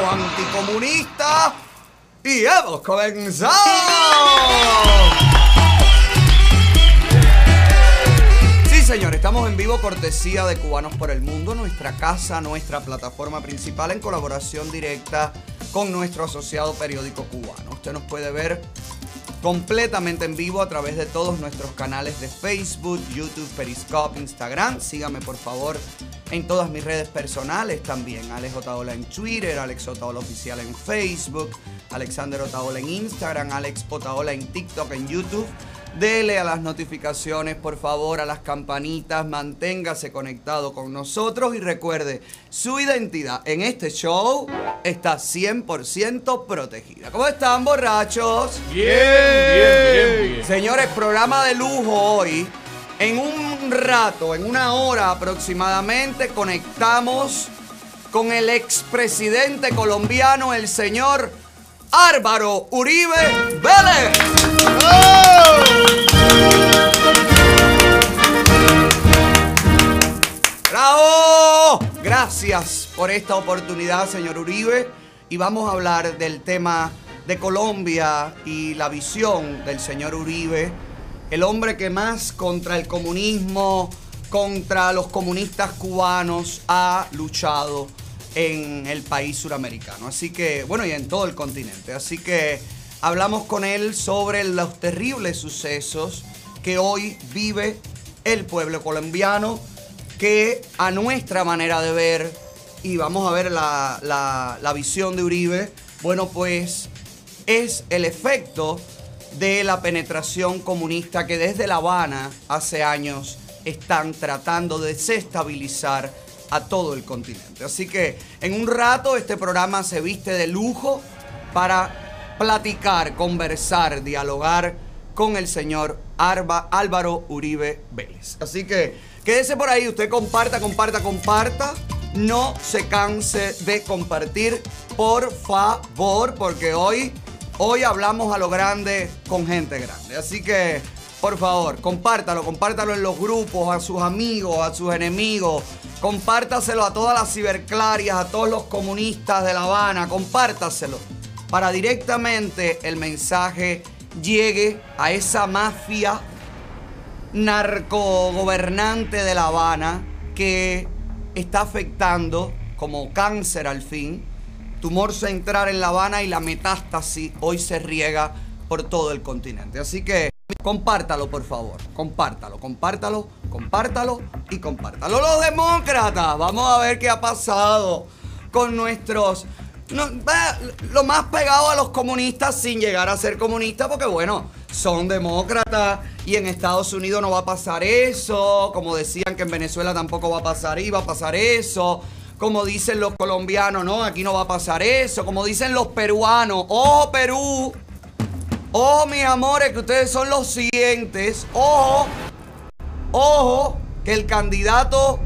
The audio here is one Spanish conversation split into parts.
anticomunista y hemos comenzado. Sí, señor, estamos en vivo cortesía de Cubanos por el Mundo, nuestra casa, nuestra plataforma principal en colaboración directa con nuestro asociado periódico cubano. Usted nos puede ver completamente en vivo a través de todos nuestros canales de Facebook, YouTube, Periscope, Instagram. Sígame por favor en todas mis redes personales también. Alex Otaola en Twitter, Alex Otaola Oficial en Facebook, Alexander Otaola en Instagram, Alex Otaola en TikTok, en YouTube. Dele a las notificaciones, por favor, a las campanitas, manténgase conectado con nosotros y recuerde, su identidad en este show está 100% protegida. ¿Cómo están, borrachos? Bien, bien, bien, bien. Señores, programa de lujo hoy. En un rato, en una hora aproximadamente, conectamos con el expresidente colombiano, el señor Álvaro Uribe Vélez. ¡Bravo! Gracias por esta oportunidad, señor Uribe. Y vamos a hablar del tema de Colombia y la visión del señor Uribe, el hombre que más contra el comunismo, contra los comunistas cubanos ha luchado en el país suramericano. Así que, bueno, y en todo el continente. Así que hablamos con él sobre los terribles sucesos que hoy vive el pueblo colombiano, que a nuestra manera de ver, y vamos a ver la, la- visión de Uribe, bueno, pues es el efecto de la penetración comunista que desde La Habana hace años están tratando de desestabilizar a todo el continente. Así que en un rato este programa se viste de lujo para platicar, conversar, dialogar con el señor Arba- Álvaro Uribe Vélez. Así que quédese por ahí, usted comparta, comparta, comparta. No se canse de compartir, por favor, porque hoy, hoy hablamos a lo grande con gente grande. Así que, por favor, compártalo, compártalo en los grupos, a sus amigos, a sus enemigos. Compártaselo a todas las ciberclarias, a todos los comunistas de La Habana, compártaselo para directamente el mensaje llegue a esa mafia narcogobernante de La Habana que está afectando como cáncer al fin, tumor central en La Habana y la metástasis hoy se riega por todo el continente. Así que compártalo por favor, compártalo, compártalo, compártalo y compártalo. Los demócratas, vamos a ver qué ha pasado con nuestros lo más pegado a los comunistas sin llegar a ser comunistas, porque bueno, son demócratas y en Estados Unidos no va a pasar eso, como decían que en Venezuela tampoco va a pasar y va a pasar eso, como dicen los colombianos, no, aquí no va a pasar eso, como dicen los peruanos, oh Perú, oh mis amores, que ustedes son los siguientes, ojo, ojo, que el candidato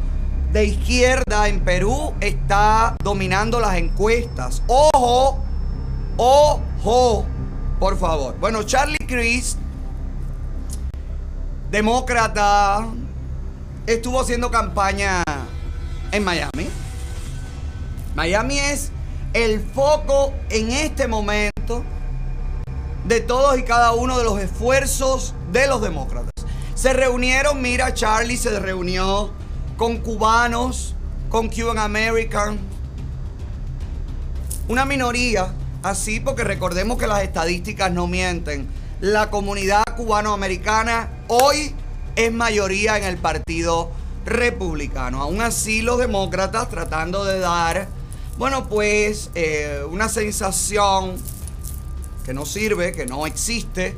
de izquierda en Perú está dominando las encuestas. Ojo, ojo, por favor. Bueno, Charlie Crist, demócrata, estuvo haciendo campaña en Miami. Miami es el foco en este momento de todos y cada uno de los esfuerzos de los demócratas. Se reunieron, mira, Charlie se reunió con cubanos, con Cuban American, una minoría, así porque recordemos que las estadísticas no mienten. La comunidad cubanoamericana hoy es mayoría en el partido republicano. Aún así, los demócratas tratando de dar, bueno, pues eh, una sensación que no sirve, que no existe,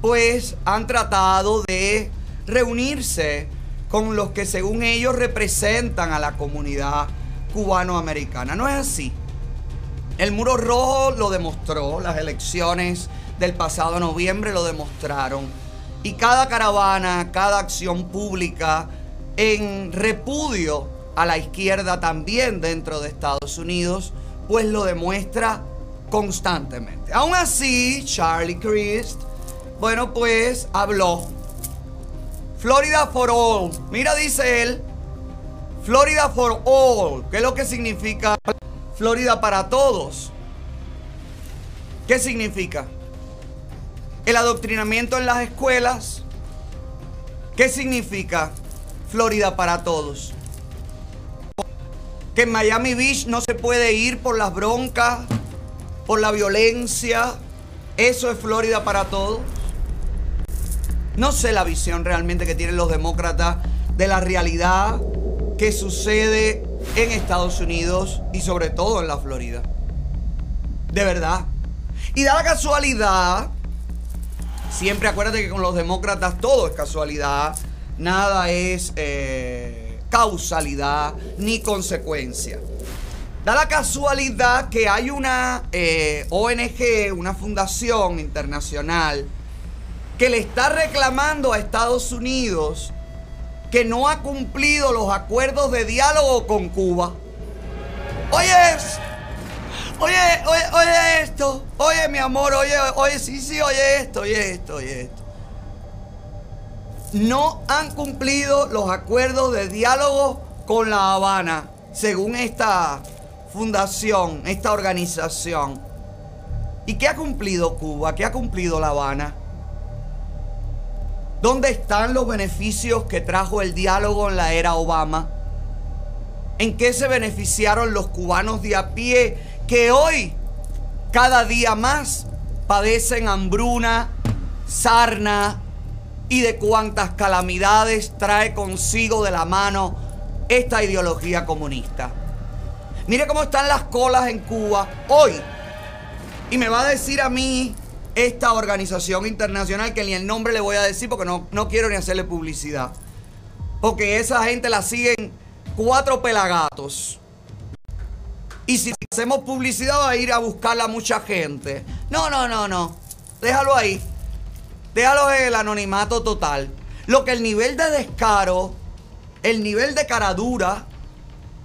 pues han tratado de reunirse con los que según ellos representan a la comunidad cubanoamericana. No es así. El muro rojo lo demostró, las elecciones del pasado noviembre lo demostraron. Y cada caravana, cada acción pública en repudio a la izquierda también dentro de Estados Unidos, pues lo demuestra constantemente. Aún así, Charlie Crist, bueno, pues habló. Florida for all. Mira, dice él, Florida for all. ¿Qué es lo que significa Florida para todos. ¿Qué significa? El adoctrinamiento en las escuelas. ¿Qué significa Florida para todos? Que en Miami Beach no se puede ir por las broncas, por la violencia. ¿Eso es Florida para todos? No sé la visión realmente que tienen los demócratas de la realidad que sucede en Estados Unidos y sobre todo en la Florida. De verdad. Y da la casualidad, siempre acuérdate que con los demócratas todo es casualidad, nada es eh, causalidad ni consecuencia. Da la casualidad que hay una eh, ONG, una fundación internacional, que le está reclamando a Estados Unidos que no ha cumplido los acuerdos de diálogo con Cuba. Oye, oye, oye, oye esto, oye mi amor, oye, oye, sí, sí, oye esto, oye esto, oye esto. No han cumplido los acuerdos de diálogo con La Habana, según esta fundación, esta organización. ¿Y qué ha cumplido Cuba? ¿Qué ha cumplido La Habana? ¿Dónde están los beneficios que trajo el diálogo en la era Obama? ¿En qué se beneficiaron los cubanos de a pie que hoy, cada día más, padecen hambruna, sarna y de cuántas calamidades trae consigo de la mano esta ideología comunista? Mire cómo están las colas en Cuba hoy. Y me va a decir a mí esta organización internacional que ni el nombre le voy a decir porque no, no quiero ni hacerle publicidad. Porque esa gente la siguen cuatro pelagatos. Y si hacemos publicidad va a ir a buscarla mucha gente. No, no, no, no. Déjalo ahí. Déjalo en el anonimato total. Lo que el nivel de descaro, el nivel de caradura,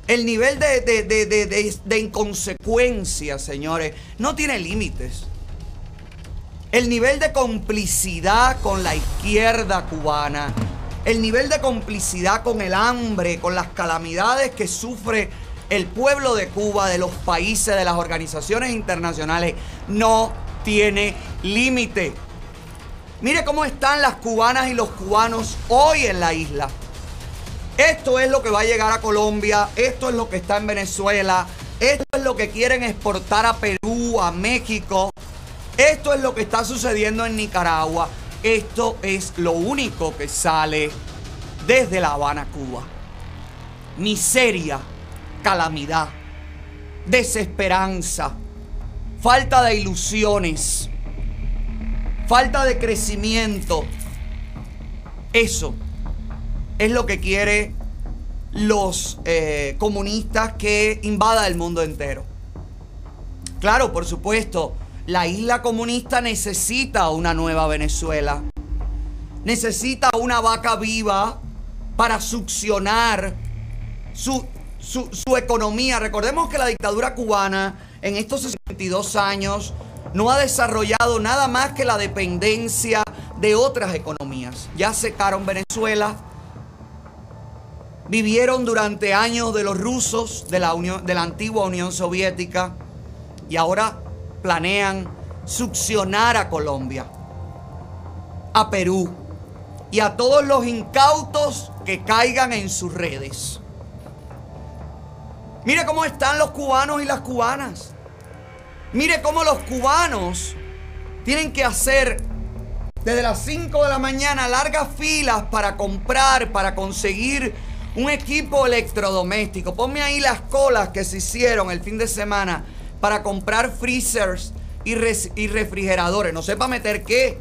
el nivel de, de, de, de inconsecuencia, señores, no tiene límites. El nivel de complicidad con la izquierda cubana, el nivel de complicidad con el hambre, con las calamidades que sufre el pueblo de Cuba, de los países, de las organizaciones internacionales, no tiene límite. Mire cómo están las cubanas y los cubanos hoy en la isla. Esto es lo que va a llegar a Colombia, esto es lo que está en Venezuela, esto es lo que quieren exportar a Perú, a México, esto es lo que está sucediendo en Nicaragua. Esto es lo único que sale desde La Habana, Cuba. Miseria, calamidad, desesperanza, falta de ilusiones, falta de crecimiento. Eso es lo que quiere los eh, comunistas que invada el mundo entero. Claro, por supuesto, la isla comunista necesita una nueva Venezuela. Necesita una vaca viva para succionar su, economía. Recordemos que la dictadura cubana en estos 62 años no ha desarrollado nada más que la dependencia de otras economías. Ya secaron Venezuela, vivieron durante años de los rusos, de la, Unión, de la antigua Unión Soviética, y ahora planean succionar a Colombia, a Perú y a todos los incautos que caigan en sus redes. Mire cómo están los cubanos y las cubanas. Mire cómo los cubanos tienen que hacer desde las 5 de la mañana largas filas para comprar, para conseguir un equipo electrodoméstico. Ponme ahí las colas que se hicieron el fin de semana para comprar freezers y, refrigeradores. No sepa meter qué.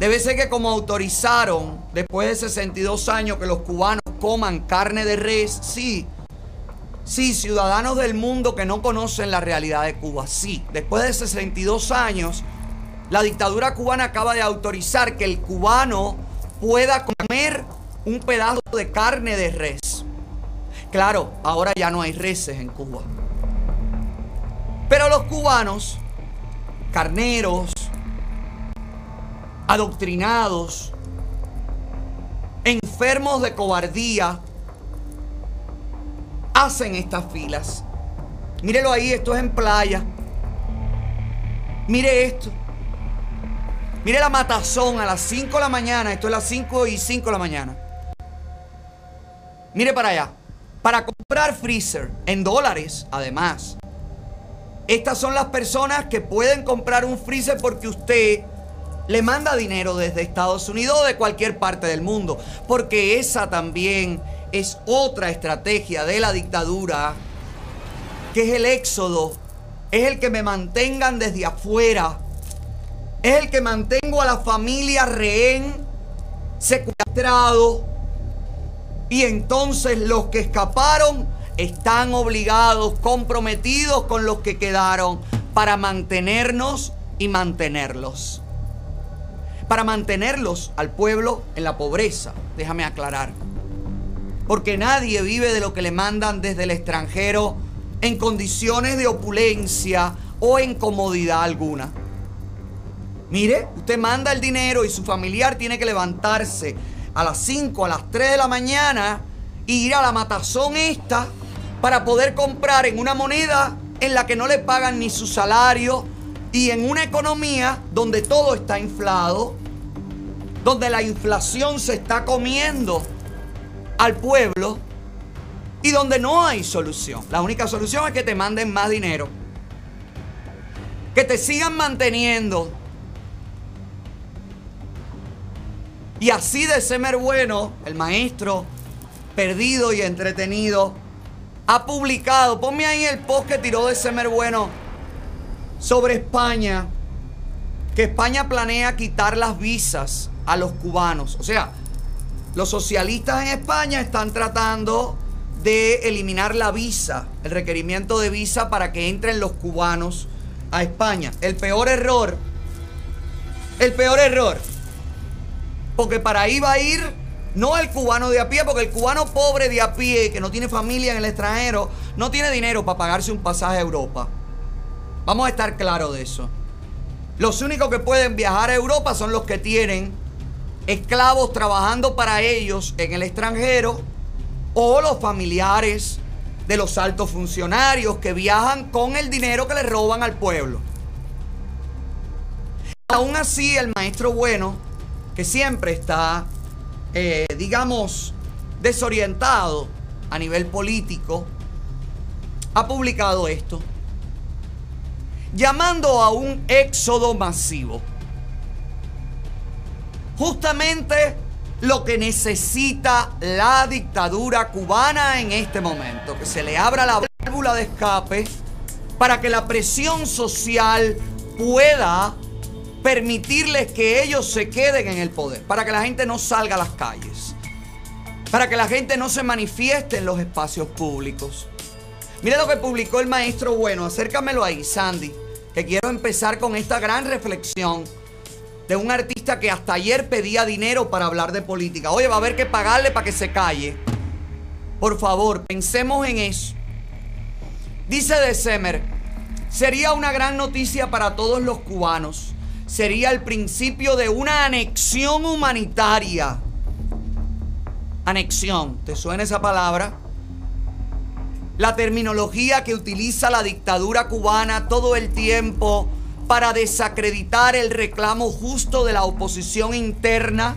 Debe ser que como autorizaron después de 62 años que los cubanos coman carne de res, sí. Sí, ciudadanos del mundo que no conocen la realidad de Cuba, sí. Después de 62 años, la dictadura cubana acaba de autorizar que el cubano pueda comer un pedazo de carne de res. Claro, ahora ya no hay reses en Cuba. Pero los cubanos, carneros, adoctrinados, enfermos de cobardía, hacen estas filas. Mírelo ahí, esto es en playa. Mire esto. Mire la matazón a las 5 de la mañana. Esto es las 5 y 5 de la mañana. Mire para allá. Para comprar freezer en dólares, además. Estas son las personas que pueden comprar un freezer porque usted le manda dinero desde Estados Unidos o de cualquier parte del mundo. Porque esa también es otra estrategia de la dictadura, que es el éxodo. Es el que me mantengan desde afuera. Es el que mantengo a la familia rehén, secuestrado. Y entonces los que escaparon están obligados, comprometidos con los que quedaron para mantenernos y mantenerlos. Para mantenerlos al pueblo en la pobreza, déjame aclarar. Porque nadie vive de lo que le mandan desde el extranjero en condiciones de opulencia o en comodidad alguna. Mire, usted manda el dinero y su familiar tiene que levantarse a las 5, a las 3 de la mañana e ir a la matazón esta para poder comprar en una moneda en la que no le pagan ni su salario y en una economía donde todo está inflado, donde la inflación se está comiendo al pueblo y donde no hay solución. La única solución es que te manden más dinero, que te sigan manteniendo. Y así de Semer Bueno, el maestro perdido y entretenido, ha publicado, ponme ahí el post que tiró de Semer Bueno sobre España, que España planea quitar las visas a los cubanos. O sea, los socialistas en España están tratando de eliminar la visa, el requerimiento de visa para que entren los cubanos a España. El peor error, el peor error, porque para ahí va a ir no el cubano de a pie, porque el cubano pobre de a pie, que no tiene familia en el extranjero, no tiene dinero para pagarse un pasaje a Europa. Vamos a estar claros de eso. Los únicos que pueden viajar a Europa son los que tienen esclavos trabajando para ellos en el extranjero o los familiares de los altos funcionarios que viajan con el dinero que le roban al pueblo. Aún así, el maestro bueno, que siempre está eh, digamos, desorientado a nivel político, ha publicado esto, llamando a un éxodo masivo. Justamente lo que necesita la dictadura cubana en este momento, que se le abra la válvula de escape para que la presión social pueda permitirles que ellos se queden en el poder, para que la gente no salga a las calles, para que la gente no se manifieste en los espacios públicos. Mira lo que publicó el maestro bueno, acércamelo ahí, Sandy, que quiero empezar con esta gran reflexión de un artista que hasta ayer pedía dinero para hablar de política. Oye, va a haber que pagarle para que se calle. Por favor, pensemos en eso. Dice De Semer, sería una gran noticia para todos los cubanos sería el principio de una anexión humanitaria. Anexión, ¿te suena esa palabra? La terminología que utiliza la dictadura cubana todo el tiempo para desacreditar el reclamo justo de la oposición interna,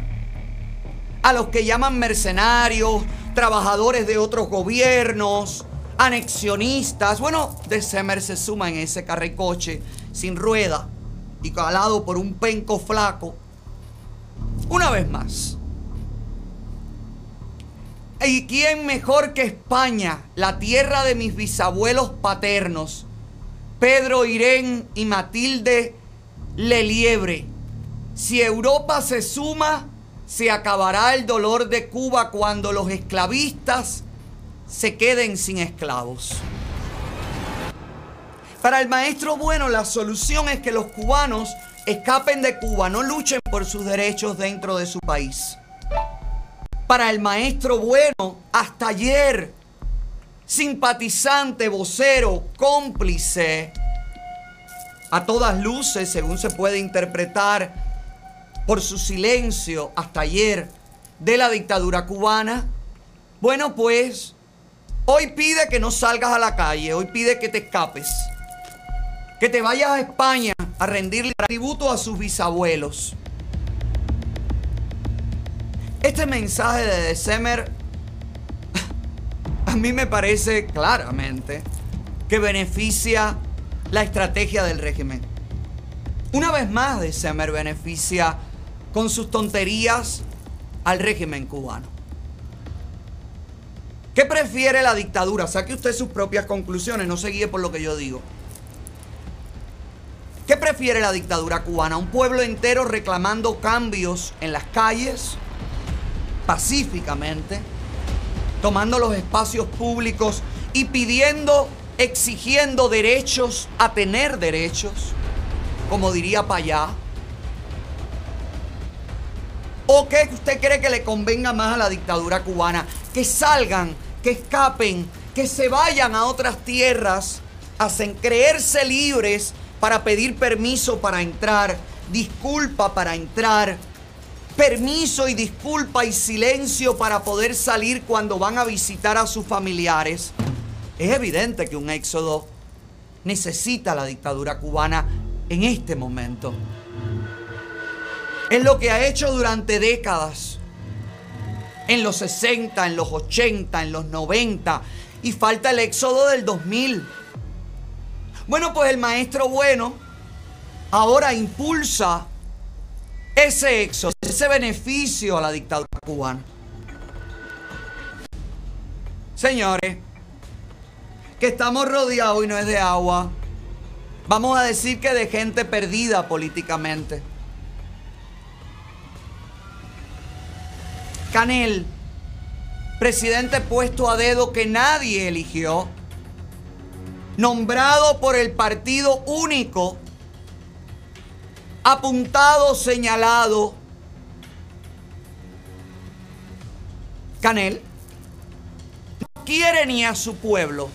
a los que llaman mercenarios, trabajadores de otros gobiernos, anexionistas. Bueno, de Semer se suma en ese carrecoche sin rueda y calado por un penco flaco. Una vez más. ¿Y quién mejor que España, la tierra de mis bisabuelos paternos, Pedro Irén y Matilde Leliebre? Si Europa se suma, se acabará el dolor de Cuba cuando los esclavistas se queden sin esclavos. Para el maestro bueno, la solución es que los cubanos escapen de Cuba, no luchen por sus derechos dentro de su país. Para el maestro bueno, hasta ayer, simpatizante, vocero, cómplice, a todas luces, según se puede interpretar por su silencio hasta ayer de la dictadura cubana, bueno pues, Hoy pide que no salgas a la calle, hoy pide que te escapes. Que te vayas a España a rendirle tributo a sus bisabuelos. Este mensaje de December a mí me parece claramente que beneficia la estrategia del régimen. Una vez más, December beneficia con sus tonterías al régimen cubano. ¿Qué prefiere la dictadura? Saque usted sus propias conclusiones, no se guíe por lo que yo digo. ¿Qué prefiere la dictadura cubana? ¿Un pueblo entero reclamando cambios en las calles, pacíficamente, tomando los espacios públicos y pidiendo, exigiendo derechos a tener derechos, como diría Payá? ¿O qué usted cree que le convenga más a la dictadura cubana? Que salgan, que escapen, que se vayan a otras tierras, hacen creerse libres para pedir permiso para entrar, disculpa para entrar, permiso y disculpa y silencio para poder salir cuando van a visitar a sus familiares. Es evidente que un éxodo necesita la dictadura cubana en este momento. Es lo que ha hecho durante décadas. En los 60, en los 80, en los 90. Y falta el éxodo del 2000. Bueno, pues el maestro bueno ahora impulsa ese éxodo, ese beneficio a la dictadura cubana. Señores, que estamos rodeados y no es de agua. Vamos a decir que de gente perdida políticamente. Canel, presidente puesto a dedo que nadie eligió nombrado por el partido único, apuntado, señalado, Canel, no quiere ni a su pueblo,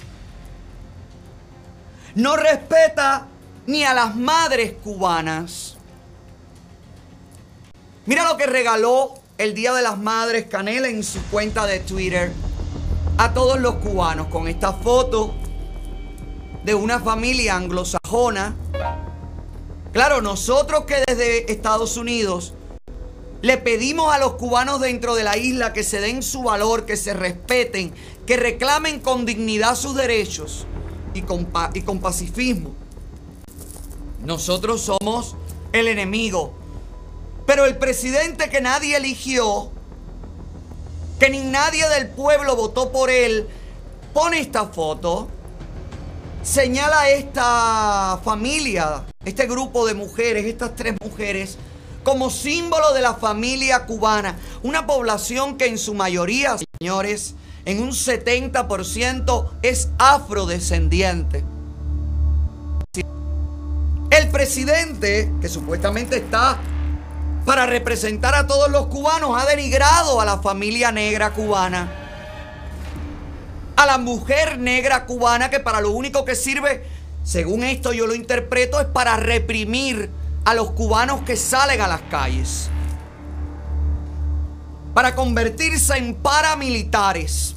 no respeta ni a las madres cubanas. Mira lo que regaló el Día de las Madres Canel en su cuenta de Twitter a todos los cubanos con esta foto de una familia anglosajona. Claro, nosotros que desde Estados Unidos le pedimos a los cubanos dentro de la isla que se den su valor, que se respeten, que reclamen con dignidad sus derechos y con, y con pacifismo. Nosotros somos el enemigo. Pero el presidente que nadie eligió, que ni nadie del pueblo votó por él, pone esta foto señala esta familia, este grupo de mujeres, estas tres mujeres, como símbolo de la familia cubana. Una población que en su mayoría, señores, en un 70% es afrodescendiente. El presidente, que supuestamente está para representar a todos los cubanos, ha denigrado a la familia negra cubana a la mujer negra cubana que para lo único que sirve, según esto yo lo interpreto, es para reprimir a los cubanos que salen a las calles. Para convertirse en paramilitares.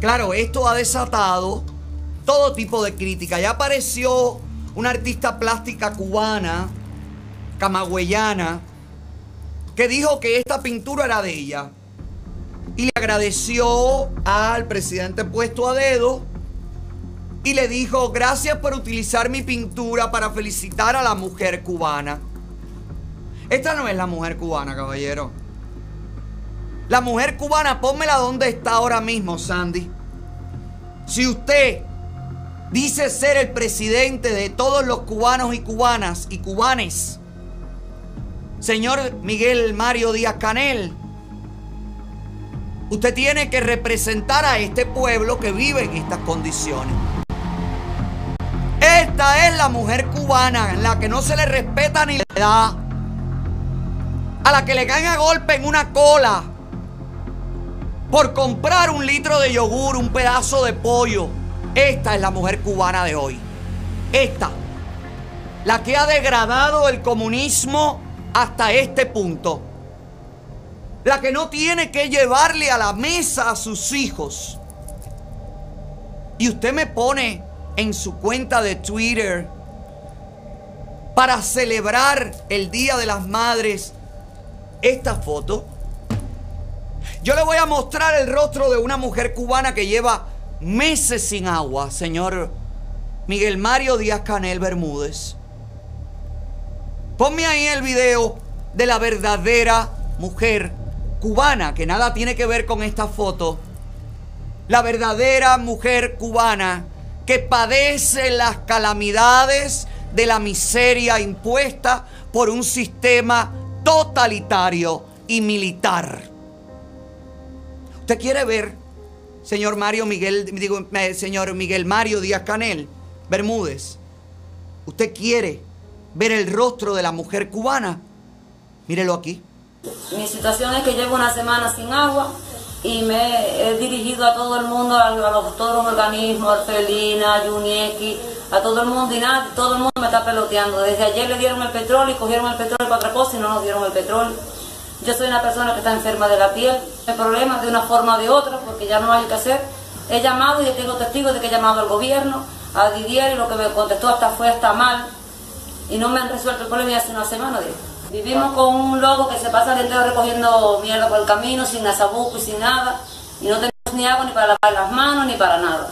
Claro, esto ha desatado todo tipo de crítica. Ya apareció una artista plástica cubana, camagüeyana, que dijo que esta pintura era de ella y le agradeció al presidente puesto a dedo y le dijo, gracias por utilizar mi pintura para felicitar a la mujer cubana. Esta no es la mujer cubana, caballero. La mujer cubana, pónmela donde está ahora mismo, Sandy. Si usted dice ser el presidente de todos los cubanos y cubanas y cubanes, señor Miguel Mario Díaz Canel, Usted tiene que representar a este pueblo que vive en estas condiciones. Esta es la mujer cubana, en la que no se le respeta ni le da. A la que le caen a golpe en una cola por comprar un litro de yogur, un pedazo de pollo. Esta es la mujer cubana de hoy. Esta. La que ha degradado el comunismo hasta este punto. La que no tiene que llevarle a la mesa a sus hijos. Y usted me pone en su cuenta de Twitter para celebrar el Día de las Madres esta foto. Yo le voy a mostrar el rostro de una mujer cubana que lleva meses sin agua, señor Miguel Mario Díaz Canel Bermúdez. Ponme ahí el video de la verdadera mujer cubana, que nada tiene que ver con esta foto. La verdadera mujer cubana que padece las calamidades de la miseria impuesta por un sistema totalitario y militar. ¿Usted quiere ver, señor Mario Miguel, digo, eh, señor Miguel Mario Díaz Canel Bermúdez? ¿Usted quiere ver el rostro de la mujer cubana? Mírelo aquí. Mi situación es que llevo una semana sin agua y me he dirigido a todo el mundo, a, los, todos los organismos, Arfelina, Yunieki, a todo el mundo y nada, todo el mundo me está peloteando. Desde ayer le dieron el petróleo y cogieron el petróleo para otra cosa y no nos dieron el petróleo. Yo soy una persona que está enferma de la piel, hay problemas de una forma o de otra porque ya no hay que hacer. He llamado y tengo testigos de que he llamado al gobierno, a Didier y lo que me contestó hasta fue hasta mal y no me han resuelto el problema y hace una semana. Vivimos con un lobo que se pasa el entero recogiendo mierda por el camino, sin asabuco y sin nada. Y no tenemos ni agua ni para lavar las manos ni para nada.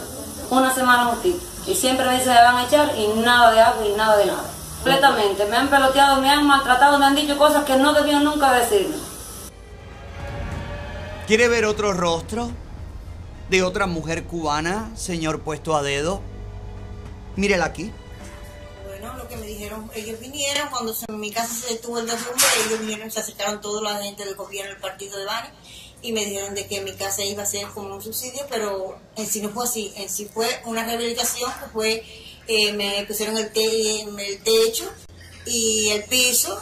Una semana un Y siempre me dicen que van a echar y nada de agua y nada de nada. Completamente. Me han peloteado, me han maltratado, me han dicho cosas que no debían nunca decirme. ¿Quiere ver otro rostro de otra mujer cubana, señor puesto a dedo? Mírela aquí que me dijeron, ellos vinieron, cuando en mi casa se detuvo el derrumbe, ellos vinieron, se acercaron toda la gente del gobierno, del partido de Bani, y me dijeron de que mi casa iba a ser como un subsidio, pero en sí no fue así, en sí fue una rehabilitación que fue, eh, me pusieron el, el techo y el piso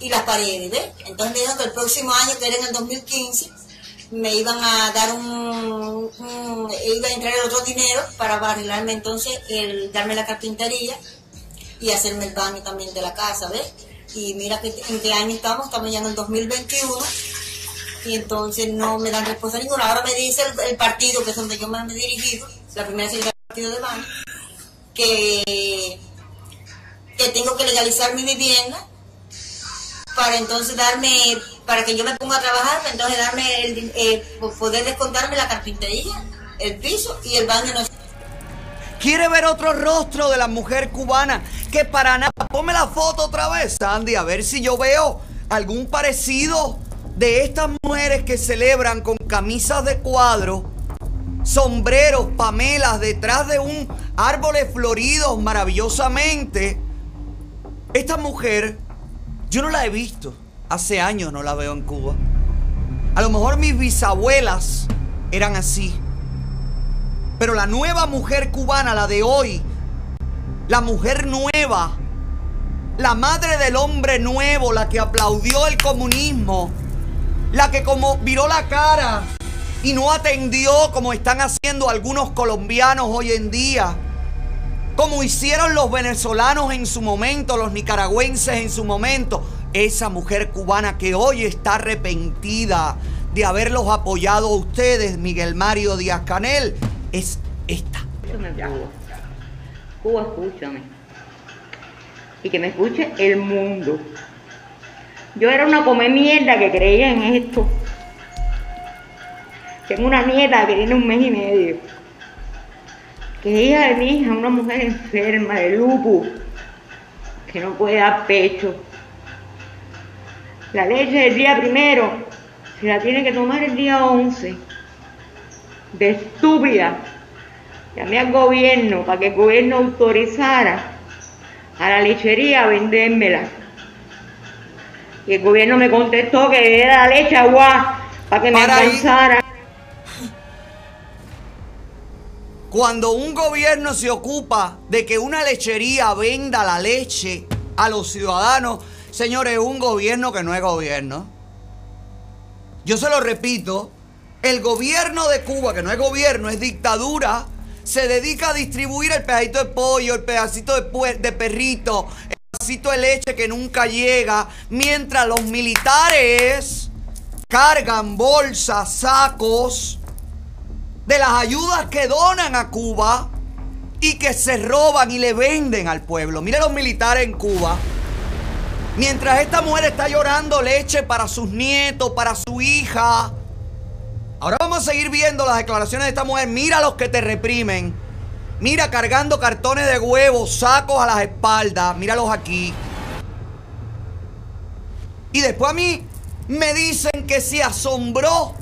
y las paredes. Entonces me dijeron que el próximo año, que era en el 2015, me iban a dar un, iba a entrar otro dinero para arreglarme entonces el darme la carpintería y hacerme el baño también de la casa, ¿ves? Y mira que, en qué año estamos, estamos ya en el 2021 y entonces no me dan respuesta ninguna. Ahora me dice el, partido, que es donde yo me he dirigido, la primera secretaria del partido de baño, que, que tengo que legalizar mi vivienda para entonces darme, para que yo me ponga a trabajar, para entonces darme, el, eh, poder descontarme la carpintería, el piso y el baño. ¿Quiere ver otro rostro de la mujer cubana? Que para nada. Ponme la foto otra vez, Sandy, a ver si yo veo algún parecido de estas mujeres que celebran con camisas de cuadro, sombreros, pamelas, detrás de un árboles floridos maravillosamente. Esta mujer, yo no la he visto. Hace años no la veo en Cuba. A lo mejor mis bisabuelas eran así. Pero la nueva mujer cubana, la de hoy, la mujer nueva, la madre del hombre nuevo, la que aplaudió el comunismo, la que como viró la cara y no atendió como están haciendo algunos colombianos hoy en día, como hicieron los venezolanos en su momento, los nicaragüenses en su momento, esa mujer cubana que hoy está arrepentida de haberlos apoyado a ustedes, Miguel Mario Díaz Canel, es esta. Cuba, escúchame. Y que me escuche el mundo. Yo era una come mierda que creía en esto. Tengo una nieta que tiene un mes y medio. Que es hija de mi hija, una mujer enferma de lupus, que no puede dar pecho. La leche del día primero se la tiene que tomar el día 11 de estúpida, llamé al gobierno para que el gobierno autorizara a la lechería a vendérmela. Y el gobierno me contestó que era la leche agua para que me alcanzara. Cuando un gobierno se ocupa de que una lechería venda la leche a los ciudadanos, señores, es un gobierno que no es gobierno. Yo se lo repito, el gobierno de Cuba, que no es gobierno, es dictadura, se dedica a distribuir el pedacito de pollo, el pedacito de, perrito, el pedacito de leche que nunca llega, mientras los militares cargan bolsas, sacos de las ayudas que donan a Cuba y que se roban y le venden al pueblo. Mire los militares en Cuba. Mientras esta mujer está llorando leche para sus nietos, para su hija. Ahora vamos a seguir viendo las declaraciones de esta mujer. Mira los que te reprimen. Mira cargando cartones de huevos, sacos a las espaldas. Míralos aquí. Y después a mí me dicen que se asombró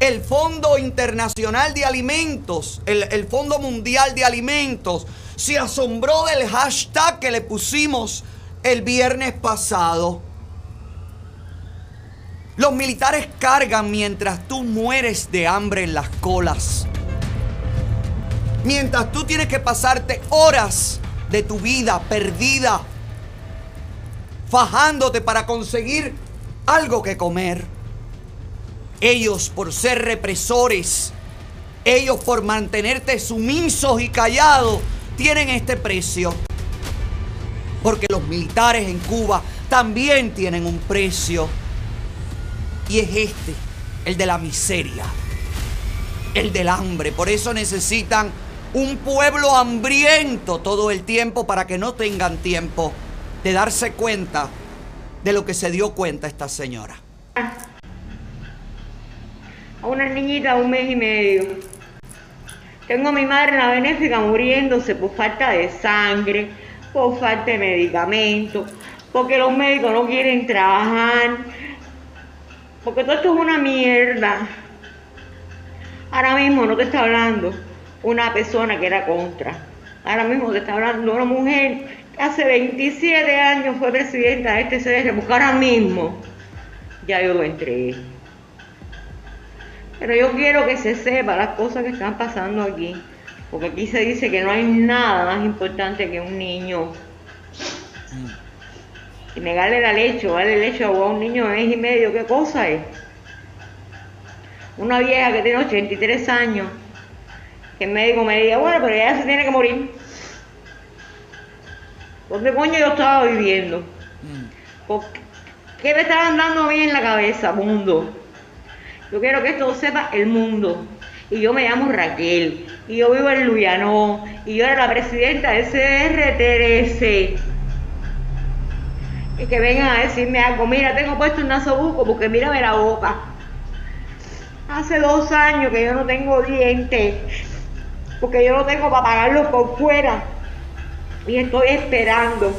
el Fondo Internacional de Alimentos, el, Fondo Mundial de Alimentos, se asombró del hashtag que le pusimos el viernes pasado. Los militares cargan mientras tú mueres de hambre en las colas. Mientras tú tienes que pasarte horas de tu vida perdida, fajándote para conseguir algo que comer. Ellos por ser represores, ellos por mantenerte sumisos y callados, tienen este precio. Porque los militares en Cuba también tienen un precio. Y es este, el de la miseria, el del hambre. Por eso necesitan un pueblo hambriento todo el tiempo para que no tengan tiempo de darse cuenta de lo que se dio cuenta esta señora a una niñita de un mes y medio. Tengo a mi madre en la benéfica muriéndose por falta de sangre, por falta de medicamentos, porque los médicos no quieren trabajar, porque todo esto es una mierda. Ahora mismo no te está hablando una persona que era contra. Ahora mismo te está hablando una mujer que hace 27 años fue presidenta de este CDR, porque ahora mismo ya yo lo entregué. Pero yo quiero que se sepa las cosas que están pasando aquí. Porque aquí se dice que no hay nada más importante que un niño. Y negarle la leche o darle leche a un niño de mes y medio, ¿qué cosa es? Una vieja que tiene 83 años, que el médico me diga, bueno, pero ella se tiene que morir. ¿Por coño yo estaba viviendo? Mm. ¿Qué me estaban dando a mí en la cabeza, mundo? Yo quiero que esto lo sepa el mundo. Y yo me llamo Raquel. Y yo vivo en Luyanó. Y yo era la presidenta de CRTRC. Y que vengan a decirme algo. Mira, tengo puesto un nasobuco porque mírame la boca. Hace dos años que yo no tengo dientes. Porque yo no tengo para pagarlo por fuera. Y estoy esperando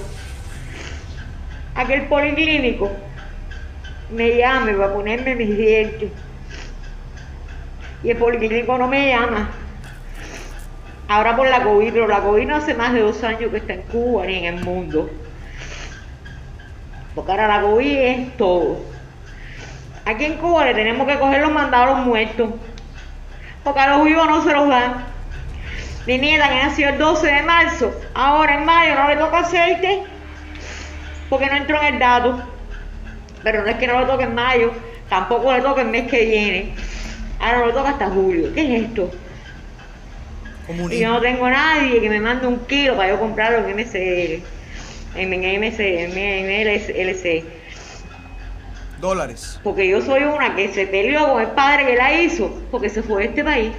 a que el policlínico me llame para ponerme mis dientes y el policlínico no me llama. Ahora por la COVID, pero la COVID no hace más de dos años que está en Cuba ni en el mundo. Porque ahora la COVID es todo. Aquí en Cuba le tenemos que coger los mandados muertos. Porque a los vivos no se los dan. Mi nieta que nació el 12 de marzo, ahora en mayo no le toca aceite porque no entró en el dato. Pero no es que no le toque en mayo, tampoco le toca el mes que viene. Ahora no lo toca hasta julio. ¿Qué es esto? Y yo no tengo nadie que me mande un kilo para yo comprarlo en MCL. En, MC, en MLC. Dólares. Porque yo soy una que se peleó con el padre que la hizo porque se fue de este país.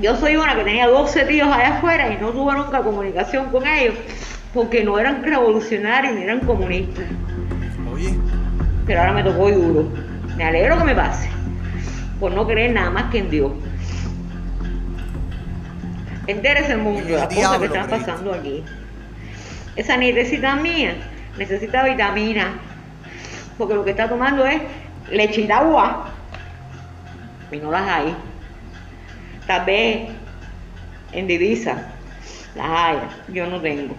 Yo soy una que tenía 12 tíos allá afuera y no tuve nunca comunicación con ellos porque no eran revolucionarios ni eran comunistas. Oye. Pero ahora me tocó duro. Me alegro que me pase. Por no creer nada más que en Dios. Entérese el mundo las cosas que están pasando aquí. Esa nietecita mía necesita vitamina. Porque lo que está tomando es leche y agua. Y no las hay. Tal vez en divisa las hay. Yo no tengo.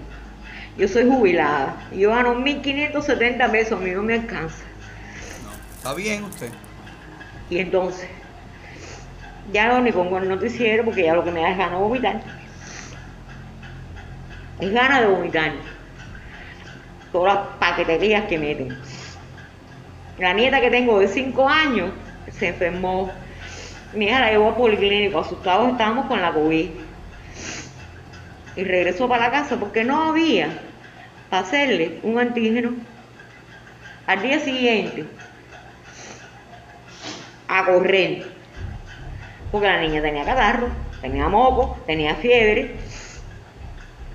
Yo soy jubilada. Yo gano 1.570 pesos. A mí no me alcanza. ¿Está bien usted? Y entonces, ya no ni pongo el noticiero porque ya lo que me da es ganas de vomitar. Es ganas de vomitar. Todas las paqueterías que meten. La nieta que tengo de 5 años se enfermó. Mi hija la llevó a policlínico, asustados estábamos con la COVID. Y regresó para la casa porque no había para hacerle un antígeno Al día siguiente, a correr, porque la niña tenía catarro, tenía moco, tenía fiebre,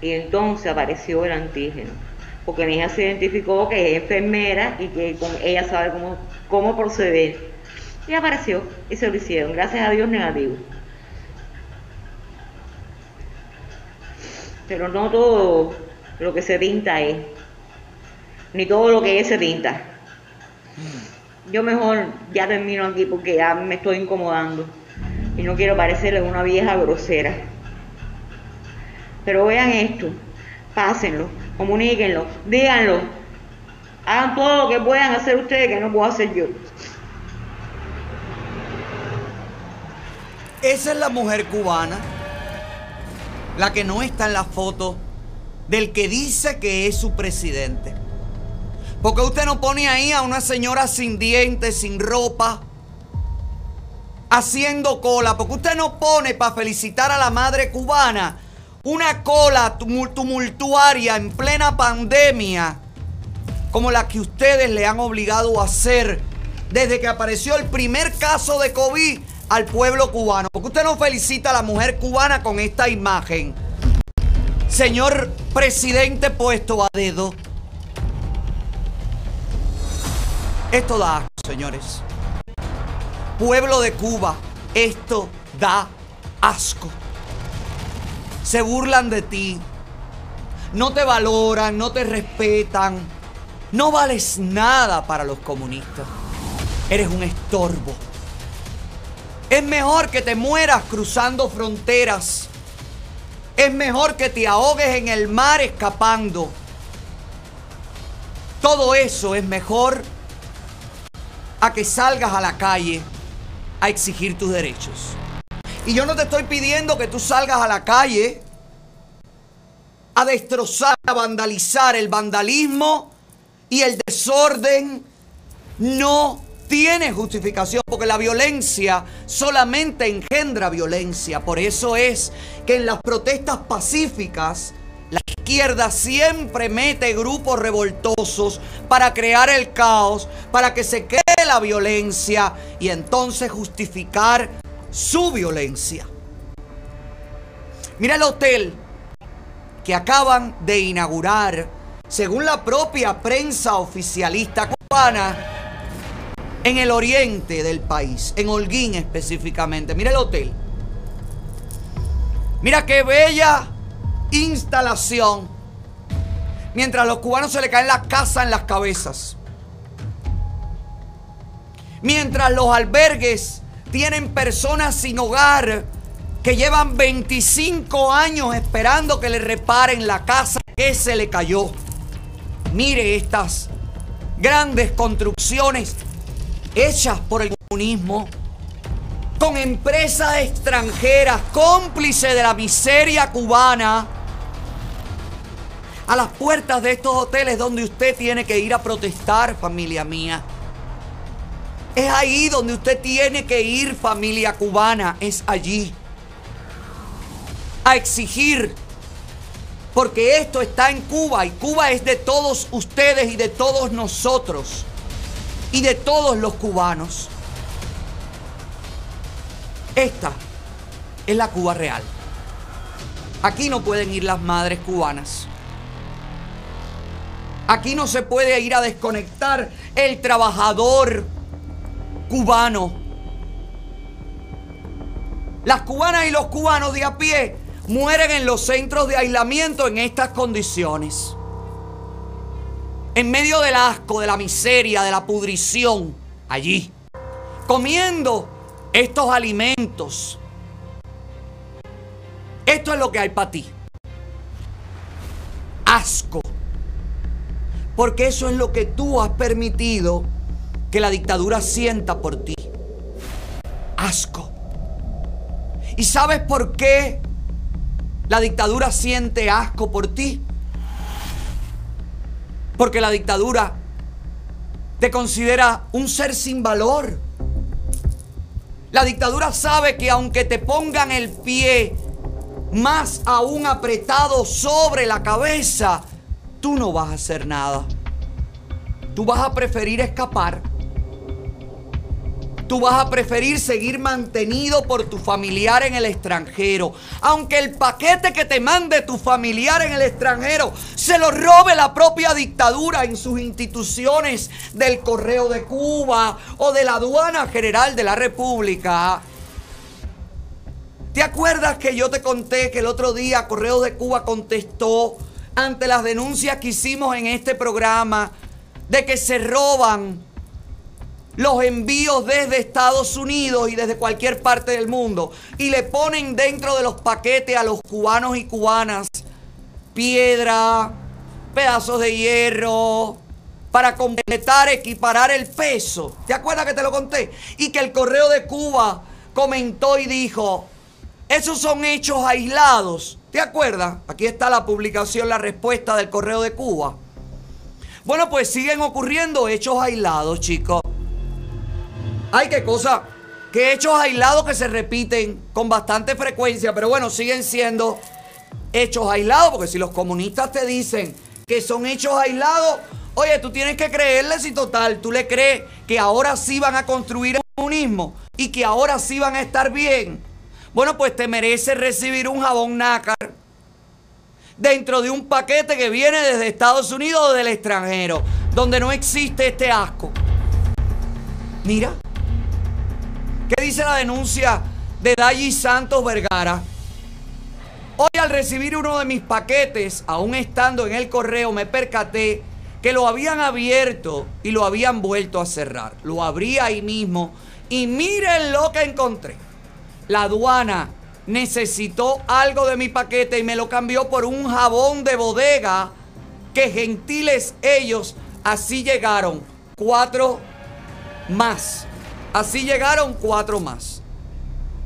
y entonces apareció el antígeno, porque mi hija se identificó que es enfermera y que con ella sabe cómo, cómo proceder. Y apareció y se lo hicieron, gracias a Dios negativo. Pero no todo lo que se pinta es, ni todo lo que es se pinta. Yo mejor ya termino aquí porque ya me estoy incomodando y no quiero parecerle una vieja grosera. Pero vean esto, pásenlo, comuníquenlo, díganlo, hagan todo lo que puedan hacer ustedes que no puedo hacer yo. Esa es la mujer cubana, la que no está en la foto del que dice que es su presidente. Porque usted no pone ahí a una señora sin dientes, sin ropa, haciendo cola. Porque usted no pone para felicitar a la madre cubana una cola tumultuaria en plena pandemia como la que ustedes le han obligado a hacer desde que apareció el primer caso de COVID al pueblo cubano. Porque usted no felicita a la mujer cubana con esta imagen. Señor presidente puesto a. Esto da asco, señores. Pueblo de Cuba, esto da asco. Se burlan de ti. No te valoran, no te respetan. No vales nada para los comunistas. Eres un estorbo. Es mejor que te mueras cruzando fronteras. Es mejor que te ahogues en el mar escapando. Todo eso es mejor a que salgas a la calle a exigir tus derechos. Y yo no te estoy pidiendo que tú salgas a la calle a destrozar, a vandalizar. El vandalismo y el desorden no tiene justificación porque la violencia solamente engendra violencia. Por eso es que en las protestas pacíficas la izquierda siempre mete grupos revoltosos para crear el caos, para que se la violencia y entonces justificar su violencia. Mira el hotel que acaban de inaugurar, según la propia prensa oficialista cubana, en el oriente del país, en Holguín específicamente. Mira el hotel. Mira qué bella instalación. Mientras a los cubanos se le caen las casas en las cabezas. Mientras los albergues tienen personas sin hogar que llevan 25 años esperando que le reparen la casa que se le cayó. Mire estas grandes construcciones hechas por el comunismo, con empresas extranjeras, cómplices de la miseria cubana, a las puertas de estos hoteles donde usted tiene que ir a protestar, familia mía. Es ahí donde usted tiene que ir, familia cubana, es allí. A exigir, porque esto está en Cuba y Cuba es de todos ustedes y de todos nosotros y de todos los cubanos. Esta es la Cuba real. Aquí no pueden ir las madres cubanas. Aquí no se puede ir a desconectar el trabajador cubano. Las cubanas y los cubanos de a pie mueren en los centros de aislamiento en estas condiciones en medio del asco, de la miseria, de la pudrición, allí, comiendo estos alimentos. Esto es lo que hay para ti. Asco. Porque eso es lo que tú has permitido que la dictadura sienta por ti. Asco. ¿Y sabes por qué la dictadura siente asco por ti? Porque la dictadura te considera un ser sin valor. La dictadura sabe que aunque te pongan el pie más aún apretado sobre la cabeza, tú no vas a hacer nada. tú vas a preferir escapar. Tú vas a preferir seguir mantenido por tu familiar en el extranjero. Aunque el paquete que te mande tu familiar en el extranjero se lo robe la propia dictadura en sus instituciones del Correo de Cuba o de la Aduana General de la República. ¿Te acuerdas que yo te conté que el otro día Correo de Cuba contestó ante las denuncias que hicimos en este programa de que se roban los envíos desde Estados Unidos y desde cualquier parte del mundo y le ponen dentro de los paquetes a los cubanos y cubanas piedra, pedazos de hierro, para completar, equiparar el peso. ¿Te acuerdas que te lo conté? Y que el correo de Cuba comentó y dijo, esos son hechos aislados. ¿Te acuerdas? Aquí está la publicación, la respuesta del correo de Cuba. Bueno, pues siguen ocurriendo hechos aislados, chicos. Ay, qué cosa. Que hechos aislados que se repiten con bastante frecuencia, pero bueno, siguen siendo hechos aislados, porque si los comunistas te dicen que son hechos aislados, oye, tú tienes que creerles y total, tú le crees que ahora sí van a construir el comunismo y que ahora sí van a estar bien. Bueno, pues te mereces recibir un jabón nácar dentro de un paquete que viene desde Estados Unidos o del extranjero, donde no existe este asco. Mira. ¿Qué dice la denuncia de Dayi Santos Vergara? Hoy al recibir uno de mis paquetes, aún estando en el correo, me percaté que lo habían abierto y lo habían vuelto a cerrar. Lo abrí ahí mismo y miren lo que encontré. La aduana necesitó algo de mi paquete y me lo cambió por un jabón de bodega que gentiles ellos así llegaron. Cuatro más. Así llegaron cuatro más.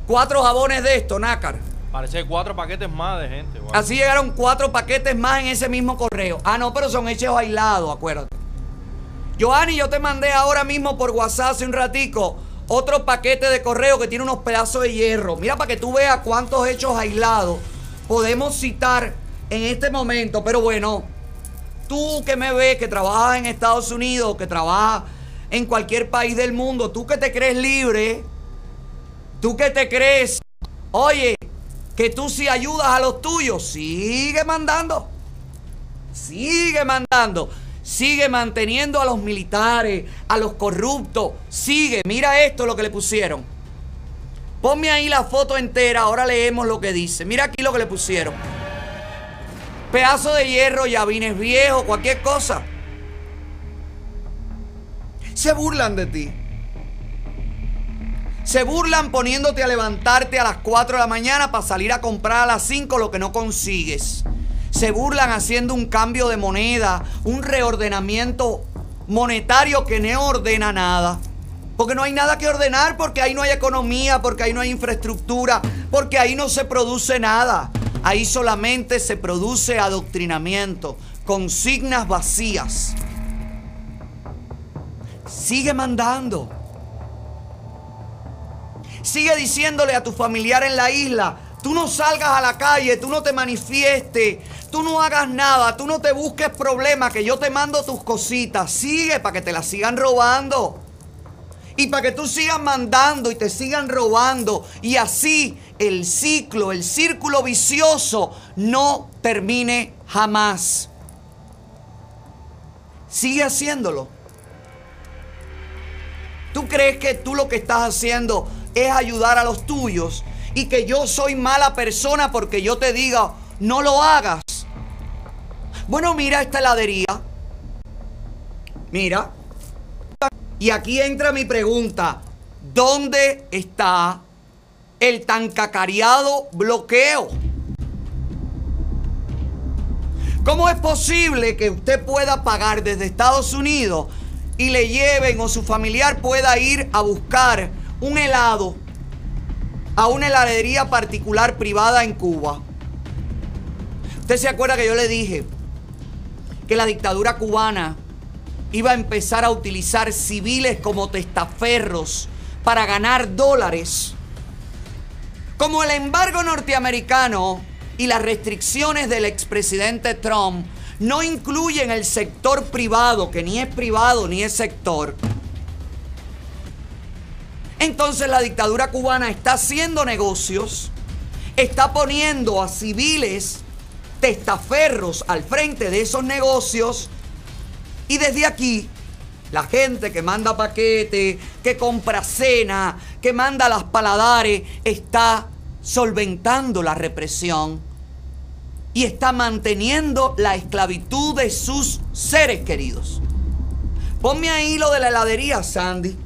Cuatro jabones de esto, nácar. Parece cuatro paquetes más de gente. Así llegaron cuatro paquetes más en ese mismo correo. Ah, no, pero son hechos aislados, acuérdate. Joanny, yo te mandé ahora mismo por WhatsApp hace un ratico otro paquete de correo que tiene unos pedazos de hierro. Mira para que tú veas cuántos hechos aislados podemos citar en este momento. Pero bueno, tú que me ves, que trabajas en Estados Unidos, que trabajas en cualquier país del mundo. Tú que te crees libre, tú que te crees, oye, que tú si ayudas a los tuyos, sigue mandando. Sigue mandando. Sigue manteniendo a los militares, a los corruptos. Sigue. Mira esto lo que le pusieron. Ponme ahí la foto entera. Ahora leemos lo que dice. Mira aquí lo que le pusieron. Pedazo de hierro, llavines viejos, cualquier cosa se burlan de ti. Se burlan poniéndote a levantarte a las 4 de la mañana para salir a comprar a las 5 lo que no consigues. Se burlan haciendo un cambio de moneda, un reordenamiento monetario que no ordena nada. Porque no hay nada que ordenar, porque ahí no hay economía, porque ahí no hay infraestructura, porque ahí no se produce nada. Ahí solamente se produce adoctrinamiento, consignas vacías. Sigue mandando. Sigue diciéndole a tu familiar en la isla, tú no salgas a la calle, tú no te manifiestes, tú no hagas nada, tú no te busques problemas, que yo te mando tus cositas. Sigue para que te las sigan robando. Y para que tú sigas mandando y te sigan robando. Y así el ciclo, el círculo vicioso no termine jamás. Sigue haciéndolo. ¿Tú crees que tú lo que estás haciendo es ayudar a los tuyos y que yo soy mala persona porque yo te diga, no lo hagas? Bueno, mira esta heladería. Mira. Y aquí entra mi pregunta. ¿Dónde está el tan cacareado bloqueo? ¿Cómo es posible que usted pueda pagar desde Estados Unidos y le lleven o su familiar pueda ir a buscar un helado a una heladería particular privada en Cuba. Usted se acuerda que yo le dije que la dictadura cubana iba a empezar a utilizar civiles como testaferros para ganar dólares. Como el embargo norteamericano y las restricciones del expresidente Trump no incluyen el sector privado, que ni es privado ni es sector, entonces la dictadura cubana está haciendo negocios, está poniendo a civiles testaferros al frente de esos negocios y desde aquí la gente que manda paquete, que compra cena, que manda las paladares, está solventando la represión y está manteniendo la esclavitud de sus seres queridos. Ponme ahí lo de la heladería, Sandy.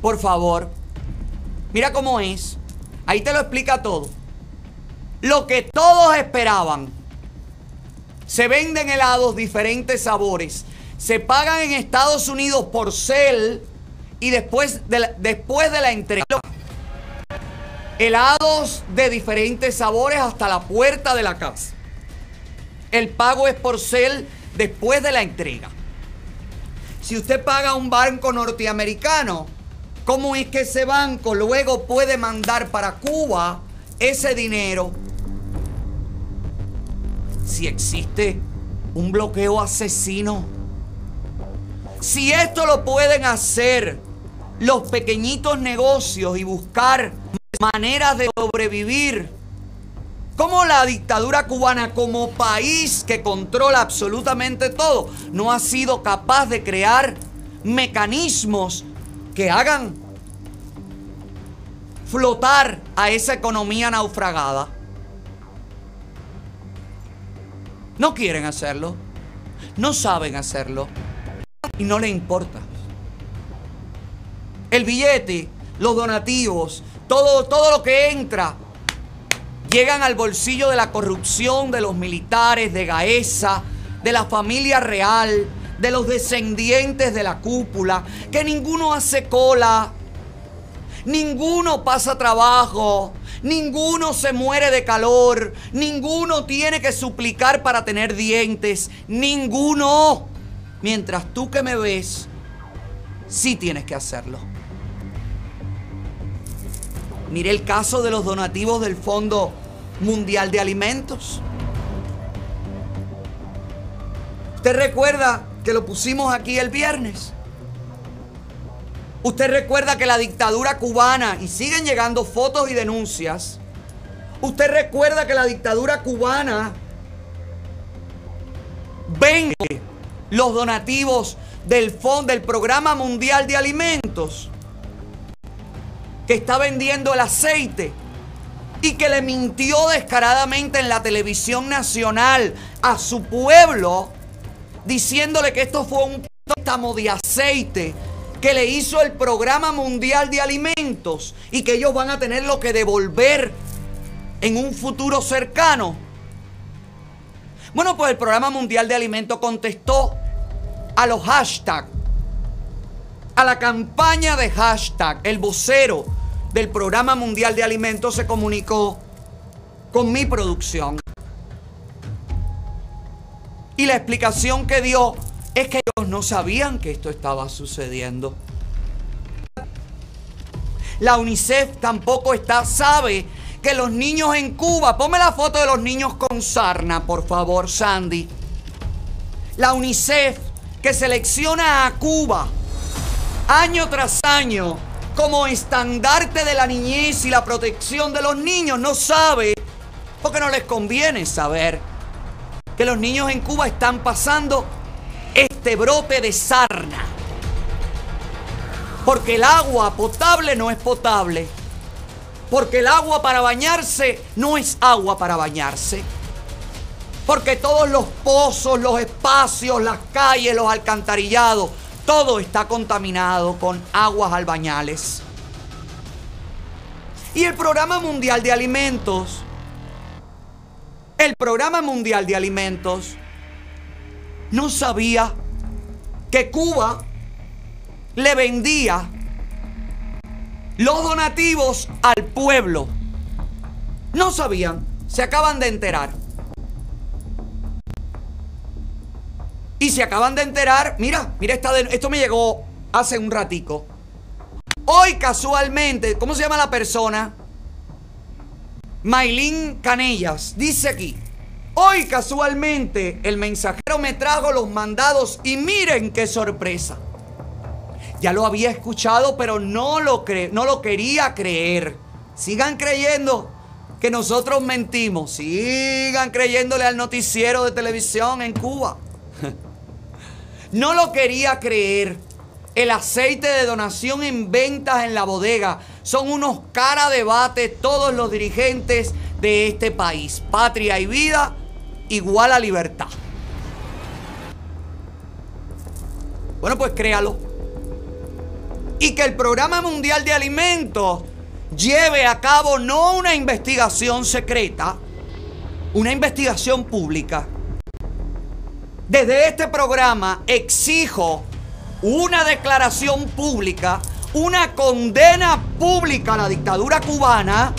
Por favor. Mira cómo es. Ahí te lo explica todo. Lo que todos esperaban. Se venden helados diferentes sabores. Se pagan en Estados Unidos por cel y después de la, después de la entrega. Helados de diferentes sabores hasta la puerta de la casa. El pago es por cel después de la entrega. Si usted paga a un banco norteamericano, ¿cómo es que ese banco luego puede mandar para Cuba ese dinero? Si existe un bloqueo asesino. Si esto lo pueden hacer los pequeñitos negocios y buscar maneras de sobrevivir. Como la dictadura cubana como país que controla absolutamente todo no ha sido capaz de crear mecanismos que hagan flotar a esa economía naufragada. No quieren hacerlo, no saben hacerlo y no les importa. El billete, los donativos, todo, todo lo que entra, llegan al bolsillo de la corrupción de los militares, de Gaesa, de la familia real, de los descendientes de la cúpula, que ninguno hace cola, ninguno pasa trabajo, ninguno se muere de calor, ninguno tiene que suplicar para tener dientes, ninguno. Mientras tú que me ves, sí tienes que hacerlo. Mire el caso de los donativos del Fondo Mundial de Alimentos. ¿Usted recuerda que lo pusimos aquí el viernes? Usted recuerda que la dictadura cubana, y siguen llegando fotos y denuncias, usted recuerda que la dictadura cubana vende los donativos del fondo del Programa Mundial de Alimentos que está vendiendo el aceite y que le mintió descaradamente en la televisión nacional a su pueblo diciéndole que esto fue un préstamo de aceite que le hizo el Programa Mundial de Alimentos y que ellos van a tener lo que devolver en un futuro cercano. Bueno, pues el Programa Mundial de Alimentos contestó a los hashtags, a la campaña de hashtag, el vocero del Programa Mundial de Alimentos se comunicó con mi producción. Y la explicación que dio es que ellos no sabían que esto estaba sucediendo. La UNICEF tampoco está, sabe que los niños en Cuba, ponme la foto de los niños con sarna, por favor, Sandy. La UNICEF que selecciona a Cuba año tras año como estandarte de la niñez y la protección de los niños, no sabe, porque no les conviene saber, que los niños en Cuba están pasando este brote de sarna. Porque el agua potable no es potable. Porque el agua para bañarse no es agua para bañarse. Porque todos los pozos, los espacios, las calles, los alcantarillados, todo está contaminado con aguas albañales. Y el Programa Mundial de Alimentos, el Programa Mundial de Alimentos, no sabía que Cuba le vendía los donativos al pueblo. No sabían, se acaban de enterar. Y se acaban de enterar, mira, mira, esta esto me llegó hace un ratico. Hoy casualmente, ¿cómo se llama la persona? Maylin Canellas, dice aquí, Hoy casualmente el mensajero me trajo los mandados y miren qué sorpresa. Ya lo había escuchado, pero no lo, cre no lo quería creer. Sigan creyendo que nosotros mentimos. Sigan creyéndole al noticiero de televisión en Cuba. No lo quería creer. El aceite de donación en ventas en la bodega son unos cara debate todos los dirigentes de este país. Patria y vida igual a libertad. Bueno, pues créalo. Y que el Programa Mundial de Alimentos lleve a cabo no una investigación secreta, una investigación pública. Desde este programa exijo una declaración pública, una condena pública a la dictadura cubana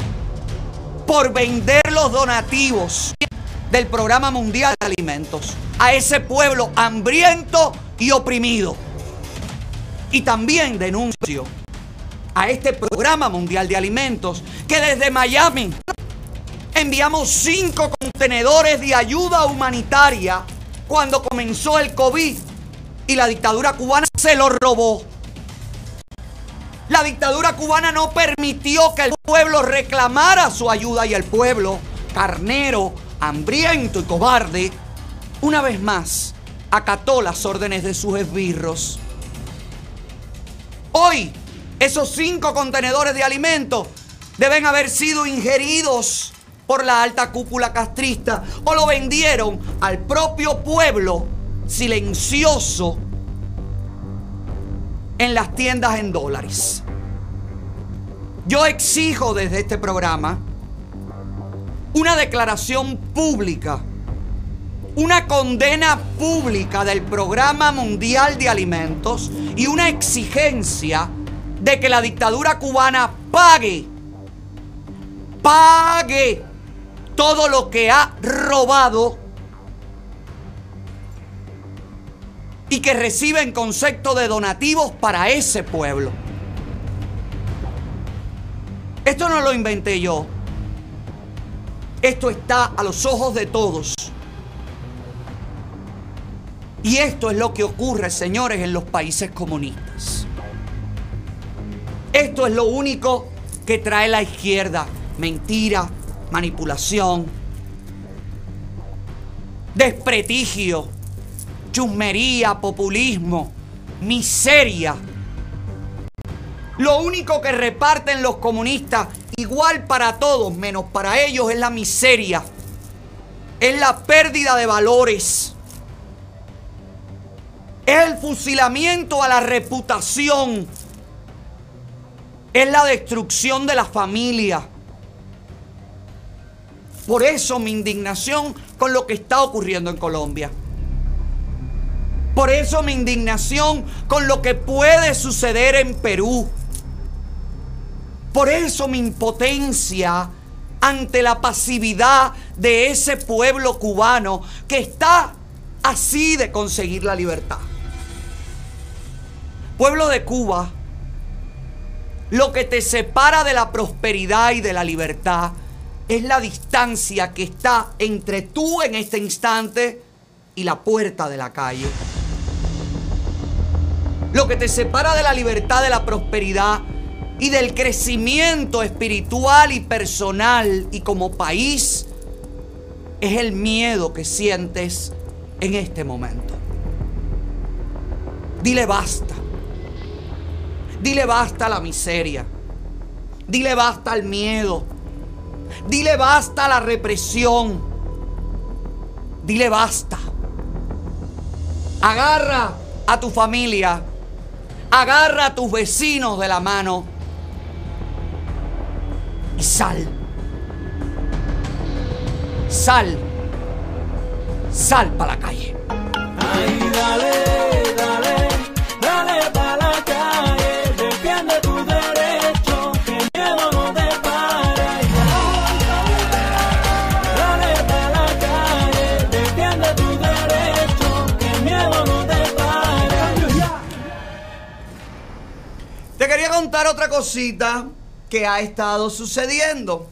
por vender los donativos del Programa Mundial de Alimentos a ese pueblo hambriento y oprimido. Y también denuncio a este Programa Mundial de Alimentos que desde Miami enviamos cinco contenedores de ayuda humanitaria cuando comenzó el COVID y la dictadura cubana se lo robó. La dictadura cubana no permitió que el pueblo reclamara su ayuda y el pueblo, carnero, hambriento y cobarde, una vez más acató las órdenes de sus esbirros. Hoy, esos cinco contenedores de alimentos deben haber sido ingeridos por la alta cúpula castrista o lo vendieron al propio pueblo silencioso en las tiendas en dólares. Yo exijo desde este programa una declaración pública, una condena pública del Programa Mundial de Alimentos y una exigencia de que la dictadura cubana pague, pague todo lo que ha robado y que recibe en concepto de donativos para ese pueblo. Esto no lo inventé yo. Esto está a los ojos de todos. Y esto es lo que ocurre, señores, en los países comunistas. Esto es lo único que trae la izquierda. Mentira, manipulación, desprestigio, chusmería, populismo, miseria. Lo único que reparten los comunistas, igual para todos, menos para ellos, es la miseria. Es la pérdida de valores. Es el fusilamiento a la reputación. Es la destrucción de la familia. Por eso mi indignación con lo que está ocurriendo en Colombia. Por eso mi indignación con lo que puede suceder en Perú. Por eso mi impotencia ante la pasividad de ese pueblo cubano que está así de conseguir la libertad. Pueblo de Cuba, lo que te separa de la prosperidad y de la libertad es la distancia que está entre tú en este instante y la puerta de la calle. Lo que te separa de la libertad, de la prosperidad y del crecimiento espiritual y personal y como país es el miedo que sientes en este momento. Dile basta. Dile basta a la miseria. Dile basta al miedo. Dile basta a la represión. Dile basta. Agarra a tu familia. Agarra a tus vecinos de la mano. Y sal. Sal. Sal para la calle. Ay, dale, dale, dale pa' la calle, contar otra cosita que ha estado sucediendo.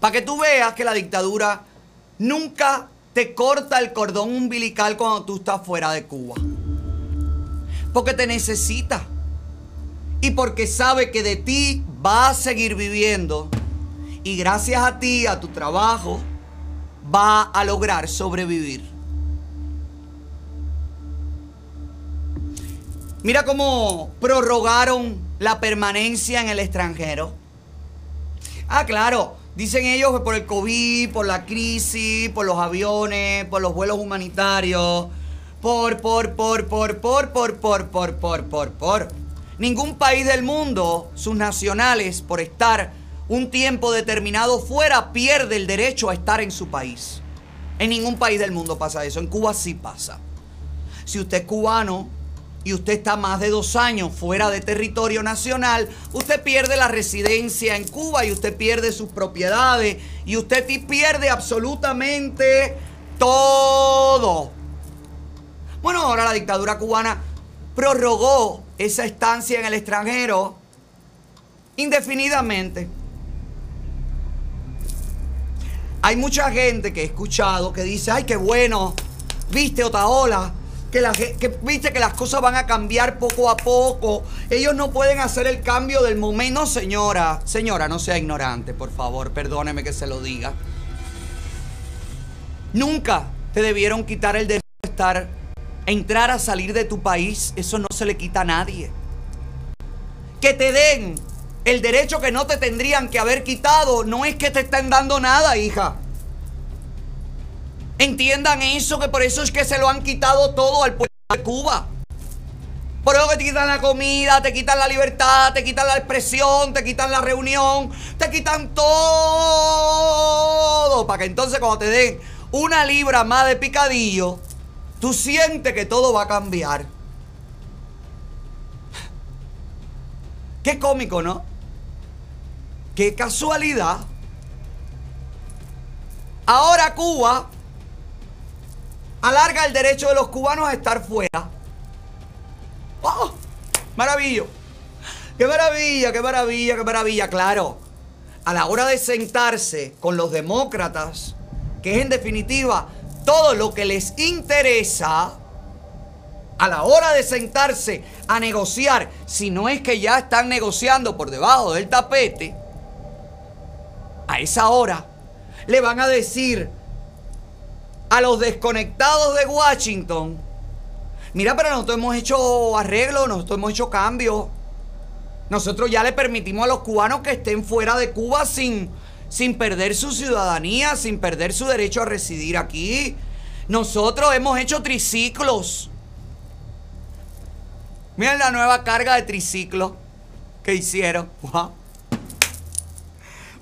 Para que tú veas que la dictadura nunca te corta el cordón umbilical cuando tú estás fuera de Cuba. Porque te necesita. Y porque sabe que de ti va a seguir viviendo. Y gracias a ti, a tu trabajo, va a lograr sobrevivir. Mira cómo prorrogaron la permanencia en el extranjero. Ah, claro, dicen ellos que por el COVID, por la crisis, por los aviones, por los vuelos humanitarios, por, por, por, por, por, por, por, por, por, por, por. Ningún país del mundo, sus nacionales, por estar un tiempo determinado fuera, pierde el derecho a estar en su país. En ningún país del mundo pasa eso. En Cuba sí pasa. Si usted es cubano y usted está más de dos años fuera de territorio nacional, usted pierde la residencia en Cuba y usted pierde sus propiedades y usted pierde absolutamente todo. Bueno, ahora la dictadura cubana prorrogó esa estancia en el extranjero indefinidamente. Hay mucha gente que he escuchado que dice, ay, qué bueno, viste Otaola, que, que viste que las cosas van a cambiar poco a poco. Ellos no pueden hacer el cambio del momento. No, señora, señora, no sea ignorante, por favor, perdóneme que se lo diga. Nunca te debieron quitar el derecho de estar, entrar a salir de tu país. Eso no se le quita a nadie. Que te den el derecho que no te tendrían que haber quitado no es que te estén dando nada, hija. Entiendan eso, que por eso es que se lo han quitado todo al pueblo de Cuba. Por eso que te quitan la comida, te quitan la libertad, te quitan la expresión, te quitan la reunión, te quitan todo. Para que entonces cuando te den una libra más de picadillo, tú sientes que todo va a cambiar. Qué cómico, ¿no? Qué casualidad. Ahora Cuba alarga el derecho de los cubanos a estar fuera. ¡Oh! Maravillo. ¡Qué maravilla, qué maravilla, qué maravilla! Claro, a la hora de sentarse con los demócratas, que es en definitiva todo lo que les interesa, a la hora de sentarse a negociar, si no es que ya están negociando por debajo del tapete, a esa hora le van a decir a los desconectados de Washington, mira, pero nosotros hemos hecho arreglos, nosotros hemos hecho cambios. Nosotros ya le permitimos a los cubanos que estén fuera de Cuba sin, sin perder su ciudadanía, sin perder su derecho a residir aquí. Nosotros hemos hecho triciclos. Miren la nueva carga de triciclos que hicieron.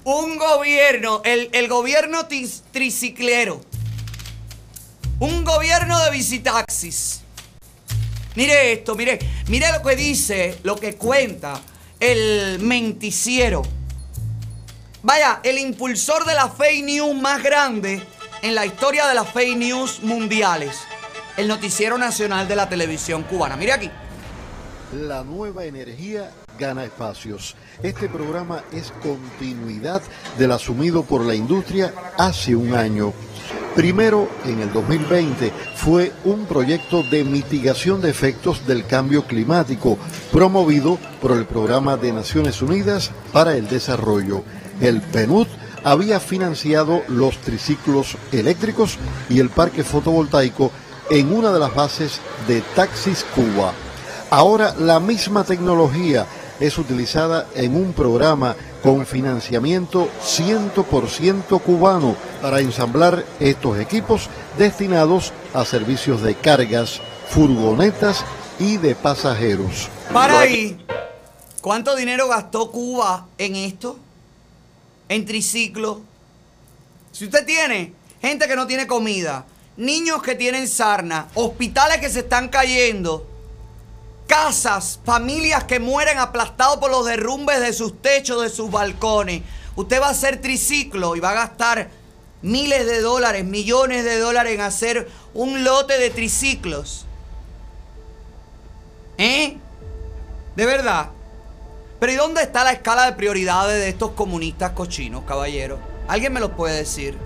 Un gobierno, el, el gobierno triciclero. Un gobierno de visitaxis. Mire esto, mire, mire lo que dice, lo que cuenta el menticiero. Vaya, el impulsor de la fake news más grande en la historia de las fake news mundiales. El noticiero nacional de la televisión cubana. Mire aquí. La nueva energía gana espacios. Este programa es continuidad del asumido por la industria hace un año. Primero, en el 2020, fue un proyecto de mitigación de efectos del cambio climático promovido por el Programa de Naciones Unidas para el Desarrollo. El PNUD había financiado los triciclos eléctricos y el parque fotovoltaico en una de las bases de Taxis Cuba. Ahora la misma tecnología es utilizada en un programa con financiamiento 100% cubano para ensamblar estos equipos destinados a servicios de cargas, furgonetas y de pasajeros. Para ahí. ¿Cuánto dinero gastó Cuba en esto? En triciclo. Si usted tiene gente que no tiene comida, niños que tienen sarna, hospitales que se están cayendo, casas, familias que mueren aplastados por los derrumbes de sus techos, de sus balcones. Usted va a hacer triciclo y va a gastar miles de dólares, millones de dólares en hacer un lote de triciclos. ¿Eh? De verdad. Pero ¿y dónde está la escala de prioridades de estos comunistas cochinos, caballero? ¿Alguien me lo puede decir?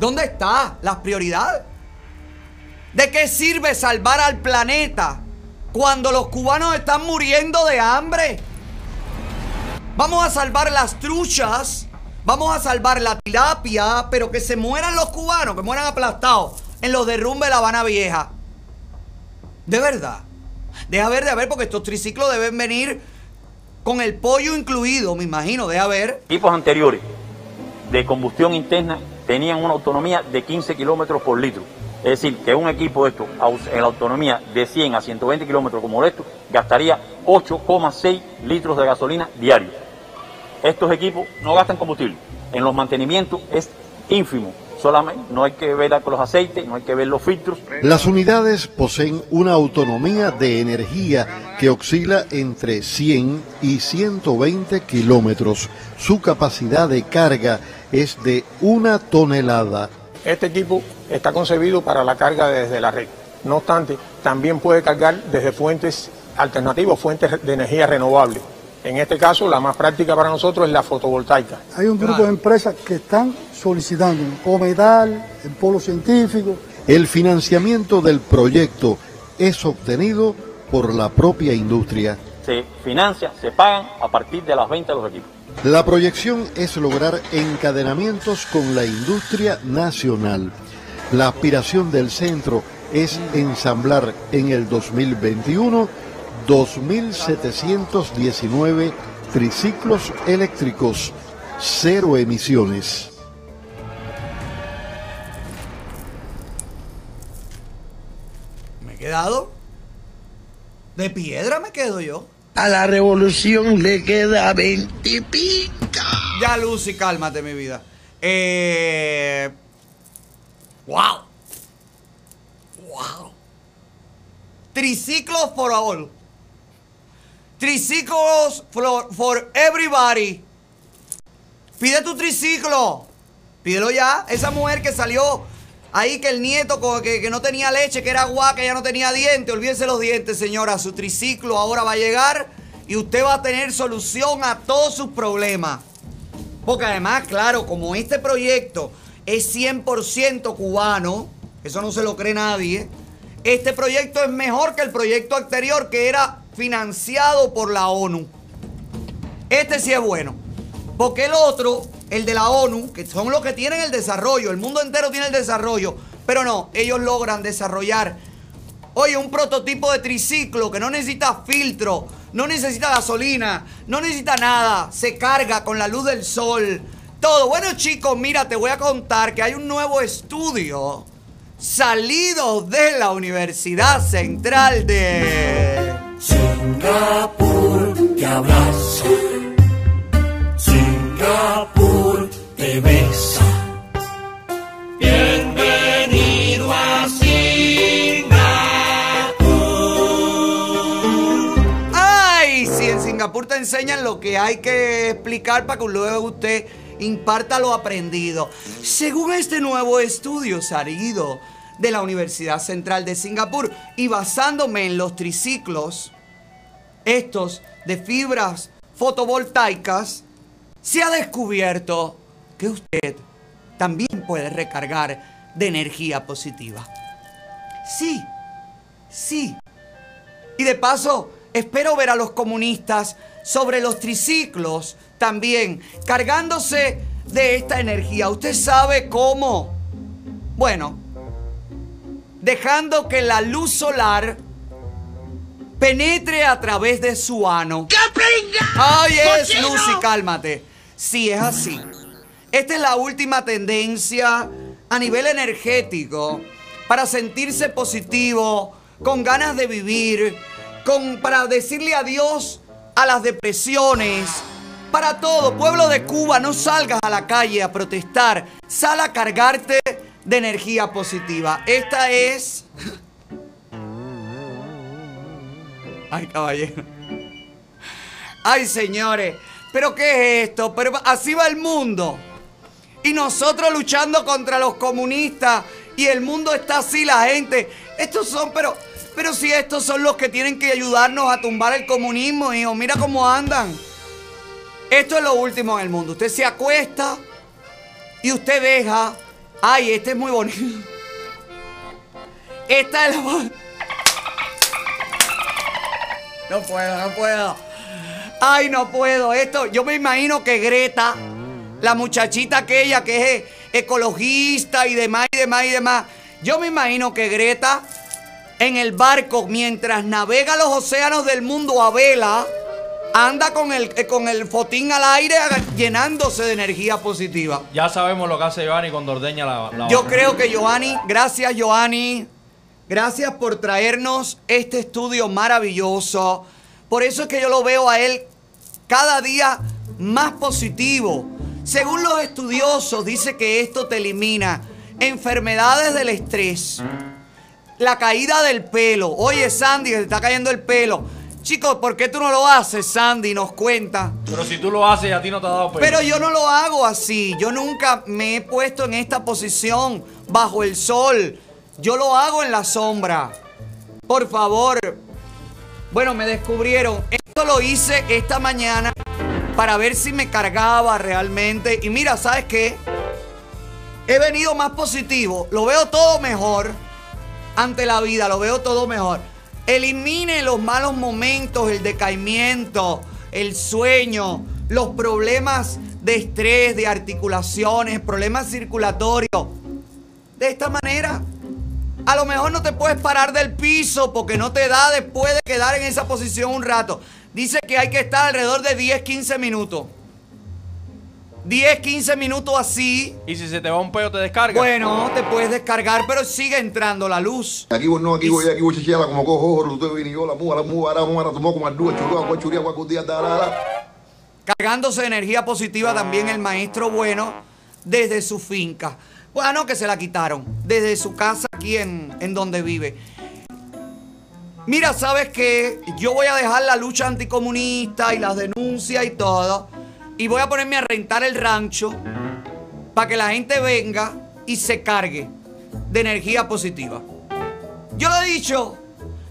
¿Dónde están las prioridades? ¿De qué sirve salvar al planeta cuando los cubanos están muriendo de hambre? Vamos a salvar las truchas, vamos a salvar la tilapia, pero que se mueran los cubanos, que mueran aplastados en los derrumbes de La Habana Vieja. De verdad. Deja ver, de ver, porque estos triciclos deben venir con el pollo incluido, me imagino, deja ver. Equipos anteriores de combustión interna tenían una autonomía de 15 kilómetros por litro. Es decir, que un equipo de esto, en la autonomía de 100 a 120 kilómetros como esto, gastaría 8,6 litros de gasolina diarios. Estos equipos no gastan combustible. En los mantenimientos es ínfimo. Solamente no hay que ver con los aceites, no hay que ver los filtros. Las unidades poseen una autonomía de energía que oscila entre 100 y 120 kilómetros. Su capacidad de carga es de una tonelada. Este equipo está concebido para la carga desde la red. No obstante, también puede cargar desde fuentes alternativas, fuentes de energía renovable. En este caso, la más práctica para nosotros es la fotovoltaica. Hay un grupo de empresas que están solicitando, Cometal, el Polo Científico, El financiamiento del proyecto es obtenido por la propia industria. Se financia, se pagan a partir de las ventas de los equipos. La proyección es lograr encadenamientos con la industria nacional. La aspiración del centro es ensamblar en el 2021 2.719 triciclos eléctricos, cero emisiones. ¿Me he quedado? De piedra me quedo yo. A la revolución le queda 20 pica. Ya, Lucy, cálmate, mi vida. Eh. ¡Wow! ¡Wow! Triciclos for all. Triciclos for, for everybody. Pide tu triciclo. Pídelo ya. Esa mujer que salió ahí, que el nieto que, que no tenía leche, que era que ya no tenía dientes. Olvídese los dientes, señora. Su triciclo ahora va a llegar y usted va a tener solución a todos sus problemas. Porque además, claro, como este proyecto es 100% cubano, eso no se lo cree nadie, este proyecto es mejor que el proyecto anterior que era financiado por la ONU. Este sí es bueno. Porque el otro, el de la ONU, que son los que tienen el desarrollo, el mundo entero tiene el desarrollo, pero no, ellos logran desarrollar, oye, un prototipo de triciclo que no necesita filtro, no necesita gasolina, no necesita nada, se carga con la luz del sol, todo. Bueno chicos, mira, te voy a contar que hay un nuevo estudio salido de la Universidad Central de... Singapur te abraza, Singapur te besa. Bienvenido a Singapur. ¡Ay! Si en Singapur te enseñan lo que hay que explicar para que luego usted imparta lo aprendido. Según este nuevo estudio salido de la Universidad Central de Singapur y basándome en los triciclos, estos de fibras fotovoltaicas, se ha descubierto que usted también puede recargar de energía positiva. Sí, sí. Y de paso, espero ver a los comunistas sobre los triciclos también, cargándose de esta energía. ¿Usted sabe cómo? Bueno, dejando que la luz solar penetre a través de su ano. ¡Qué pringa! ¡Ay, es. Lucy, cálmate! Sí, es así. Esta es la última tendencia a nivel energético para sentirse positivo, con ganas de vivir, con, para decirle adiós a las depresiones. Para todo, pueblo de Cuba, no salgas a la calle a protestar, sal a cargarte de energía positiva. Esta es... Ay, caballero. Ay, señores, pero ¿qué es esto? Pero así va el mundo. Y nosotros luchando contra los comunistas y el mundo está así, la gente. Estos son, pero, pero si estos son los que tienen que ayudarnos a tumbar el comunismo, hijo, mira cómo andan. Esto es lo último en el mundo. Usted se acuesta y usted deja Ay, este es muy bonito. Esta es la... No puedo, no puedo. Ay, no puedo. Esto, yo me imagino que Greta, la muchachita aquella que es ecologista y demás y demás y demás. Yo me imagino que Greta en el barco mientras navega los océanos del mundo a vela, anda con el, eh, con el fotín al aire llenándose de energía positiva. Ya sabemos lo que hace Giovanni cuando ordeña la, la Yo creo que Giovanni, gracias Giovanni, gracias por traernos este estudio maravilloso. Por eso es que yo lo veo a él cada día más positivo. Según los estudiosos, dice que esto te elimina enfermedades del estrés, la caída del pelo. Oye, Sandy, que te está cayendo el pelo. Chicos, ¿por qué tú no lo haces, Sandy? Nos cuenta. Pero si tú lo haces a ti no te ha dado pelo. Pero yo no lo hago así. Yo nunca me he puesto en esta posición bajo el sol. Yo lo hago en la sombra. Por favor. Bueno, me descubrieron. Esto lo hice esta mañana para ver si me cargaba realmente. Y mira, ¿sabes qué? He venido más positivo. Lo veo todo mejor ante la vida. Lo veo todo mejor. Elimine los malos momentos, el decaimiento, el sueño, los problemas de estrés, de articulaciones, problemas circulatorios. De esta manera, a lo mejor no te puedes parar del piso porque no te da después de quedar en esa posición un rato. Dice que hay que estar alrededor de 10, 15 minutos. 10, 15 minutos así. Y si se te va un peo, te descarga. Bueno, te puedes descargar, pero sigue entrando la luz. Aquí voy, no, aquí voy, aquí voy, chichela, como cojo, oro, usted viene yo, la muga, la muga, la muga, la tomó como ardúa, churua, guachuría, guacutía, tarara. Cargándose de energía positiva también el maestro bueno desde su finca. Bueno, que se la quitaron. Desde su casa aquí en, en donde vive. Mira, ¿sabes qué? Yo voy a dejar la lucha anticomunista y las denuncias y todo. Y voy a ponerme a rentar el rancho para que la gente venga y se cargue de energía positiva. Yo lo he dicho,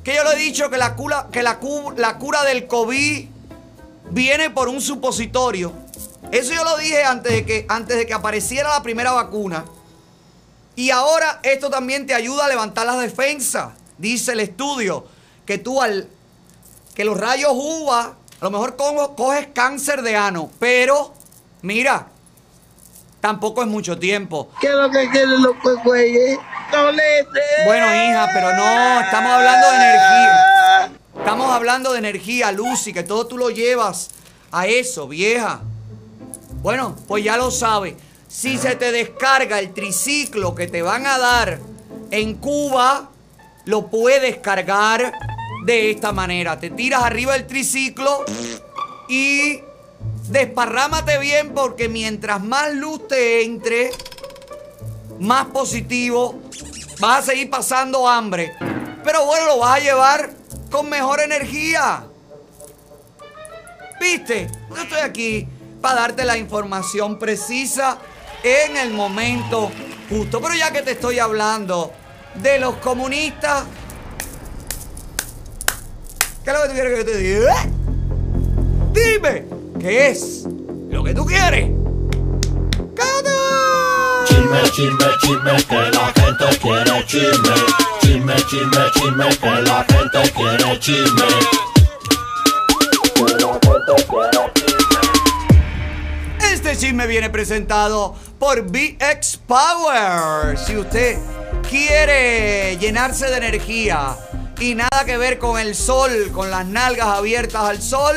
que yo lo he dicho que la cura, que la, la cura del COVID viene por un supositorio. Eso yo lo dije antes de que, antes de que apareciera la primera vacuna. Y ahora esto también te ayuda a levantar las defensas. Dice el estudio que tú al que los rayos UVA a lo mejor co- coges cáncer de ano, pero mira, tampoco es mucho tiempo. ¿Qué es lo que quieren los güeyes? Bueno, hija, pero no, estamos hablando de energía. Estamos hablando de energía, Lucy, que todo tú lo llevas a eso, vieja. Bueno, pues ya lo sabes. Si se te descarga el triciclo que te van a dar en Cuba, lo puedes cargar de esta manera. Te tiras arriba del triciclo y desparrámate bien porque mientras más luz te entre, más positivo, vas a seguir pasando hambre. Pero bueno, lo vas a llevar con mejor energía. ¿Viste? Yo estoy aquí para darte la información precisa en el momento justo. Pero ya que te estoy hablando de los comunistas, ¿qué es lo que tú quieres que yo te diga? ¿Eh? Dime, ¿qué es lo que tú quieres? Chisme, chisme, chisme, que la gente quiere chisme. Chisme, chisme, chisme, que la gente quiere chisme. Que la gente quiere Este chisme viene presentado por VX Power. Si usted quiere llenarse de energía y nada que ver con el sol, con las nalgas abiertas al sol,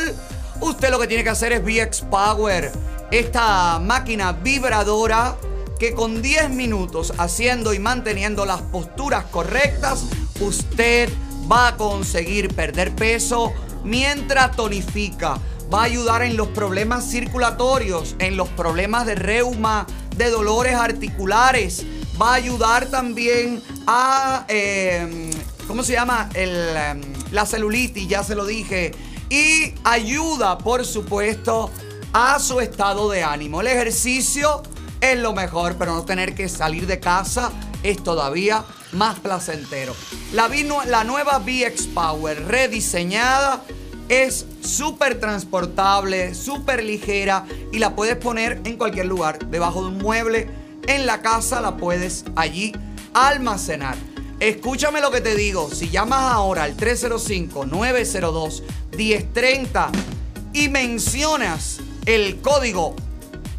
usted lo que tiene que hacer es VX Power. Esta máquina vibradora que con 10 minutos haciendo y manteniendo las posturas correctas, usted va a conseguir perder peso mientras tonifica. Va a ayudar en los problemas circulatorios, en los problemas de reuma, de dolores articulares. Va a ayudar también a, eh, ¿cómo se llama? El, em, la celulitis, ya se lo dije. Y ayuda, por supuesto, a su estado de ánimo. El ejercicio es lo mejor, pero no tener que salir de casa es todavía más placentero. La, la nueva VX Power rediseñada es súper transportable, súper ligera y la puedes poner en cualquier lugar, debajo de un mueble, en la casa la puedes allí almacenar. Escúchame lo que te digo, si llamas ahora al 305-902-1030 y mencionas el código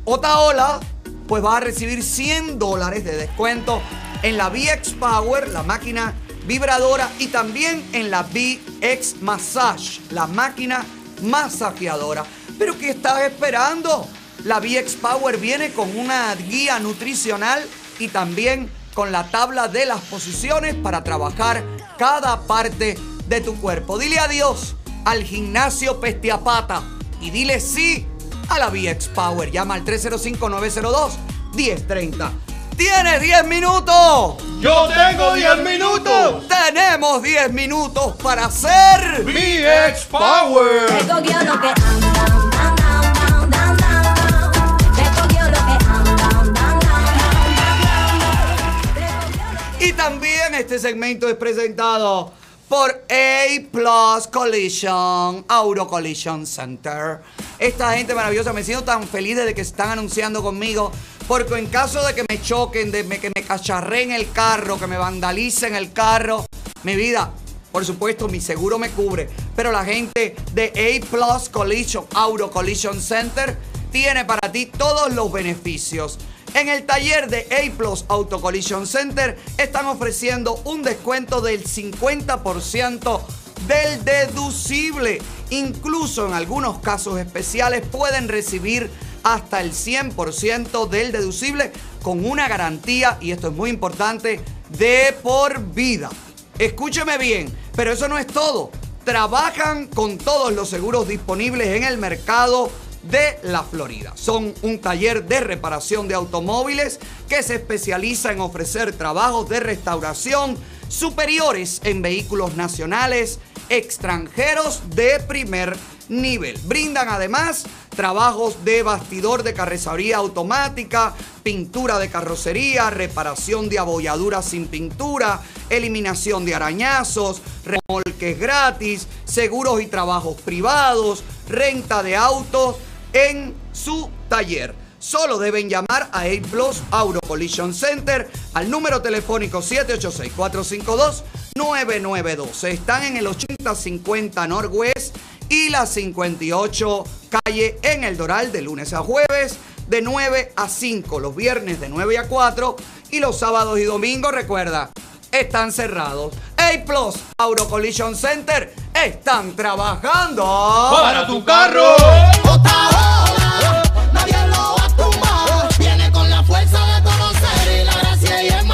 Otaola, pues vas a recibir 100 dólares de descuento en la VX Power, la máquina vibradora, y también en la VX Massage, la máquina masajeadora. ¿Pero qué estás esperando? La VX Power viene con una guía nutricional y también con la tabla de las posiciones para trabajar cada parte de tu cuerpo. Dile adiós al gimnasio Pestiapata y dile sí a la VX Power. Llama al 305-902-1030. ¿Tienes 10 minutos? Yo tengo 10 minutos. Tenemos 10 minutos para hacer VX Power. Y también este segmento es presentado por A Plus Collision, Auto Collision Center. Esta gente maravillosa, me siento tan feliz desde que están anunciando conmigo. Porque en caso de que me choquen, de que me cacharreen el carro, que me vandalicen el carro, mi vida, por supuesto, mi seguro me cubre. Pero la gente de A Plus Collision, Auto Collision Center, tiene para ti todos los beneficios. En el taller de A Plus Auto Collision Center están ofreciendo un descuento del 50% del deducible. Incluso en algunos casos especiales pueden recibir hasta el 100% del deducible con una garantía, y esto es muy importante, de por vida. Escúcheme bien, pero eso no es todo. Trabajan con todos los seguros disponibles en el mercado de la Florida. Son un taller de reparación de automóviles que se especializa en ofrecer trabajos de restauración superiores en vehículos nacionales, extranjeros de primer nivel. Brindan además trabajos de bastidor de carrocería automática, pintura de carrocería, reparación de abolladuras sin pintura, eliminación de arañazos, remolques gratis, seguros y trabajos privados, renta de autos en su taller. Solo deben llamar a A Plus Auto Collision Center al número telefónico 786-452-992. Están en el 8050 Northwest y la 58 calle en el Doral de lunes a jueves de 9 a 5, los viernes de 9 a 4 y los sábados y domingos, recuerda, están cerrados. A Plus Auto Collision Center están trabajando Para tu carro. Nadie lo va a tumbar. Viene con la fuerza de conocer y la gracia y el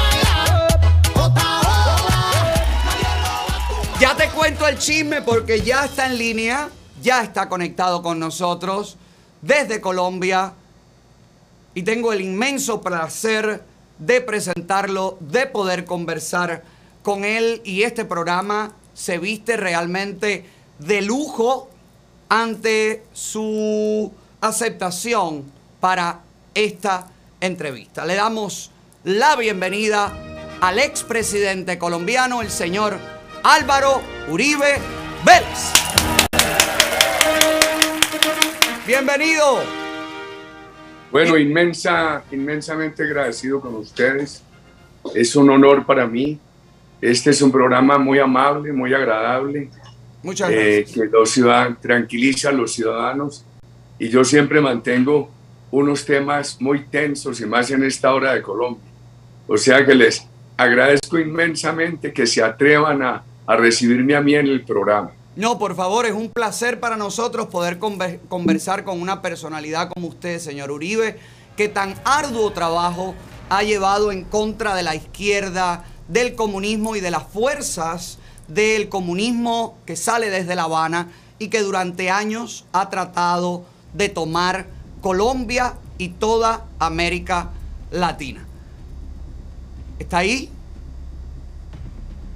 Ya te cuento el chisme porque ya está en línea, ya está conectado con nosotros desde Colombia y tengo el inmenso placer de presentarlo, de poder conversar con él y este programa se viste realmente de lujo ante su aceptación para esta entrevista. Le damos la bienvenida al expresidente colombiano, el señor Álvaro Uribe Vélez. Bienvenido. Bueno, inmensa, inmensamente agradecido con ustedes. Es un honor para mí. Este es un programa muy amable, muy agradable. Muchas eh, gracias. que los ciudadanos, tranquiliza a los ciudadanos. Y yo siempre mantengo unos temas muy tensos y más en esta hora de Colombia. O sea que les agradezco inmensamente que se atrevan a, a recibirme a mí en el programa. No, por favor, es un placer para nosotros poder conver- conversar con una personalidad como usted, señor Uribe, que tan arduo trabajo ha llevado en contra de la izquierda, del comunismo y de las fuerzas del comunismo que sale desde La Habana y que durante años ha tratado de tomar Colombia y toda América Latina. ¿Está ahí?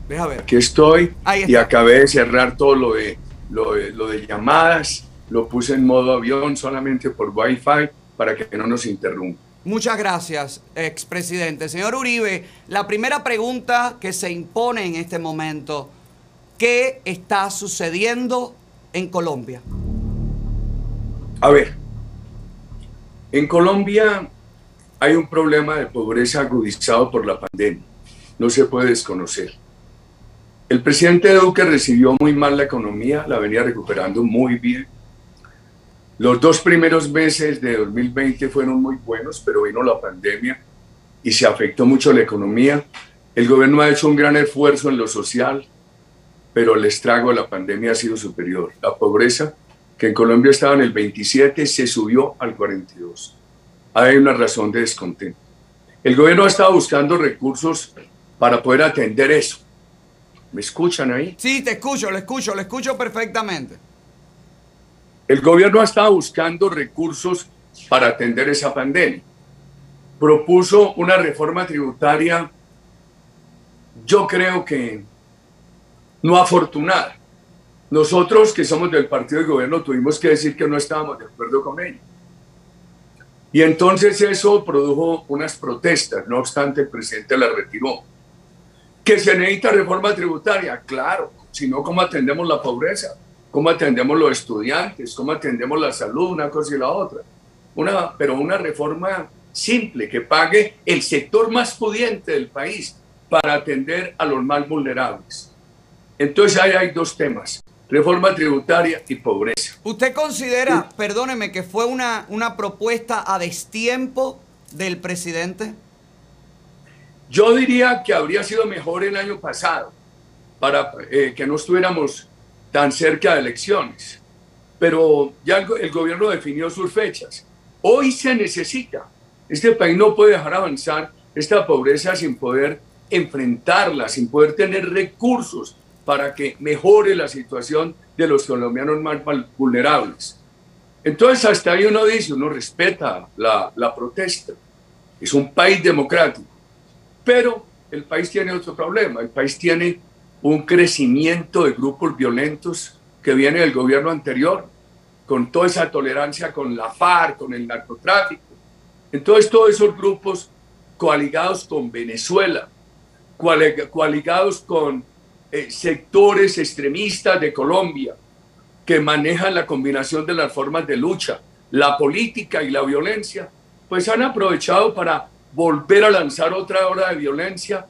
Deja ver. Aquí estoy y acabé de cerrar todo lo de, lo de, lo de llamadas, lo puse en modo avión solamente por Wi-Fi para que no nos interrumpa. Muchas gracias, expresidente. Señor Uribe, la primera pregunta que se impone en este momento, ¿qué está sucediendo en Colombia? A ver, en Colombia hay un problema de pobreza agudizado por la pandemia. No se puede desconocer. El presidente Duque recibió muy mal la economía, la venía recuperando muy bien. Los dos primeros meses de 2020 fueron muy buenos, pero vino la pandemia y se afectó mucho la economía. El gobierno ha hecho un gran esfuerzo en lo social, pero el estrago de la pandemia ha sido superior. La pobreza, que en Colombia estaba en el 27, se subió al 42. Hay una razón de descontento. El gobierno ha estado buscando recursos para poder atender eso. ¿Me escuchan ahí? Sí, te escucho, lo escucho, lo escucho perfectamente. El gobierno ha estado buscando recursos para atender esa pandemia. Propuso una reforma tributaria, yo creo que no afortunada. Nosotros que somos del partido de gobierno tuvimos que decir que no estábamos de acuerdo con ella. Y entonces eso produjo unas protestas, no obstante el presidente la retiró. ¿Que se necesita reforma tributaria? Claro, si no, ¿cómo atendemos la pobreza? ¿Cómo atendemos los estudiantes? ¿Cómo atendemos la salud? Una cosa y la otra. Una, pero una reforma simple que pague el sector más pudiente del país para atender a los más vulnerables. Entonces ahí hay dos temas, reforma tributaria y pobreza. ¿Usted considera, perdóneme, que fue una, una propuesta a destiempo del presidente? Yo diría que habría sido mejor el año pasado para eh, que no estuviéramos tan cerca de elecciones. Pero ya el, gobierno definió sus fechas. Hoy se necesita. Este país no puede dejar avanzar esta pobreza sin poder enfrentarla, sin poder tener recursos para que mejore la situación de los colombianos más vulnerables. Entonces, hasta ahí uno dice, uno respeta la, la protesta. Es un país democrático. Pero el país tiene otro problema. El país tiene un crecimiento de grupos violentos que viene del gobierno anterior, con toda esa tolerancia con la FARC, con el narcotráfico. Entonces, todos esos grupos coaligados con Venezuela, coali- coaligados con eh, sectores extremistas de Colombia, que manejan la combinación de las formas de lucha, la política y la violencia, pues han aprovechado para volver a lanzar otra hora de violencia,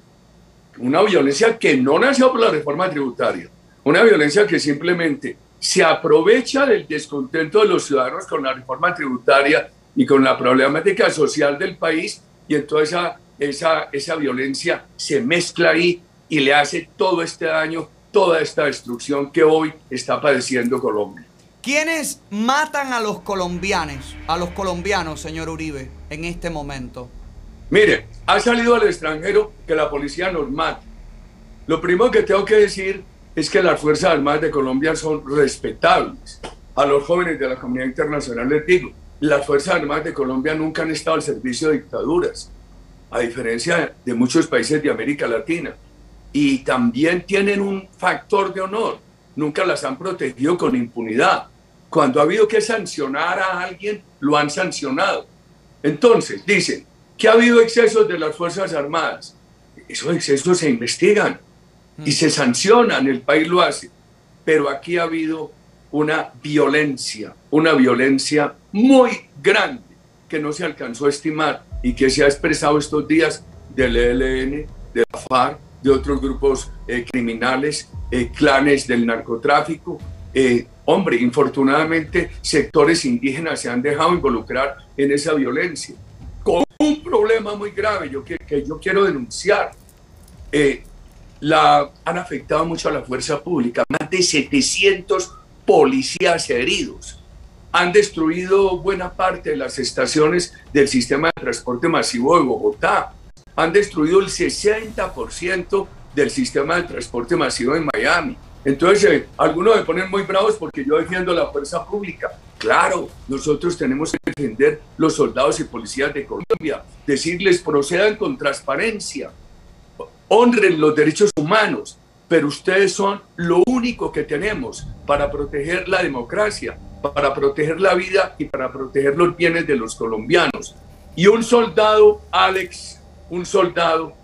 una violencia que no nació por la reforma tributaria, una violencia que simplemente se aprovecha del descontento de los ciudadanos con la reforma tributaria y con la problemática social del país y entonces esa, esa, esa violencia se mezcla ahí y le hace todo este daño, toda esta destrucción que hoy está padeciendo Colombia. ¿Quiénes matan a los colombianos, a los colombianos, señor Uribe, en este momento? Mire, ha salido al extranjero que la policía nos mata. Lo primero que tengo que decir es que las Fuerzas Armadas de Colombia son respetables. A los jóvenes de la comunidad internacional les digo, las Fuerzas Armadas de Colombia nunca han estado al servicio de dictaduras, a diferencia de muchos países de América Latina. Y también tienen un factor de honor, nunca las han protegido con impunidad. Cuando ha habido que sancionar a alguien, lo han sancionado. Entonces, dicen que ha habido excesos de las Fuerzas Armadas. Esos excesos se investigan y se sancionan, el país lo hace. Pero aquí ha habido una violencia, una violencia muy grande que no se alcanzó a estimar y que se ha expresado estos días del ELN, de la FARC, de otros grupos eh, criminales, eh, clanes del narcotráfico. Eh, hombre, infortunadamente sectores indígenas se han dejado involucrar en esa violencia. Un problema muy grave yo, que, que yo quiero denunciar. Eh, la, han afectado mucho a la fuerza pública, más de 700 policías heridos. Han destruido buena parte de las estaciones del sistema de transporte masivo de Bogotá. Han destruido el 60% del sistema de transporte masivo en Miami. Entonces, eh, algunos me ponen muy bravos porque yo defiendo la fuerza pública. Claro, nosotros tenemos que defender los soldados y policías de Colombia, decirles procedan con transparencia, honren los derechos humanos, pero ustedes son lo único que tenemos para proteger la democracia, para proteger la vida y para proteger los bienes de los colombianos. Y un soldado, Alex, un soldado,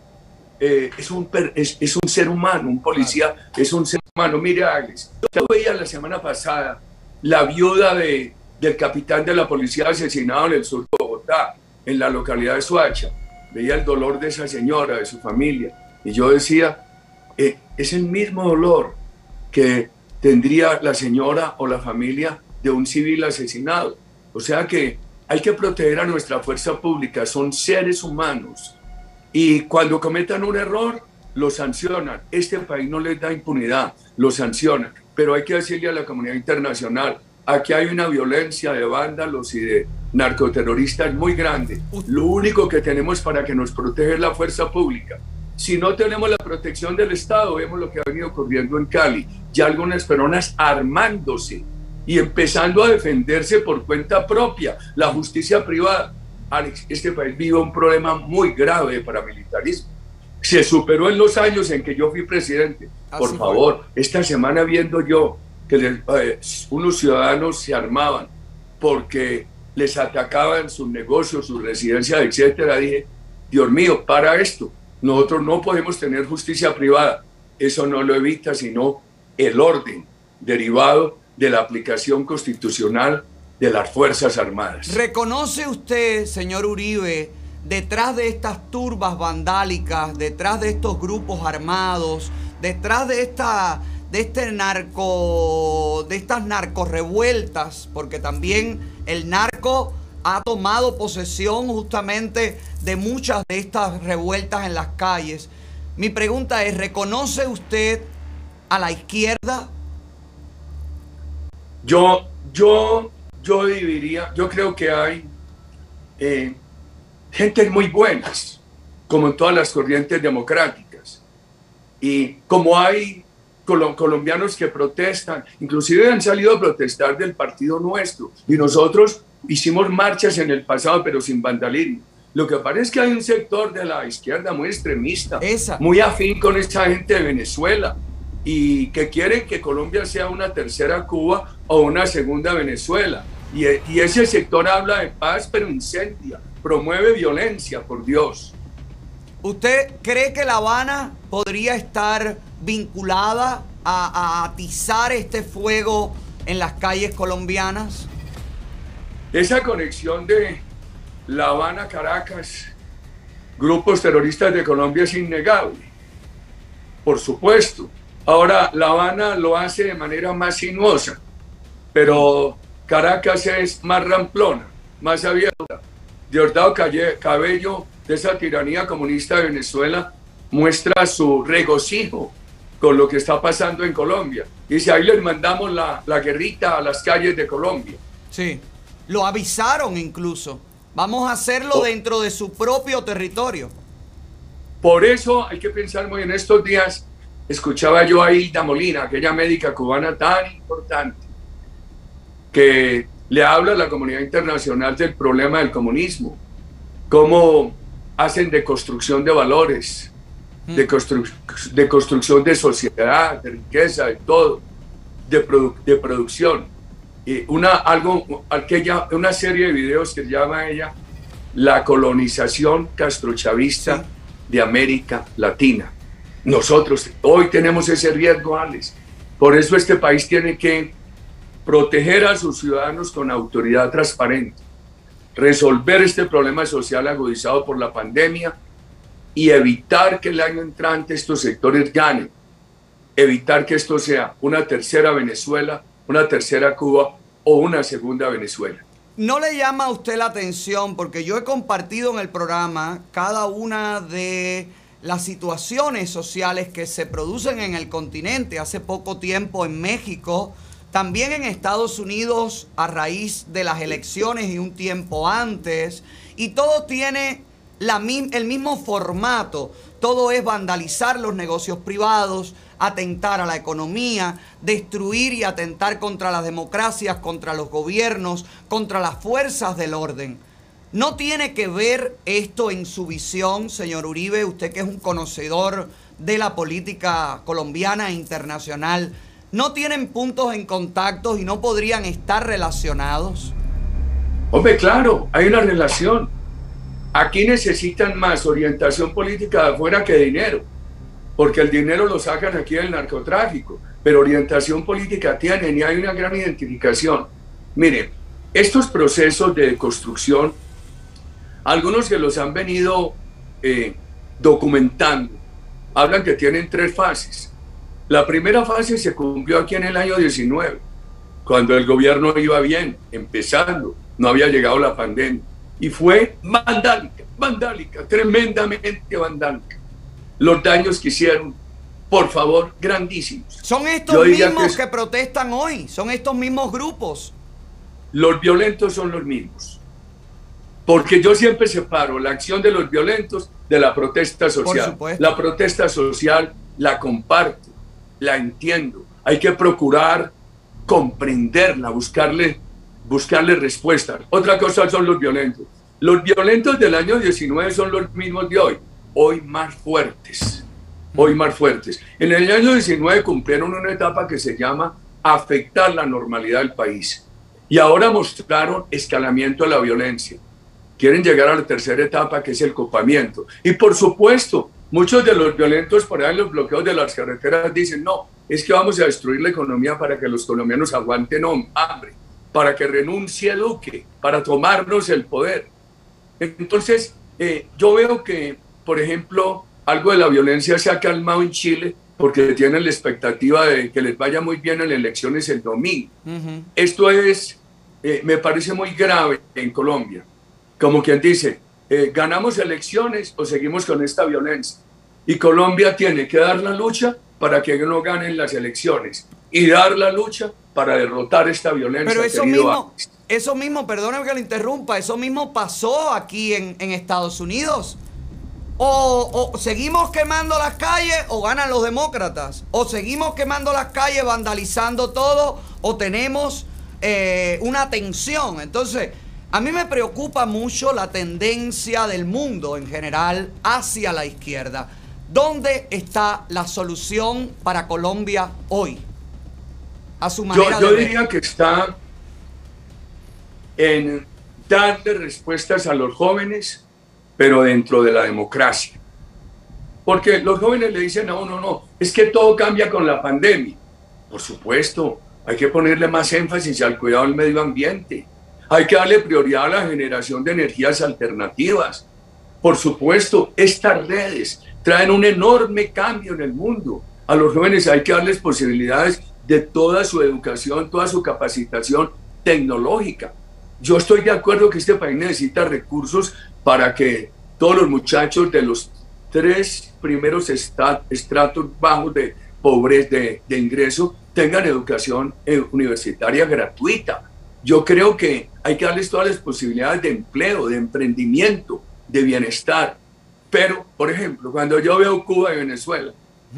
eh, es, un, es un ser humano, un policía es un ser humano. Mire, Alex, yo veía la semana pasada la viuda de, del capitán de la policía asesinado en el sur de Bogotá. en la localidad de Suacha, veía el dolor de esa señora, de su familia, y yo decía, eh, es el mismo dolor que tendría la señora o la familia de un civil asesinado. O sea que hay que proteger a nuestra fuerza pública, son seres humanos. Y cuando cometan un error, lo sancionan. Este país no les da impunidad, lo sancionan. Pero hay que decirle a la comunidad internacional, aquí hay una violencia de vándalos y de narcoterroristas muy grande. Lo único que tenemos para que nos proteja es la fuerza pública. Si no tenemos la protección del Estado, vemos lo que ha venido ocurriendo en Cali, ya algunas personas armándose y empezando a defenderse por cuenta propia, la justicia privada. Alex, este país vive un problema muy grave de paramilitarismo. Se superó en los años en que yo fui presidente. Por Así favor, esta semana viendo yo que les- eh, unos ciudadanos se armaban porque les atacaban sus negocios, sus residencias, etcétera, dije, Dios mío, para esto. Nosotros no podemos tener justicia privada. Eso no lo evita sino el orden derivado de la aplicación constitucional de las Fuerzas Armadas. ¿Reconoce usted, señor Uribe, detrás de estas turbas vandálicas, detrás de estos grupos armados, detrás de esta de este narco de estas narcorrevueltas, porque también el narco ha tomado posesión justamente de muchas de estas revueltas en las calles. Mi pregunta es, ¿reconoce usted a la izquierda? Yo, yo, yo dividiría, yo creo que hay eh, gente muy buenas, como en todas las corrientes democráticas. Y como hay colo- colombianos que protestan, inclusive han salido a protestar del partido nuestro, y nosotros hicimos marchas en el pasado, pero sin vandalismo. Lo que parece es que hay un sector de la izquierda muy extremista, muy afín con esta gente de Venezuela, y que quieren que Colombia sea una tercera Cuba o una segunda Venezuela. Y, y ese sector habla de paz, pero incendia, promueve violencia, por Dios. ¿Usted cree que La Habana podría estar vinculada a, atizar este fuego en las calles colombianas? Esa conexión de La Habana, Caracas, grupos terroristas de Colombia es innegable. Por supuesto. Ahora, La Habana lo hace de manera más sinuosa, pero Caracas es más ramplona, más abierta. Diosdado Cabello, de esa tiranía comunista de Venezuela, muestra su regocijo con lo que está pasando en Colombia. Dice, ahí les mandamos la, la guerrita a las calles de Colombia. Sí. Lo avisaron incluso. Vamos a hacerlo Oh. dentro de su propio territorio. Por eso hay que pensar muy en estos días. Escuchaba yo a Hilda Molina, aquella médica cubana tan importante, que le habla a la comunidad internacional del problema del comunismo, cómo hacen de construcción de valores, de, constru- de construcción de sociedad, de riqueza, de todo, de, produ- de producción. Y una, algo, aquella, una serie de videos que llama ella La colonización castrochavista de América Latina. Nosotros hoy tenemos ese riesgo, Alex. Por eso este país tiene que proteger a sus ciudadanos con autoridad transparente, resolver este problema social agudizado por la pandemia y evitar que el año entrante estos sectores ganen, evitar que esto sea una tercera Venezuela, una tercera Cuba o una segunda Venezuela. ¿No le llama a usted la atención? Porque yo he compartido en el programa cada una de las situaciones sociales que se producen en el continente. Hace poco tiempo en México, también en Estados Unidos a raíz de las elecciones y un tiempo antes. Y todo tiene el mismo formato. Todo es vandalizar los negocios privados, atentar a la economía, destruir y atentar contra las democracias, contra los gobiernos, contra las fuerzas del orden. ¿No tiene que ver esto en su visión, señor Uribe, usted que es un conocedor de la política colombiana e internacional? ¿No tienen puntos en contacto y no podrían estar relacionados? Hombre, claro, hay una relación. Aquí necesitan más orientación política de afuera que dinero, porque el dinero lo sacan aquí del narcotráfico, pero orientación política tienen y hay una gran identificación. Miren, estos procesos de construcción Algunos que los han venido eh, documentando hablan que tienen tres fases. La primera fase se cumplió aquí en el año 19, cuando el gobierno iba bien, empezando, no había llegado la pandemia. Y fue vandálica, vandálica, tremendamente vandálica. Los daños que hicieron, por favor, grandísimos. Son estos mismos es- que protestan hoy, son estos mismos grupos. los violentos son los mismos. Porque yo siempre separo la acción de los violentos de la protesta social. La protesta social la comparto, la entiendo. Hay que procurar comprenderla, buscarle, buscarle respuestas. Otra cosa son los violentos. Los violentos del año 19 son los mismos de hoy, hoy más fuertes. Hoy más fuertes. En el año 19 cumplieron una etapa que se llama afectar la normalidad del país. Y ahora mostraron escalamiento de la violencia. Quieren llegar a la tercera etapa, que es el copamiento. Y por supuesto, muchos de los violentos por ahí en los bloqueos de las carreteras dicen, no, es que vamos a destruir la economía para que los colombianos aguanten hambre, para que renuncie Duque, para tomarnos el poder. Entonces, eh, yo veo que, por ejemplo, algo de la violencia se ha calmado en Chile porque tienen la expectativa de que les vaya muy bien en las elecciones el domingo. Esto es, eh, me parece muy grave en Colombia. Como quien dice, eh, ganamos elecciones o seguimos con esta violencia. Y Colombia tiene que dar la lucha para que no ganen las elecciones y dar la lucha para derrotar esta violencia. Pero eso mismo, eso mismo, perdóname que lo interrumpa, eso mismo pasó aquí en, en Estados Unidos. O, o seguimos quemando las calles o ganan los demócratas. O seguimos quemando las calles, vandalizando todo, o tenemos eh, una tensión. Entonces, a mí me preocupa mucho la tendencia del mundo en general hacia la izquierda. ¿Dónde está la solución para Colombia hoy? A su Yo, manera yo de diría que está en darle respuestas a los jóvenes, pero dentro de la democracia. Porque los jóvenes le dicen, no, no, no, es que todo cambia con la pandemia. Por supuesto, hay que ponerle más énfasis al cuidado del medio ambiente. Hay que darle prioridad a la generación de energías alternativas. Por supuesto, estas redes traen un enorme cambio en el mundo. A los jóvenes hay que darles posibilidades de toda su educación, toda su capacitación tecnológica. Yo estoy de acuerdo que este país necesita recursos para que todos los muchachos de los tres primeros estratos bajos de pobreza, de, de ingreso, tengan educación eh, universitaria gratuita. Yo creo que hay que darles todas las posibilidades de empleo, de emprendimiento, de bienestar. Pero, por ejemplo, cuando yo veo Cuba y Venezuela,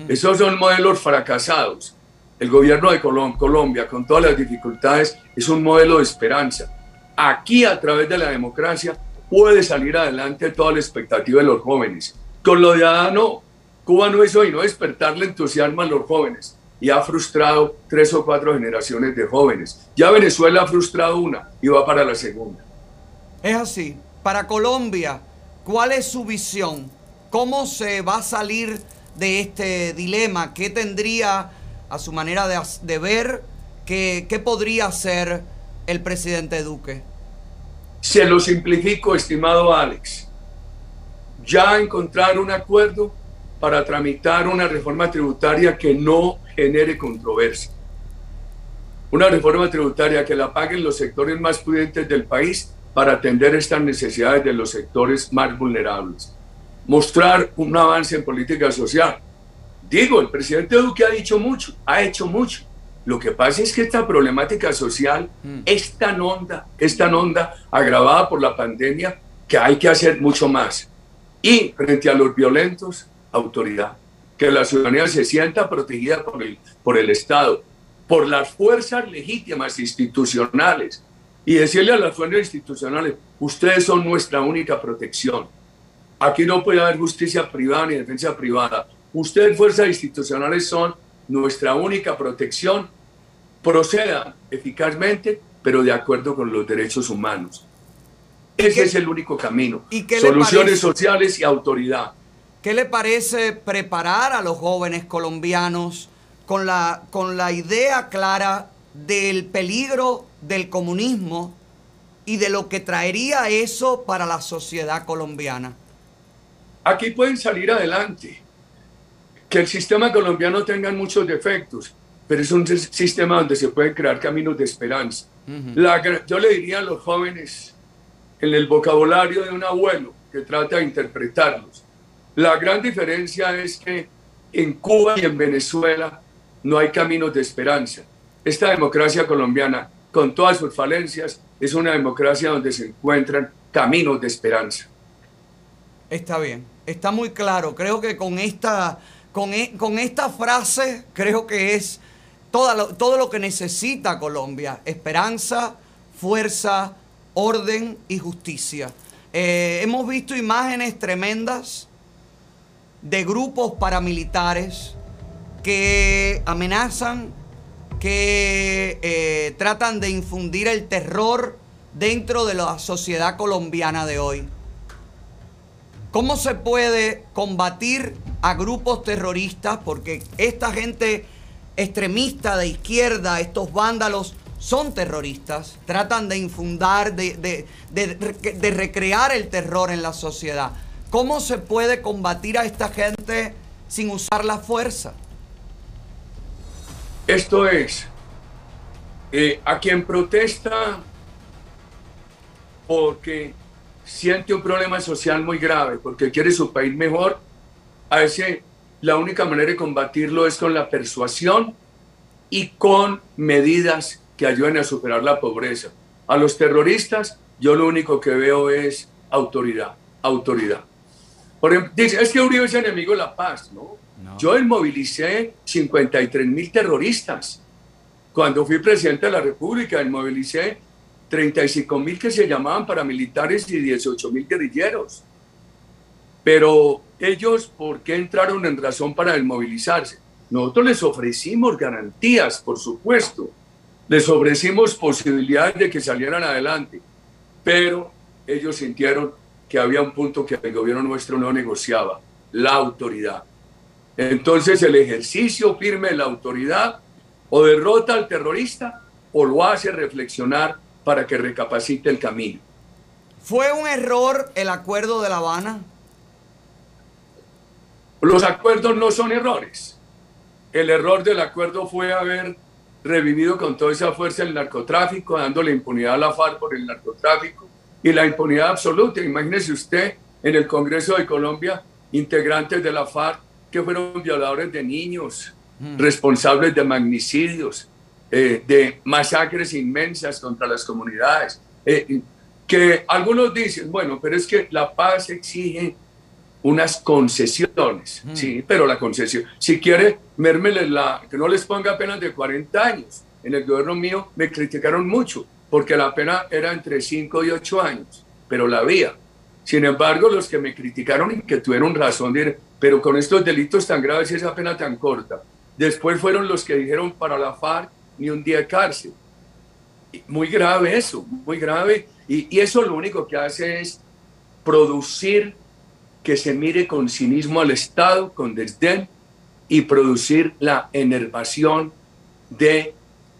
esos son modelos fracasados. El gobierno de Colom- Colombia, con todas las dificultades, es un modelo de esperanza. Aquí, a través de la democracia, puede salir adelante toda la expectativa de los jóvenes. Con lo de Adán, no. Cuba no hizo y no despertarle entusiasmo a los jóvenes y ha frustrado tres o cuatro generaciones de jóvenes. Ya Venezuela ha frustrado una y va para la segunda. Es así. Para Colombia, ¿cuál es su visión? ¿Cómo se va a salir de este dilema? ¿Qué tendría a su manera de, ver? ¿Qué, qué podría hacer el presidente Duque? Se lo simplifico, estimado Alex. Ya encontrar un acuerdo para tramitar una reforma tributaria que no genere controversia. Una reforma tributaria que la paguen los sectores más pudientes del país para atender estas necesidades de los sectores más vulnerables. Mostrar un avance en política social. Digo, el presidente Duque ha dicho mucho, ha hecho mucho. Lo que pasa es que esta problemática social es tan honda, es tan honda, agravada por la pandemia, que hay que hacer mucho más. Y frente a los violentos, autoridad. Que la ciudadanía se sienta protegida por el, por el Estado, por las fuerzas legítimas institucionales. Y decirle a las fuerzas institucionales, ustedes son nuestra única protección. Aquí no puede haber justicia privada ni defensa privada. Ustedes, fuerzas institucionales, son nuestra única protección. Procedan eficazmente, pero de acuerdo con los derechos humanos. Ese es el único camino. ¿Y qué Soluciones sociales y autoridad. ¿Qué le parece preparar a los jóvenes colombianos con la, con la idea clara del peligro del comunismo y de lo que traería eso para la sociedad colombiana. Aquí pueden salir adelante. Que el sistema colombiano tenga muchos defectos, pero es un sis- sistema donde se pueden crear caminos de esperanza. La yo le diría a los jóvenes, en el vocabulario de un abuelo que trata de interpretarlos, la gran diferencia es que en Cuba y en Venezuela no hay caminos de esperanza. Esta democracia colombiana, con todas sus falencias, es una democracia donde se encuentran caminos de esperanza. Está bien, está muy claro. Creo que con esta, con, e- con esta frase, creo que es toda lo- todo lo que necesita Colombia. Esperanza, fuerza, orden y justicia. Eh, hemos visto imágenes tremendas de grupos paramilitares que amenazan, que eh, tratan de infundir el terror dentro de la sociedad colombiana de hoy. ¿Cómo se puede combatir a grupos terroristas? Porque esta gente extremista de izquierda, estos vándalos, son terroristas. Tratan de infundar, de, de- de- de recrear el terror en la sociedad. ¿Cómo se puede combatir a esta gente sin usar la fuerza? Esto es, eh, a quien protesta porque siente un problema social muy grave, porque quiere su país mejor, a ese la única manera de combatirlo es con la persuasión y con medidas que ayuden a superar la pobreza. A los terroristas yo lo único que veo es autoridad, autoridad. Por ejemplo, dice, es que Uribe es enemigo de la paz, ¿no? Yo movilicé 53 mil terroristas. Cuando fui presidente de la República, movilicé 35 mil que se llamaban paramilitares y 18 mil guerrilleros. Pero ellos, ¿por qué entraron en razón para desmovilizarse? Nosotros les ofrecimos garantías, por supuesto. Les ofrecimos posibilidades de que salieran adelante. Pero ellos sintieron que había un punto que el gobierno nuestro no negociaba, la autoridad. Entonces el ejercicio firme de la autoridad o derrota al terrorista o lo hace reflexionar para que recapacite el camino. ¿Fue un error el acuerdo de La Habana? Los acuerdos no son errores. El error del acuerdo fue haber revivido con toda esa fuerza el narcotráfico, dándole impunidad a la FARC por el narcotráfico y la impunidad absoluta. Imagínese usted en el Congreso de Colombia, integrantes de la FARC que fueron violadores de niños, responsables de magnicidios, eh, de masacres inmensas contra las comunidades. eh, que algunos dicen, bueno, pero es que la paz exige unas concesiones, sí, pero la concesión, si quiere, mérmele la, que no les ponga penas de 40 años. En el gobierno mío me criticaron mucho, porque la pena era entre 5 y 8 años, pero la había. Sin embargo, los que me criticaron y que tuvieron razón, de, pero con estos delitos tan graves y esa pena tan corta, después fueron los que dijeron para la FARC ni un día de cárcel. Muy grave eso, muy grave. Y, y eso lo único que hace es producir que se mire con cinismo al Estado, con desdén, y producir la enervación de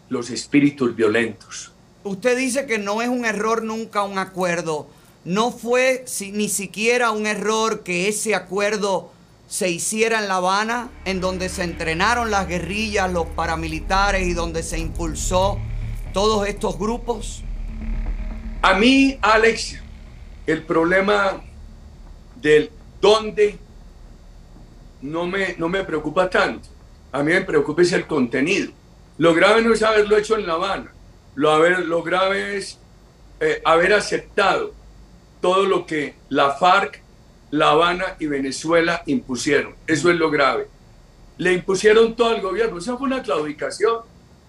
los espíritus violentos. Usted dice que no es un error nunca un acuerdo. No fue ni siquiera un error que ese acuerdo se hiciera en La Habana, en donde se entrenaron las guerrillas, los paramilitares y donde se impulsó todos estos grupos. A mí, Alex, el problema del dónde no me, no me preocupa tanto. A mí me preocupa es el contenido. Lo grave no es haberlo hecho en La Habana. Lo, grave es eh, haber aceptado todo lo que la FARC, La Habana y Venezuela impusieron. Eso es lo grave. Le impusieron todo al gobierno. Esa fue una claudicación.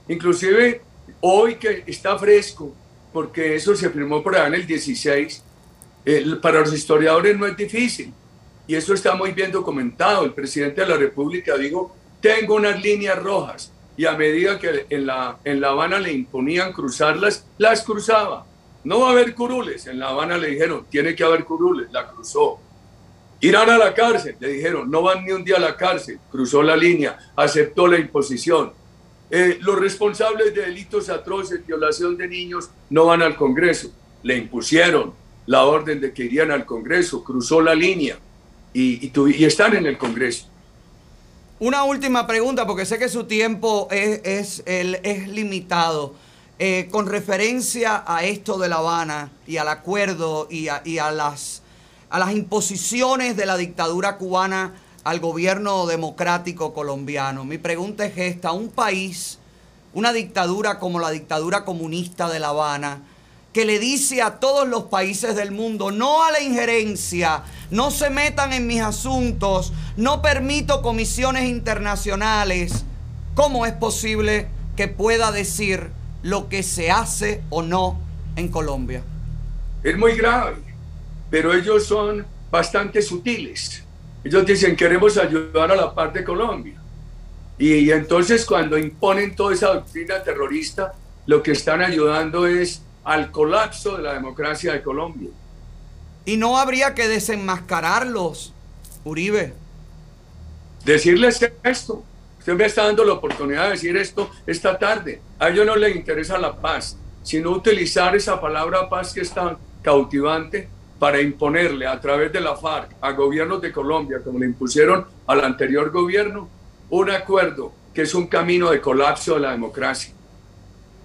Inclusive hoy que está fresco, porque eso se firmó por allá en el 16, eh, para los historiadores no es difícil. Y eso está muy bien documentado. El presidente de la República dijo, tengo unas líneas rojas. Y a medida que en La, en la Habana le imponían cruzarlas, las cruzaba. No va a haber curules. En La Habana le dijeron, tiene que haber curules. La cruzó. Irán a la cárcel. Le dijeron, no van ni un día a la cárcel. Cruzó la línea, aceptó la imposición. Eh, los responsables de delitos atroces, violación de niños, no van al Congreso. le impusieron la orden de que irían al Congreso, cruzó la línea y, y están en el Congreso. Una última pregunta, porque sé que su tiempo es, es, limitado. Eh, con referencia a esto de La Habana y al acuerdo y a, y a las, a las imposiciones de la dictadura cubana al gobierno democrático colombiano, mi pregunta es esta, un país, una dictadura como la dictadura comunista de La Habana, que le dice a todos los países del mundo, no a la injerencia, no se metan en mis asuntos, no permito comisiones internacionales, ¿cómo es posible que pueda decir lo que se hace o no en Colombia? Es muy grave, pero ellos son bastante sutiles. Ellos dicen, queremos ayudar a la paz de Colombia. Y, y entonces cuando imponen toda esa doctrina terrorista, lo que están ayudando es al colapso de la democracia de Colombia. Y no habría que desenmascararlos, Uribe. Decirles esto, usted me está dando la oportunidad de decir esto esta tarde. A ellos no les interesa la paz, sino utilizar esa palabra paz que es tan cautivante para imponerle a través de la FARC a gobiernos de Colombia, como le impusieron al anterior gobierno, un acuerdo que es un camino de colapso de la democracia.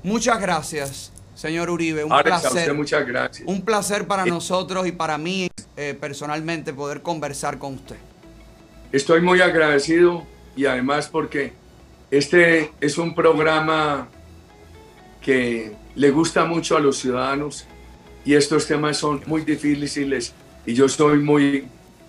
Muchas gracias, señor Uribe. Un Alex, placer. usted muchas gracias. Un placer para nosotros y para mí eh, personalmente poder conversar con usted. Estoy muy agradecido y además porque este es un programa que le gusta mucho a los ciudadanos y estos temas son muy difíciles y yo soy muy,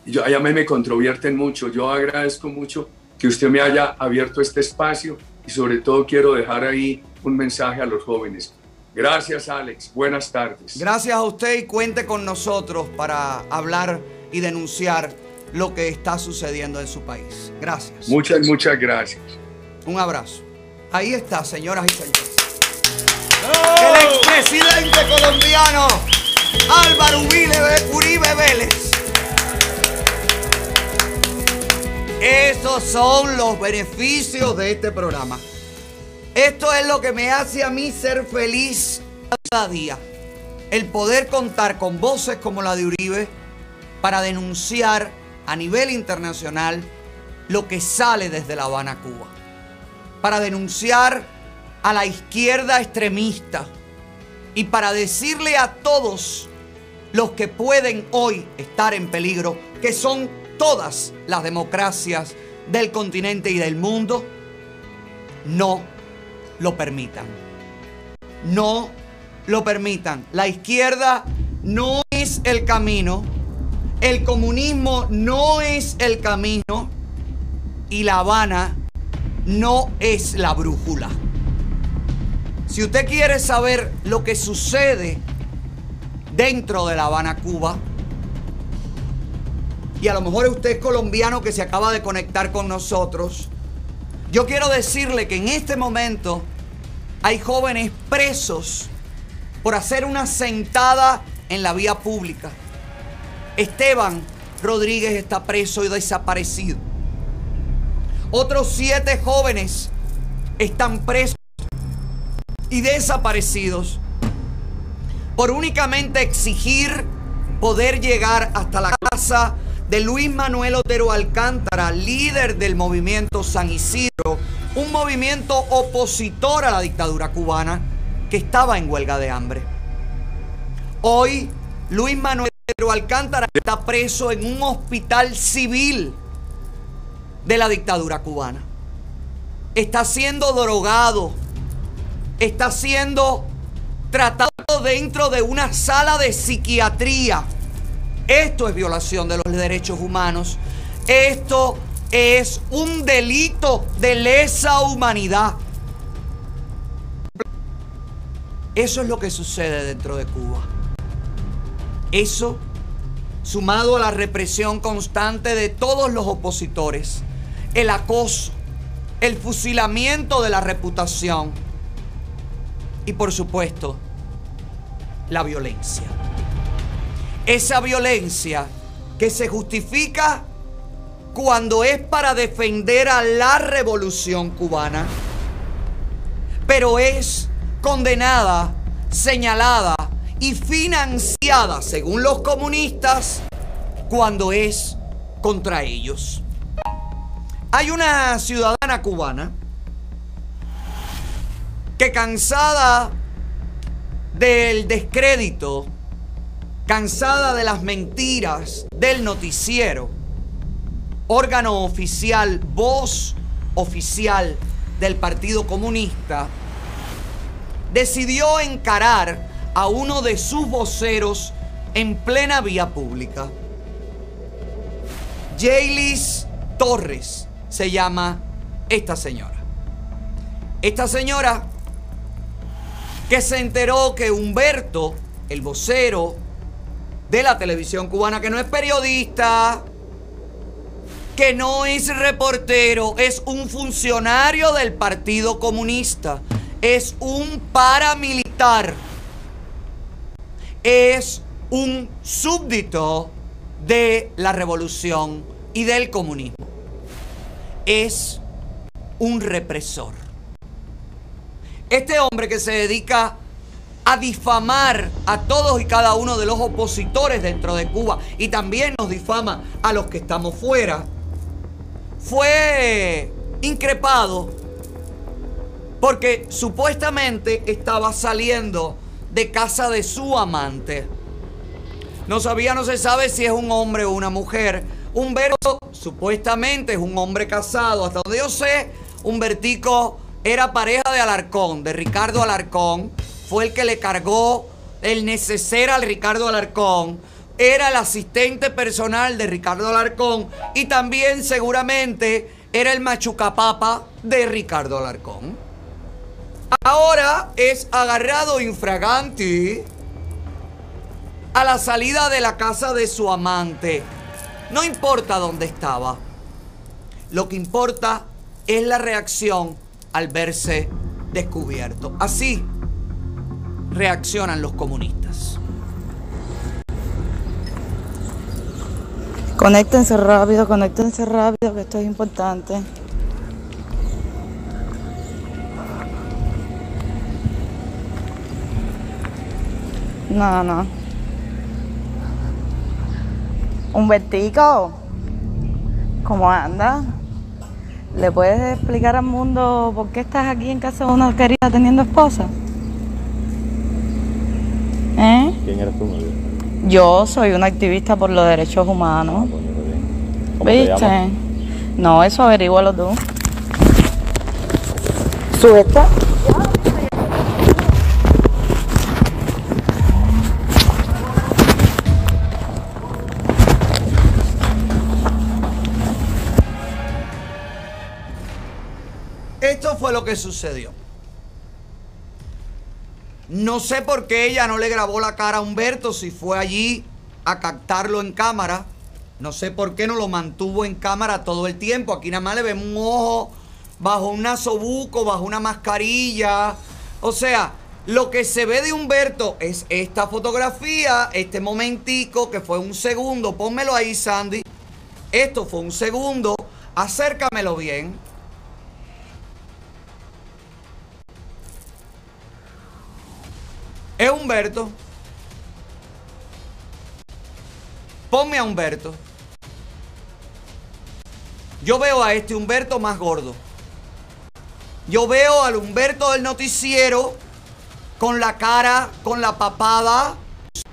yo, a mí me controvierten mucho. Yo agradezco mucho que usted me haya abierto este espacio y sobre todo quiero dejar ahí un mensaje a los jóvenes. Gracias Alex, buenas tardes. Gracias a usted y cuente con nosotros para hablar y denunciar lo que está sucediendo en su país. Gracias. Muchas, muchas gracias. Un abrazo. Ahí está, señoras y señores. El expresidente colombiano Álvaro Uribe, Uribe Vélez. Esos son los beneficios de este programa. Esto es lo que me hace a mí ser feliz cada día. El poder contar con voces como la de Uribe para denunciar a nivel internacional lo que sale desde La Habana, Cuba. Para denunciar a la izquierda extremista y para decirle a todos los que pueden hoy estar en peligro, que son todas las democracias del continente y del mundo, no lo permitan. No lo permitan. La izquierda no es el camino. El comunismo no es el camino. Y La Habana no es la brújula. Si usted quiere saber lo que sucede dentro de La Habana, Cuba, y a lo mejor usted es colombiano que se acaba de conectar con nosotros, yo quiero decirle que en este momento hay jóvenes presos por hacer una sentada en la vía pública. Esteban Rodríguez está preso y desaparecido. Otros siete jóvenes están presos y desaparecidos por únicamente exigir poder llegar hasta la casa de Luis Manuel Otero Alcántara, líder del movimiento San Isidro, un movimiento opositor a la dictadura cubana que estaba en huelga de hambre. Hoy Luis Manuel Otero Alcántara está preso en un hospital civil de la dictadura cubana. Está siendo drogado, está siendo tratado dentro de una sala de psiquiatría. Esto es violación de los derechos humanos. Esto es un delito de lesa humanidad. Eso es lo que sucede dentro de Cuba. Eso, sumado a la represión constante de todos los opositores, el acoso, el fusilamiento de la reputación y por supuesto la violencia. Esa violencia que se justifica cuando es para defender a la revolución cubana, pero es condenada, señalada y financiada, según los comunistas, cuando es contra ellos. Hay una ciudadana cubana que cansada del descrédito, cansada de las mentiras del noticiero, órgano oficial, voz oficial del Partido Comunista, decidió encarar a uno de sus voceros en plena vía pública. Jaylis Torres se llama esta señora. Esta señora que se enteró que Humberto, el vocero de la televisión cubana, que no es periodista, que no es reportero, es un funcionario del Partido Comunista, es un paramilitar, es un súbdito de la revolución y del comunismo. Es un represor. Este hombre que se dedica a difamar a todos y cada uno de los opositores dentro de Cuba y también nos difama a los que estamos fuera, fue increpado porque supuestamente estaba saliendo de casa de su amante. No sabía, no se sabe si es un hombre o una mujer. Humberto supuestamente es un hombre casado. Hasta donde yo sé, Humbertico era pareja de Alarcón, de Ricardo Alarcón. Fue el que le cargó el neceser al Ricardo Alarcón. Era el asistente personal de Ricardo Alarcón. Y también seguramente era el machucapapa de Ricardo Alarcón. Ahora es agarrado infraganti a la salida de la casa de su amante. No importa dónde estaba. Lo que importa es la reacción al verse descubierto. Así reaccionan los comunistas. Conéctense rápido, conéctense rápido, que esto es importante. No, no. Humbertico, ¿cómo anda? ¿Le puedes explicar al mundo por qué estás aquí en casa de una querida teniendo esposa? ¿Eh? ¿Quién eres tú, María? Yo soy una activista por los derechos humanos. ¿Cómo te ¿Viste? No, eso averígualo tú. Suelta. Esto fue lo que sucedió. No sé por qué ella no le grabó la cara a Humberto si fue allí a captarlo en cámara. No sé por qué no lo mantuvo en cámara todo el tiempo. Aquí nada más le vemos un ojo bajo un nasobuco, bajo una mascarilla. O sea, lo que se ve de Humberto es esta fotografía, este momentico que fue un segundo. Pónmelo ahí, Sandy. Esto fue un segundo. Acércamelo bien. Es Humberto. Ponme a Humberto. Yo veo a este Humberto más gordo. Yo veo al Humberto del noticiero con la cara, con la papada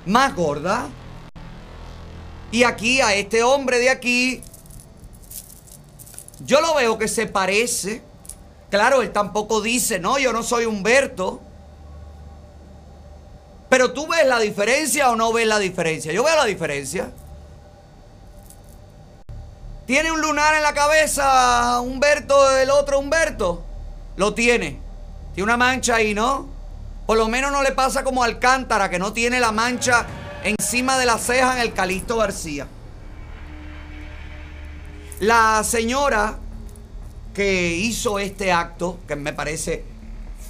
más gorda. Y aquí a este hombre de aquí, yo lo veo que se parece. Claro, él tampoco dice, no, yo no soy Humberto. Pero tú ves la diferencia o no ves la diferencia. Yo veo la diferencia. ¿Tiene un lunar en la cabeza Humberto, el otro Humberto? Lo tiene. Tiene una mancha ahí, ¿no? Por lo menos no le pasa como Alcántara, que no tiene la mancha encima de la ceja en el Calixto García. La señora que hizo este acto, que me parece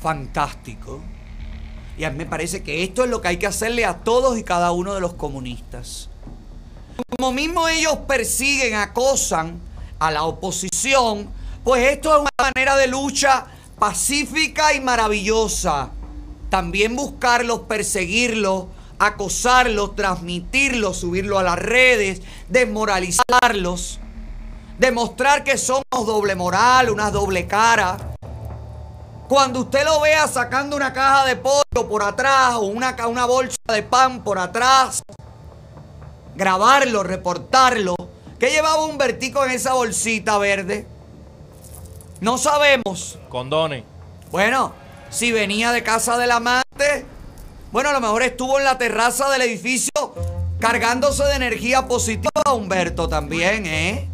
fantástico, y a mí me parece que esto es lo que hay que hacerle a todos y cada uno de los comunistas. Como mismo ellos persiguen, acosan a la oposición, pues esto es una manera de lucha pacífica y maravillosa. También buscarlos, perseguirlos, acosarlos, transmitirlos, subirlo a las redes, desmoralizarlos, demostrar que somos doble moral, una doble cara. Cuando usted lo vea sacando una caja de pollo por atrás o una, una bolsa de pan por atrás, grabarlo, reportarlo. ¿Qué llevaba un vertico en esa bolsita verde? No sabemos. Condones. Bueno, si venía de casa del amante, bueno, a lo mejor estuvo en la terraza del edificio cargándose de energía positiva, Humberto, también, ¿eh?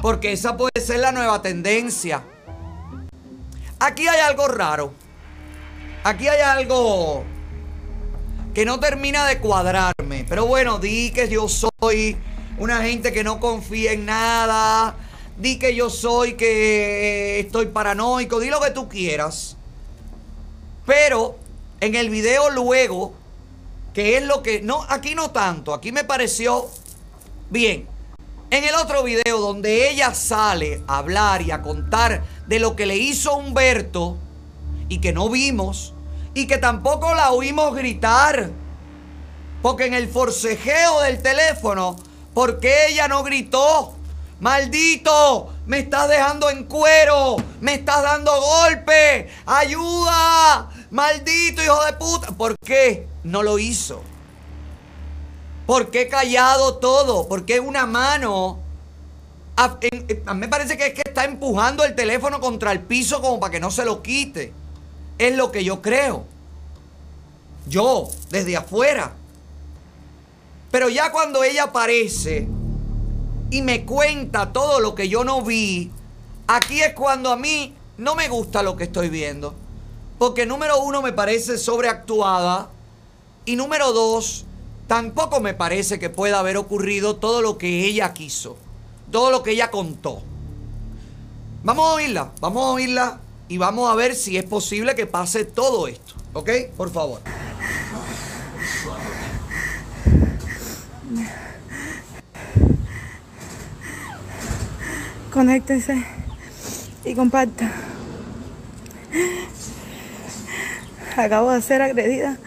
Porque esa puede ser la nueva tendencia. Aquí hay algo raro. Aquí hay algo que no termina de cuadrarme. Pero bueno, di que yo soy una gente que no confía en nada. Di que yo soy que estoy paranoico. Di lo que tú quieras. Pero en el video luego, que es lo que... No, aquí no tanto. Aquí me pareció bien. En el otro video donde ella sale a hablar y a contar de lo que le hizo Humberto y que no vimos y que tampoco la oímos gritar. Porque en el forcejeo del teléfono, ¿por qué ella no gritó? Maldito, me estás dejando en cuero, me estás dando golpe, ayuda, maldito hijo de puta. ¿Por qué no lo hizo? ¿Por qué callado todo? ¿Por qué una mano? A, mí me parece que es que está empujando el teléfono contra el piso como para que no se lo quite. Es lo que yo creo. Yo, desde afuera. Pero ya cuando ella aparece y me cuenta todo lo que yo no vi, aquí es cuando a mí no me gusta lo que estoy viendo. Porque número uno me parece sobreactuada y número dos, tampoco me parece que pueda haber ocurrido todo lo que ella quiso, todo lo que ella contó. Vamos a oírla, vamos a oírla y vamos a ver si es posible que pase todo esto. ¿Ok? Por favor. Conéctense y compartan. Acabo de ser agredida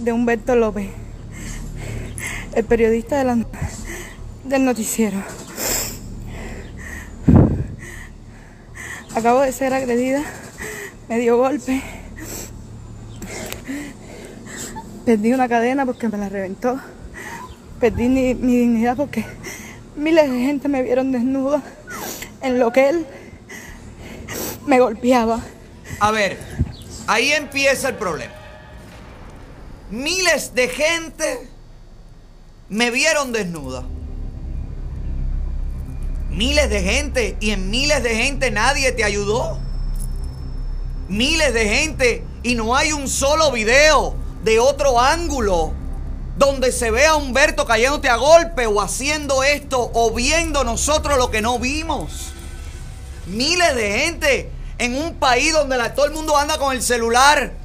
de Humberto López, el periodista de del noticiero. Acabo de ser agredida, me dio golpe. Perdí una cadena porque me la reventó. Perdí mi, mi dignidad porque miles de gente me vieron desnuda en lo que él me golpeaba. A ver, ahí empieza el problema. Miles de gente me vieron desnuda. Miles de gente y en miles de gente nadie te ayudó. Miles de gente y no hay un solo video de otro ángulo donde se vea a Humberto cayéndote a golpe o haciendo esto o viendo nosotros lo que no vimos. Miles de gente en un país donde todo el mundo anda con el celular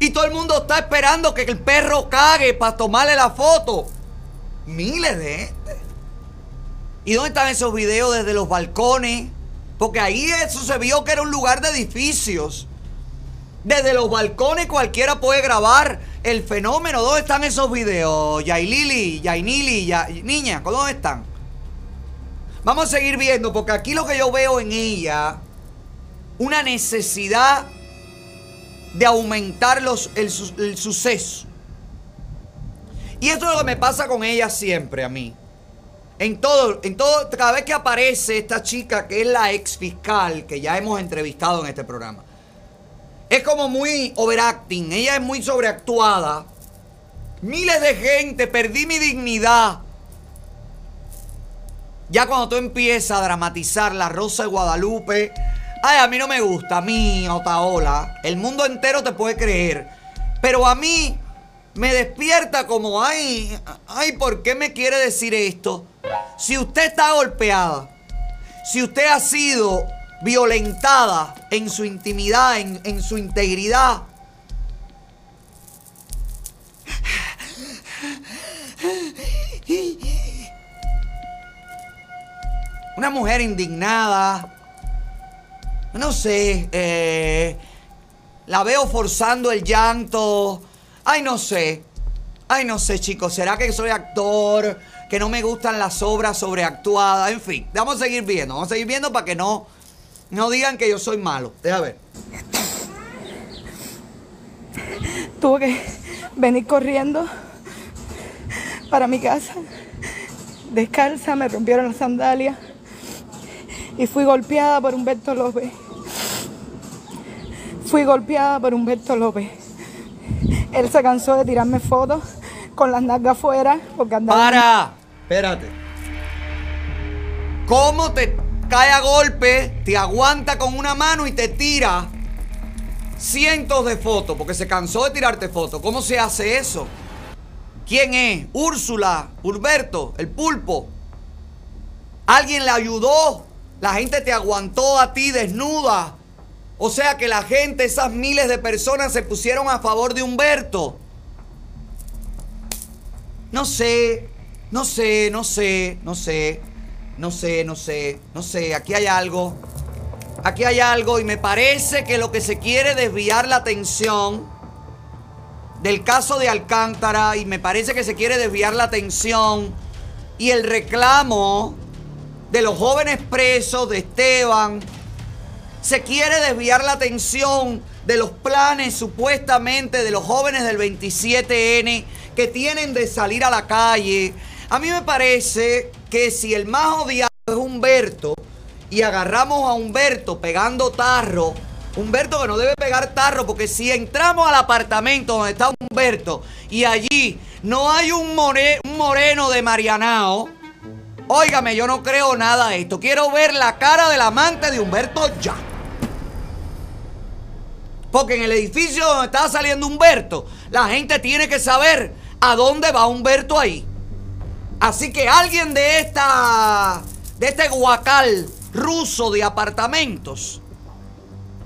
y todo el mundo está esperando que el perro cague para tomarle la foto. Miles de gente. ¿Y dónde están esos videos desde los balcones? Porque ahí eso se vio que era un lugar de edificios. Desde los balcones cualquiera puede grabar el fenómeno. ¿Dónde están esos videos? Yailili, Yainili, ya, niña, ¿dónde están? Vamos a seguir viendo, porque aquí lo que yo veo en ella, una necesidad de aumentar los, el, su- el suceso. Y esto es lo que me pasa con ella siempre a mí. En todo, en todo, cada vez que aparece esta chica que es la ex fiscal que ya hemos entrevistado en este programa, es como muy overacting, ella es muy sobreactuada. Miles de gente, perdí mi dignidad. Ya cuando tú empiezas a dramatizar la Rosa de Guadalupe, ay, a mí no me gusta, a mí, Otaola, el mundo entero te puede creer, pero a mí me despierta como, ay, ay, ¿por qué me quiere decir esto? Si usted está golpeada, si usted ha sido violentada en su intimidad, en, en su integridad, una mujer indignada, no sé, eh, la veo forzando el llanto. Ay, no sé. Ay, no sé, chicos. ¿Será que soy actor? Que no me gustan las obras sobreactuadas. En fin, vamos a seguir viendo. Vamos a seguir viendo para que no, no digan que yo soy malo. Deja ver. Tuve que venir corriendo para mi casa. Descalza, me rompieron las sandalias y fui golpeada por Humberto López. Fui golpeada por Humberto López. Él se cansó de tirarme fotos con las nalgas afuera porque andaba... ¡Para! Espérate. ¿Cómo te cae a golpe, te aguanta con una mano y te tira cientos de fotos? Porque se cansó de tirarte fotos. ¿Cómo se hace eso? ¿Quién es? Úrsula, Humberto, el pulpo. ¿Alguien le ayudó? La gente te aguantó a ti desnuda. O sea que la gente, esas miles de personas se pusieron a favor de Humberto. No sé, no sé, no sé, no sé, no sé, no sé, no sé. Aquí hay algo. Aquí hay algo y me parece que lo que se quiere desviar la atención del caso de Alcántara y me parece que se quiere desviar la atención y el reclamo de los jóvenes presos de Esteban. Se quiere desviar la atención de los planes supuestamente de los jóvenes del 27N que tienen de salir a la calle. A mí me parece que si el más odiado es Humberto y agarramos a Humberto pegando tarro, Humberto que no debe pegar tarro porque si entramos al apartamento donde está Humberto y allí no hay un, un moreno de Marianao, óigame, yo no creo nada de esto. Quiero ver la cara del amante de Humberto ya. Porque en el edificio donde estaba saliendo Humberto, la gente tiene que saber a dónde va Humberto ahí. Así que alguien de esta de este guacal ruso de apartamentos,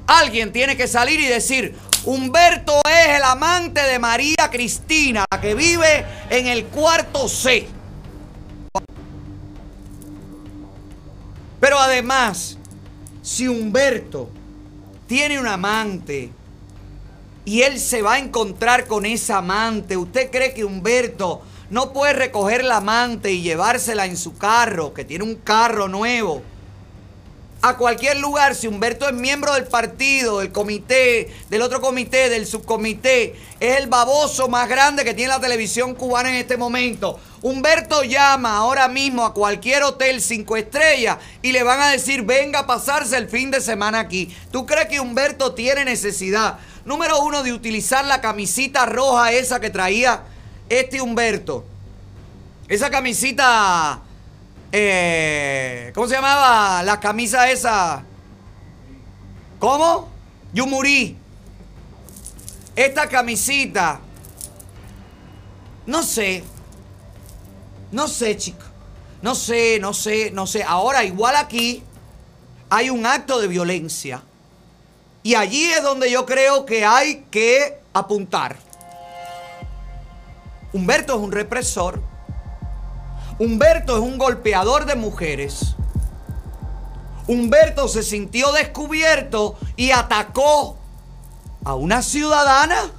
alguien tiene que salir y decir, Humberto es el amante de María Cristina, la que vive en el cuarto C. Pero además, si Humberto tiene un amante y él se va a encontrar con esa amante, ¿usted cree que Humberto no puede recoger la amante y llevársela en su carro, que tiene un carro nuevo? A cualquier lugar, si Humberto es miembro del partido, del comité, del otro comité, del subcomité, es el baboso más grande que tiene la televisión cubana en este momento. Humberto llama ahora mismo a cualquier hotel cinco estrellas y le van a decir, venga a pasarse el fin de semana aquí. ¿Tú crees que Humberto tiene necesidad, número uno, de utilizar la camisita roja esa que traía este Humberto? Esa camisita, eh, ¿cómo se llamaba? La camisa esa. ¿Cómo? Yumurí. Esta camisita. No sé. No sé, chico. No sé, no sé, no sé. Ahora, igual aquí hay un acto de violencia. Y allí es donde yo creo que hay que apuntar. Humberto es un represor. Humberto es un golpeador de mujeres. Humberto se sintió descubierto y atacó a una ciudadana.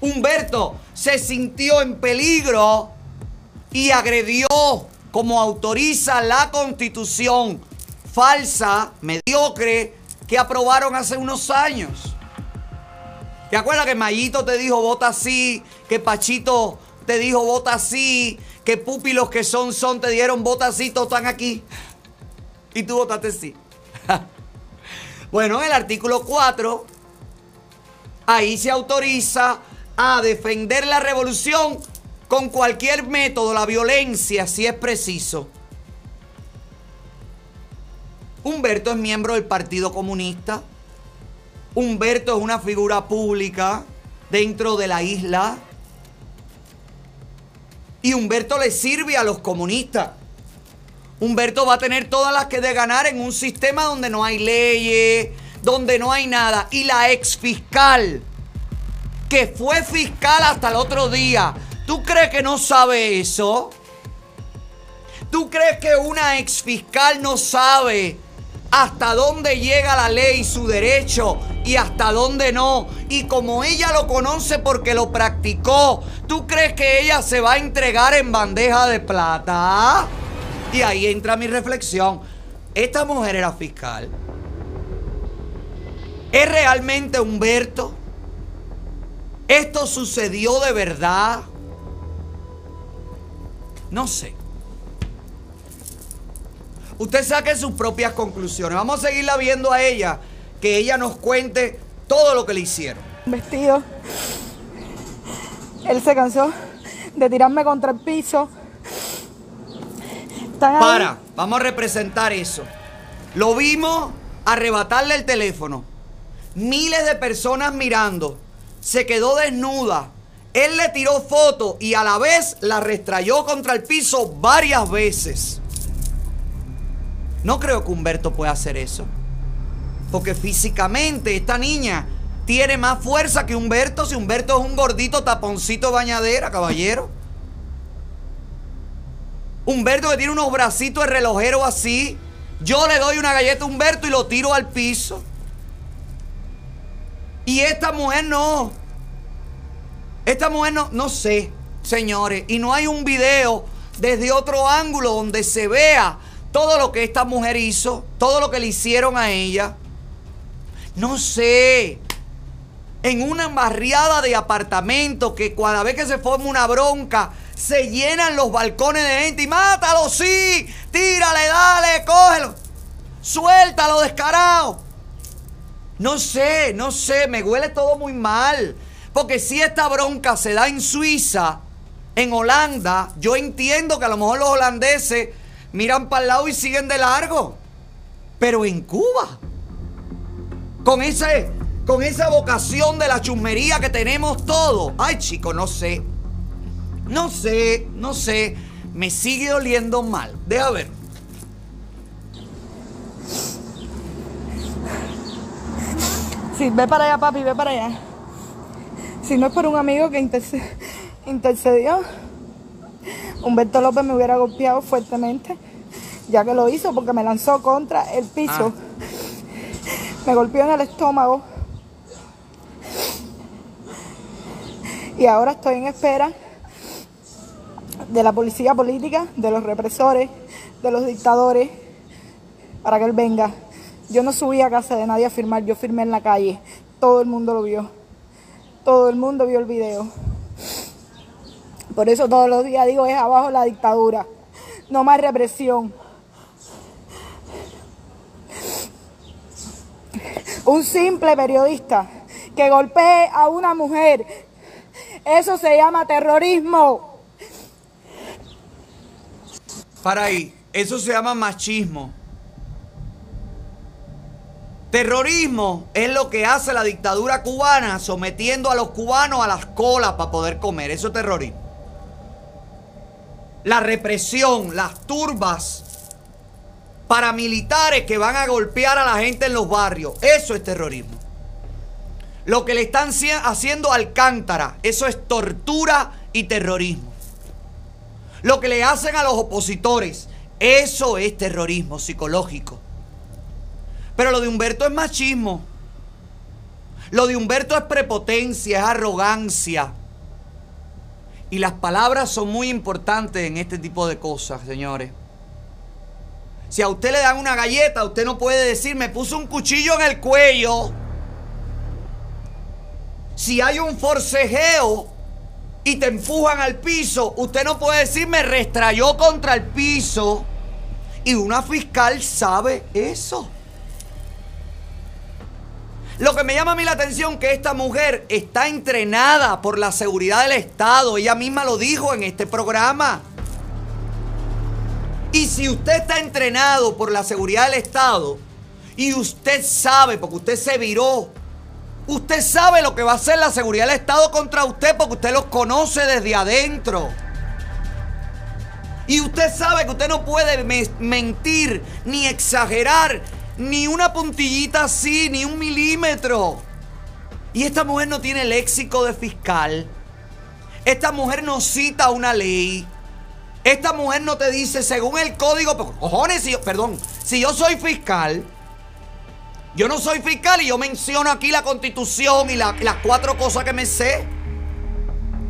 Humberto se sintió en peligro y agredió como autoriza la constitución falsa, mediocre, que aprobaron hace unos años. ¿Te acuerdas que Mayito te dijo vota así? Que Pachito te dijo vota así? Que Pupilos que son son te dieron vota todos están aquí. Y tú votaste sí. bueno, el artículo 4, ahí se autoriza a defender la revolución con cualquier método, la violencia, si es preciso. Humberto es miembro del Partido Comunista. Humberto es una figura pública dentro de la isla. Y Humberto le sirve a los comunistas. Humberto va a tener todas las que de ganar en un sistema donde no hay leyes, donde no hay nada. Y la ex fiscal, que fue fiscal hasta el otro día, ¿tú crees que no sabe eso? ¿Tú crees que una ex fiscal no sabe hasta dónde llega la ley, su derecho y hasta dónde no. Y como ella lo conoce porque lo practicó, ¿tú crees que ella se va a entregar en bandeja de plata? Y ahí entra mi reflexión. Esta mujer era fiscal. ¿Es realmente Humberto? ¿Esto sucedió de verdad? No sé. Usted saque sus propias conclusiones. Vamos a seguirla viendo a ella, que ella nos cuente todo lo que le hicieron. Vestido. Él se cansó de tirarme contra el piso. Para, vamos a representar eso. Lo vimos arrebatarle el teléfono. Miles de personas mirando. Se quedó desnuda. Él le tiró foto y a la vez la restrayó contra el piso varias veces. No creo que Humberto pueda hacer eso. Porque físicamente esta niña tiene más fuerza que Humberto si Humberto es un gordito taponcito bañadera, caballero. Humberto que tiene unos bracitos de relojero así. Yo le doy una galleta a Humberto y lo tiro al piso. Y esta mujer no. Esta mujer no, no sé, señores. Y no hay un video desde otro ángulo donde se vea todo lo que esta mujer hizo, todo lo que le hicieron a ella. No sé. En una barriada de apartamentos que cada vez que se forma una bronca, se llenan los balcones de gente y mátalo, sí, tírale, dale, cógelo, suéltalo, descarado. No sé, no sé, me huele todo muy mal. Porque si esta bronca se da en Suiza, en Holanda, yo entiendo que a lo mejor los holandeses miran para el lado y siguen de largo. Pero en Cuba, con, ese, con esa vocación de la chusmería que tenemos todos, ay chico, no sé. No sé, no sé. Me sigue oliendo mal. Deja ver. Sí, ve para allá, papi, ve para allá. Si no es por un amigo que interce- intercedió, Humberto López me hubiera golpeado fuertemente, ya que lo hizo porque me lanzó contra el piso. Me golpeó en el estómago. Y ahora estoy en espera de la policía política, de los represores, de los dictadores, para que él venga. Yo no subí a casa de nadie a firmar, yo firmé en la calle. Todo el mundo lo vio. Todo el mundo vio el video. Por eso todos los días digo es abajo la dictadura. No más represión. Un simple periodista que golpee a una mujer. Eso se llama terrorismo. Para ahí, eso se llama machismo. Terrorismo es lo que hace la dictadura cubana sometiendo a los cubanos a las colas para poder comer. Eso es terrorismo. La represión, las turbas paramilitares que van a golpear a la gente en los barrios. Eso es terrorismo. Lo que le están cie- haciendo a Alcántara, eso es tortura y terrorismo. Lo que le hacen a los opositores, eso es terrorismo psicológico. Pero lo de Humberto es machismo. Lo de Humberto es prepotencia, es arrogancia. Y las palabras son muy importantes en este tipo de cosas, señores. Si a usted le dan una galleta, usted no puede decir, me puso un cuchillo en el cuello. Si hay un forcejeo y te empujan al piso, usted no puede decir, me restrayó contra el piso. Y una fiscal sabe eso. Lo que me llama a mí la atención que esta mujer está entrenada por la seguridad del Estado. Ella misma lo dijo en este programa. Y si usted está entrenado por la seguridad del Estado y usted sabe, porque usted se viró, usted sabe lo que va a hacer la seguridad del Estado contra usted porque usted los conoce desde adentro. Y usted sabe que usted no puede me- mentir ni exagerar ni una puntillita así, ni un milímetro. Y esta mujer no tiene léxico de fiscal. Esta mujer no cita una ley. Esta mujer no te dice según el código, cojones, perdón, si yo soy fiscal Yo no soy fiscal y yo menciono aquí la constitución y la- las cuatro cosas que me sé.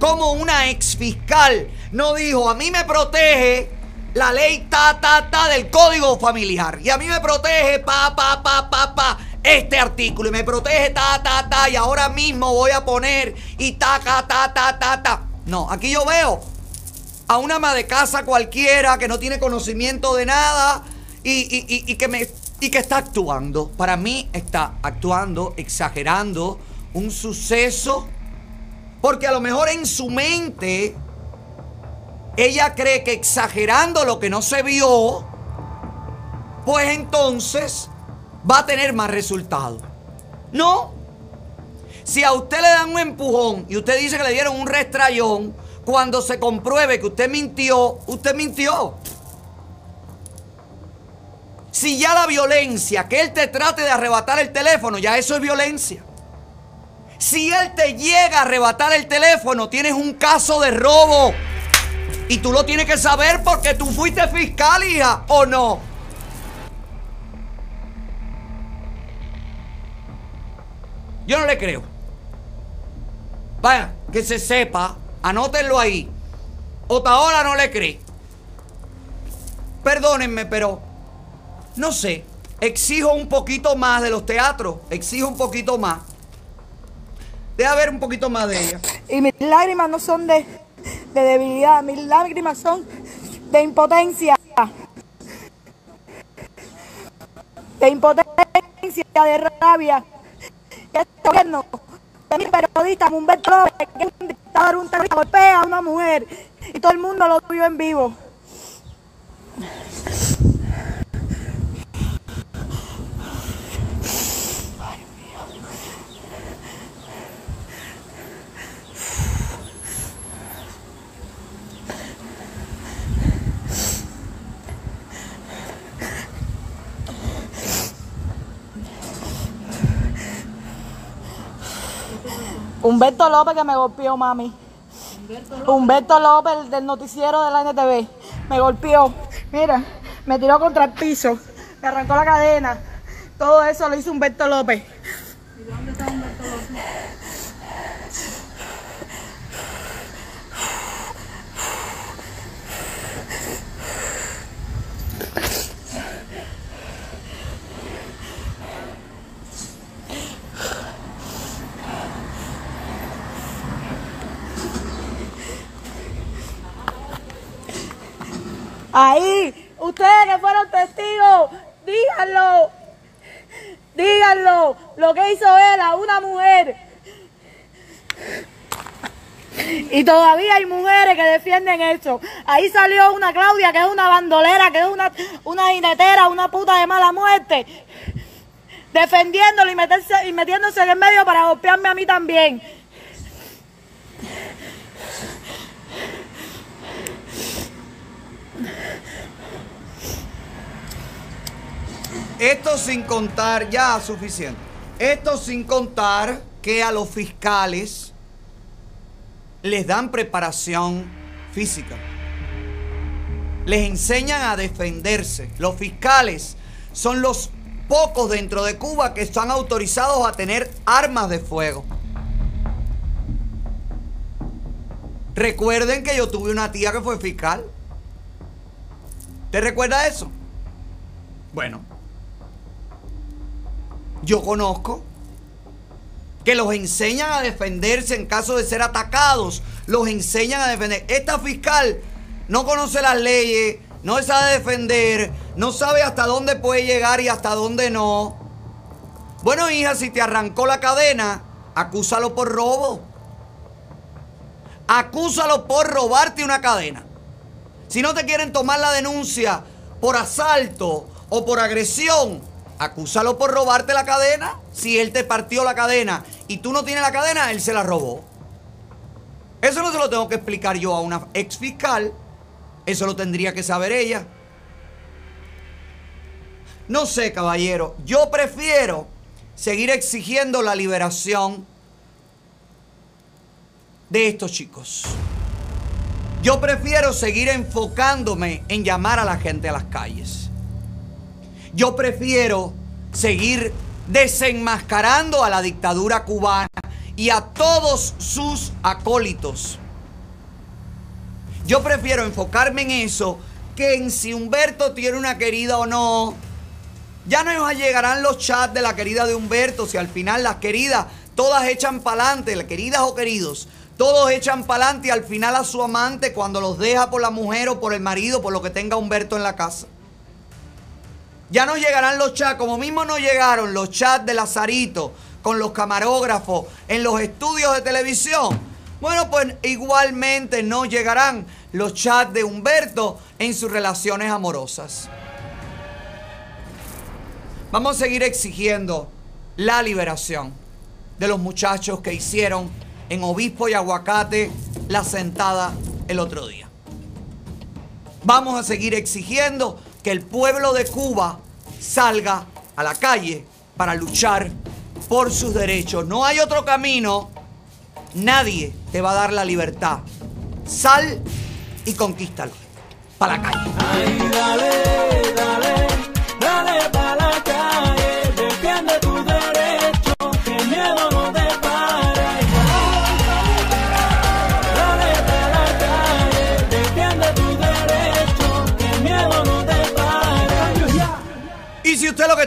Como una ex fiscal no dijo, a mí me protege la ley ta, ta, ta del código familiar. Y a mí me protege pa, pa, pa, pa, pa, este artículo. Y me protege ta, ta, ta. Y ahora mismo voy a poner y ta, ta, ta, ta, ta. No, aquí yo veo a una ama de casa cualquiera que no tiene conocimiento de nada y, y- y- que me y que está actuando. Para mí está actuando, exagerando un suceso. Porque a lo mejor en su mente ella cree que exagerando lo que no se vio, pues entonces va a tener más resultados. No. Si a usted le dan un empujón y usted dice que le dieron un restrayón, cuando se compruebe que usted mintió, usted mintió. Si ya la violencia, que él te trate de arrebatar el teléfono, ya eso es violencia. Si él te llega a arrebatar el teléfono, tienes un caso de robo. Y tú lo tienes que saber porque tú fuiste fiscal, hija, ¿o no? Yo no le creo. Vaya, que se sepa, anótenlo ahí. Otaola no le cree. Perdónenme, pero no sé. Exijo un poquito más de los teatros. Exijo un poquito más. Debe haber un poquito más de ella. Y mis lágrimas no son de, de debilidad, mis lágrimas son de impotencia. De impotencia, de rabia. Este gobierno, de mi periodista, Humberto López, que es un dictador, un terrorista, golpea a una mujer. Y todo el mundo lo vio en vivo. Humberto López que me golpeó, mami. Humberto López, el del noticiero de la NTV, me golpeó. Mira, me tiró contra el piso, me arrancó la cadena. Todo eso lo hizo Humberto López. Ahí, ustedes que fueron testigos, díganlo. Díganlo, lo que hizo él a una mujer. Y todavía hay mujeres que defienden eso. Ahí salió una Claudia que es una bandolera, que es una, una jinetera, una puta de mala muerte. Defendiéndolo y, meterse, y metiéndose en el medio para golpearme a mí también. Esto sin contar, ya suficiente. Esto sin contar que a los fiscales les dan preparación física. Les enseñan a defenderse. Los fiscales son los pocos dentro de Cuba que están autorizados a tener armas de fuego. Recuerden que yo tuve una tía que fue fiscal. ¿Te recuerda eso? Bueno, yo conozco que los enseñan a defenderse en caso de ser atacados. Los enseñan a defender. Esta fiscal no conoce las leyes, no sabe defender, no sabe hasta dónde puede llegar y hasta dónde no. Bueno, hija, si te arrancó la cadena, acúsalo por robo. Acúsalo por robarte una cadena. Si no te quieren tomar la denuncia por asalto o por agresión, acúsalo por robarte la cadena. Si él te partió la cadena y tú no tienes la cadena, él se la robó. Eso no se lo tengo que explicar yo a una ex fiscal. Eso lo tendría que saber ella. No sé, caballero. Yo prefiero seguir exigiendo la liberación de estos chicos. Yo prefiero seguir enfocándome en llamar a la gente a las calles. Yo prefiero seguir desenmascarando a la dictadura cubana y a todos sus acólitos. Yo prefiero enfocarme en eso que en si Humberto tiene una querida o no. Ya no nos llegarán los chats de la querida de Humberto, si al final las queridas todas echan pa'lante, las queridas o queridos, todos echan pa'lante y al final a su amante cuando los deja por la mujer o por el marido, por lo que tenga Humberto en la casa. Ya nos llegarán los chats, como mismo nos llegaron los chats de Lazarito con los camarógrafos en los estudios de televisión. Bueno, pues igualmente nos llegarán los chats de Humberto en sus relaciones amorosas. Vamos a seguir exigiendo la liberación de los muchachos que hicieron en Obispo y Aguacate la sentada el otro día. Vamos a seguir exigiendo que el pueblo de Cuba salga a la calle para luchar por sus derechos. No hay otro camino. Nadie te va a dar la libertad. Sal y conquístalo. Para la calle. Dale, dale, dale pa' la calle,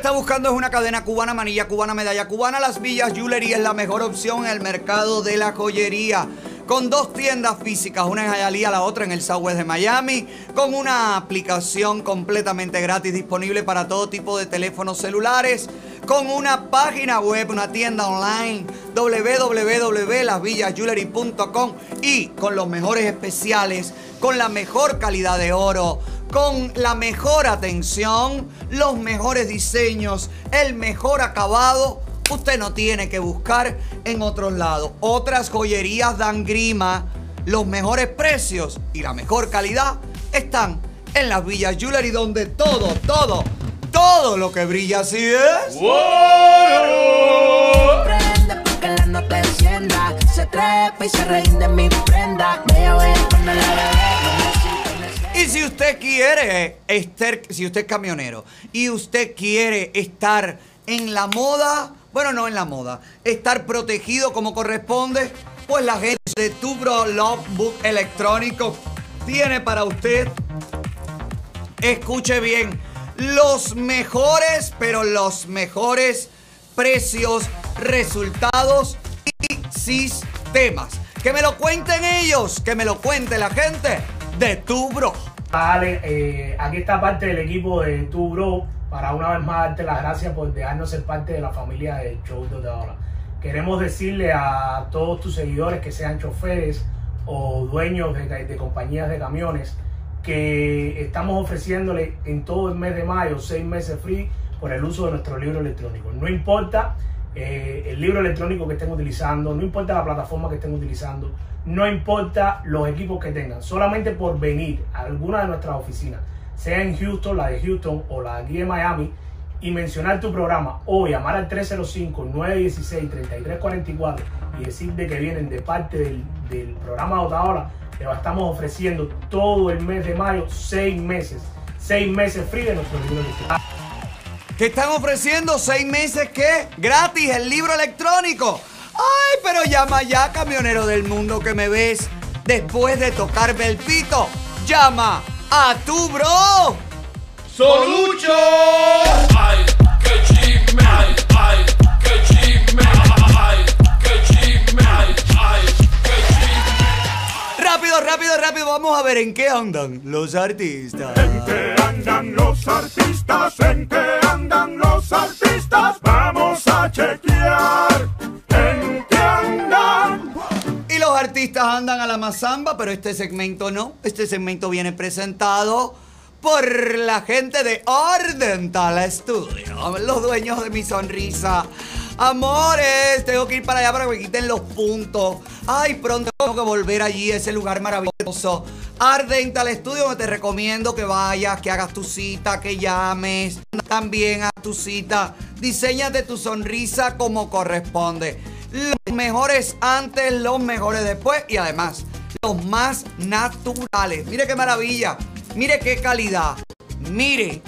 está buscando es una cadena cubana, manilla cubana, medalla cubana, Las Villas Jewelry es la mejor opción en el mercado de la joyería. Con dos tiendas físicas, una en Hialeah, la otra en el Southwest de Miami, con una aplicación completamente gratis disponible para todo tipo de teléfonos celulares, con una página web, una tienda online, www.lasvillasjewelry.com y con los mejores especiales, con la mejor calidad de oro, con la mejor atención, los mejores diseños, el mejor acabado. Usted no tiene que buscar en otros lados. Otras joyerías dan grima. Los mejores precios y la mejor calidad están en las Villas Jewelry, donde todo, todo, todo lo que brilla así es. Prende porque la nota encienda. Se trepa y se rinde mi prenda. Me voy a poner la bebé. Y si usted quiere, estar, si usted es camionero y usted quiere estar en la moda, bueno, no en la moda, estar protegido como corresponde, pues la gente de Tubro Love Book Electrónico tiene para usted, escuche bien, los mejores, pero los mejores precios, resultados y sistemas. Que me lo cuenten ellos, que me lo cuente la gente de Tubro. Vale, eh, aquí está parte del equipo de Tu Bro para una vez más darte las gracias por dejarnos ser parte de la familia del show de ahora. Queremos decirle a todos tus seguidores que sean choferes o dueños de, de compañías de camiones que estamos ofreciéndole en todo el mes de mayo seis meses free por el uso de nuestro libro electrónico. No importa eh, el libro electrónico que estén utilizando, no importa la plataforma que estén utilizando, no importa los equipos que tengan, solamente por venir a alguna de nuestras oficinas, sea en Houston, la de Houston o la de aquí de Miami, y mencionar tu programa o llamar al 305-916-3344 y decir de que vienen de parte del, del programa Otaola, le estamos ofreciendo todo el mes de mayo, seis meses, seis meses free de nuestro libro. Que están ofreciendo seis meses que gratis el libro electrónico. Ay, pero llama ya, camionero del mundo que me ves después de tocarme el pito. Llama a tu bro. Solucho. Ay, qué chisme. Ay, ay, qué chisme. Rápido, rápido, rápido. Vamos a ver en qué andan los artistas. andan los artistas? ¿En qué andan los artistas? Vamos a chequear en qué andan. Y los artistas andan a la mazamba, pero este segmento no. Este segmento viene presentado por la gente de Ordental Studio, los dueños de mi sonrisa. Amores, tengo que ir para allá para que me quiten los puntos. Ay, pronto tengo que volver allí, ese lugar maravilloso. Ardental Studio, donde te recomiendo que vayas, que hagas tu cita, que llames. También a tu cita. Diseñate tu sonrisa como corresponde. Los mejores antes, los mejores después y además los más naturales. Mire qué maravilla. Mire qué calidad. Mire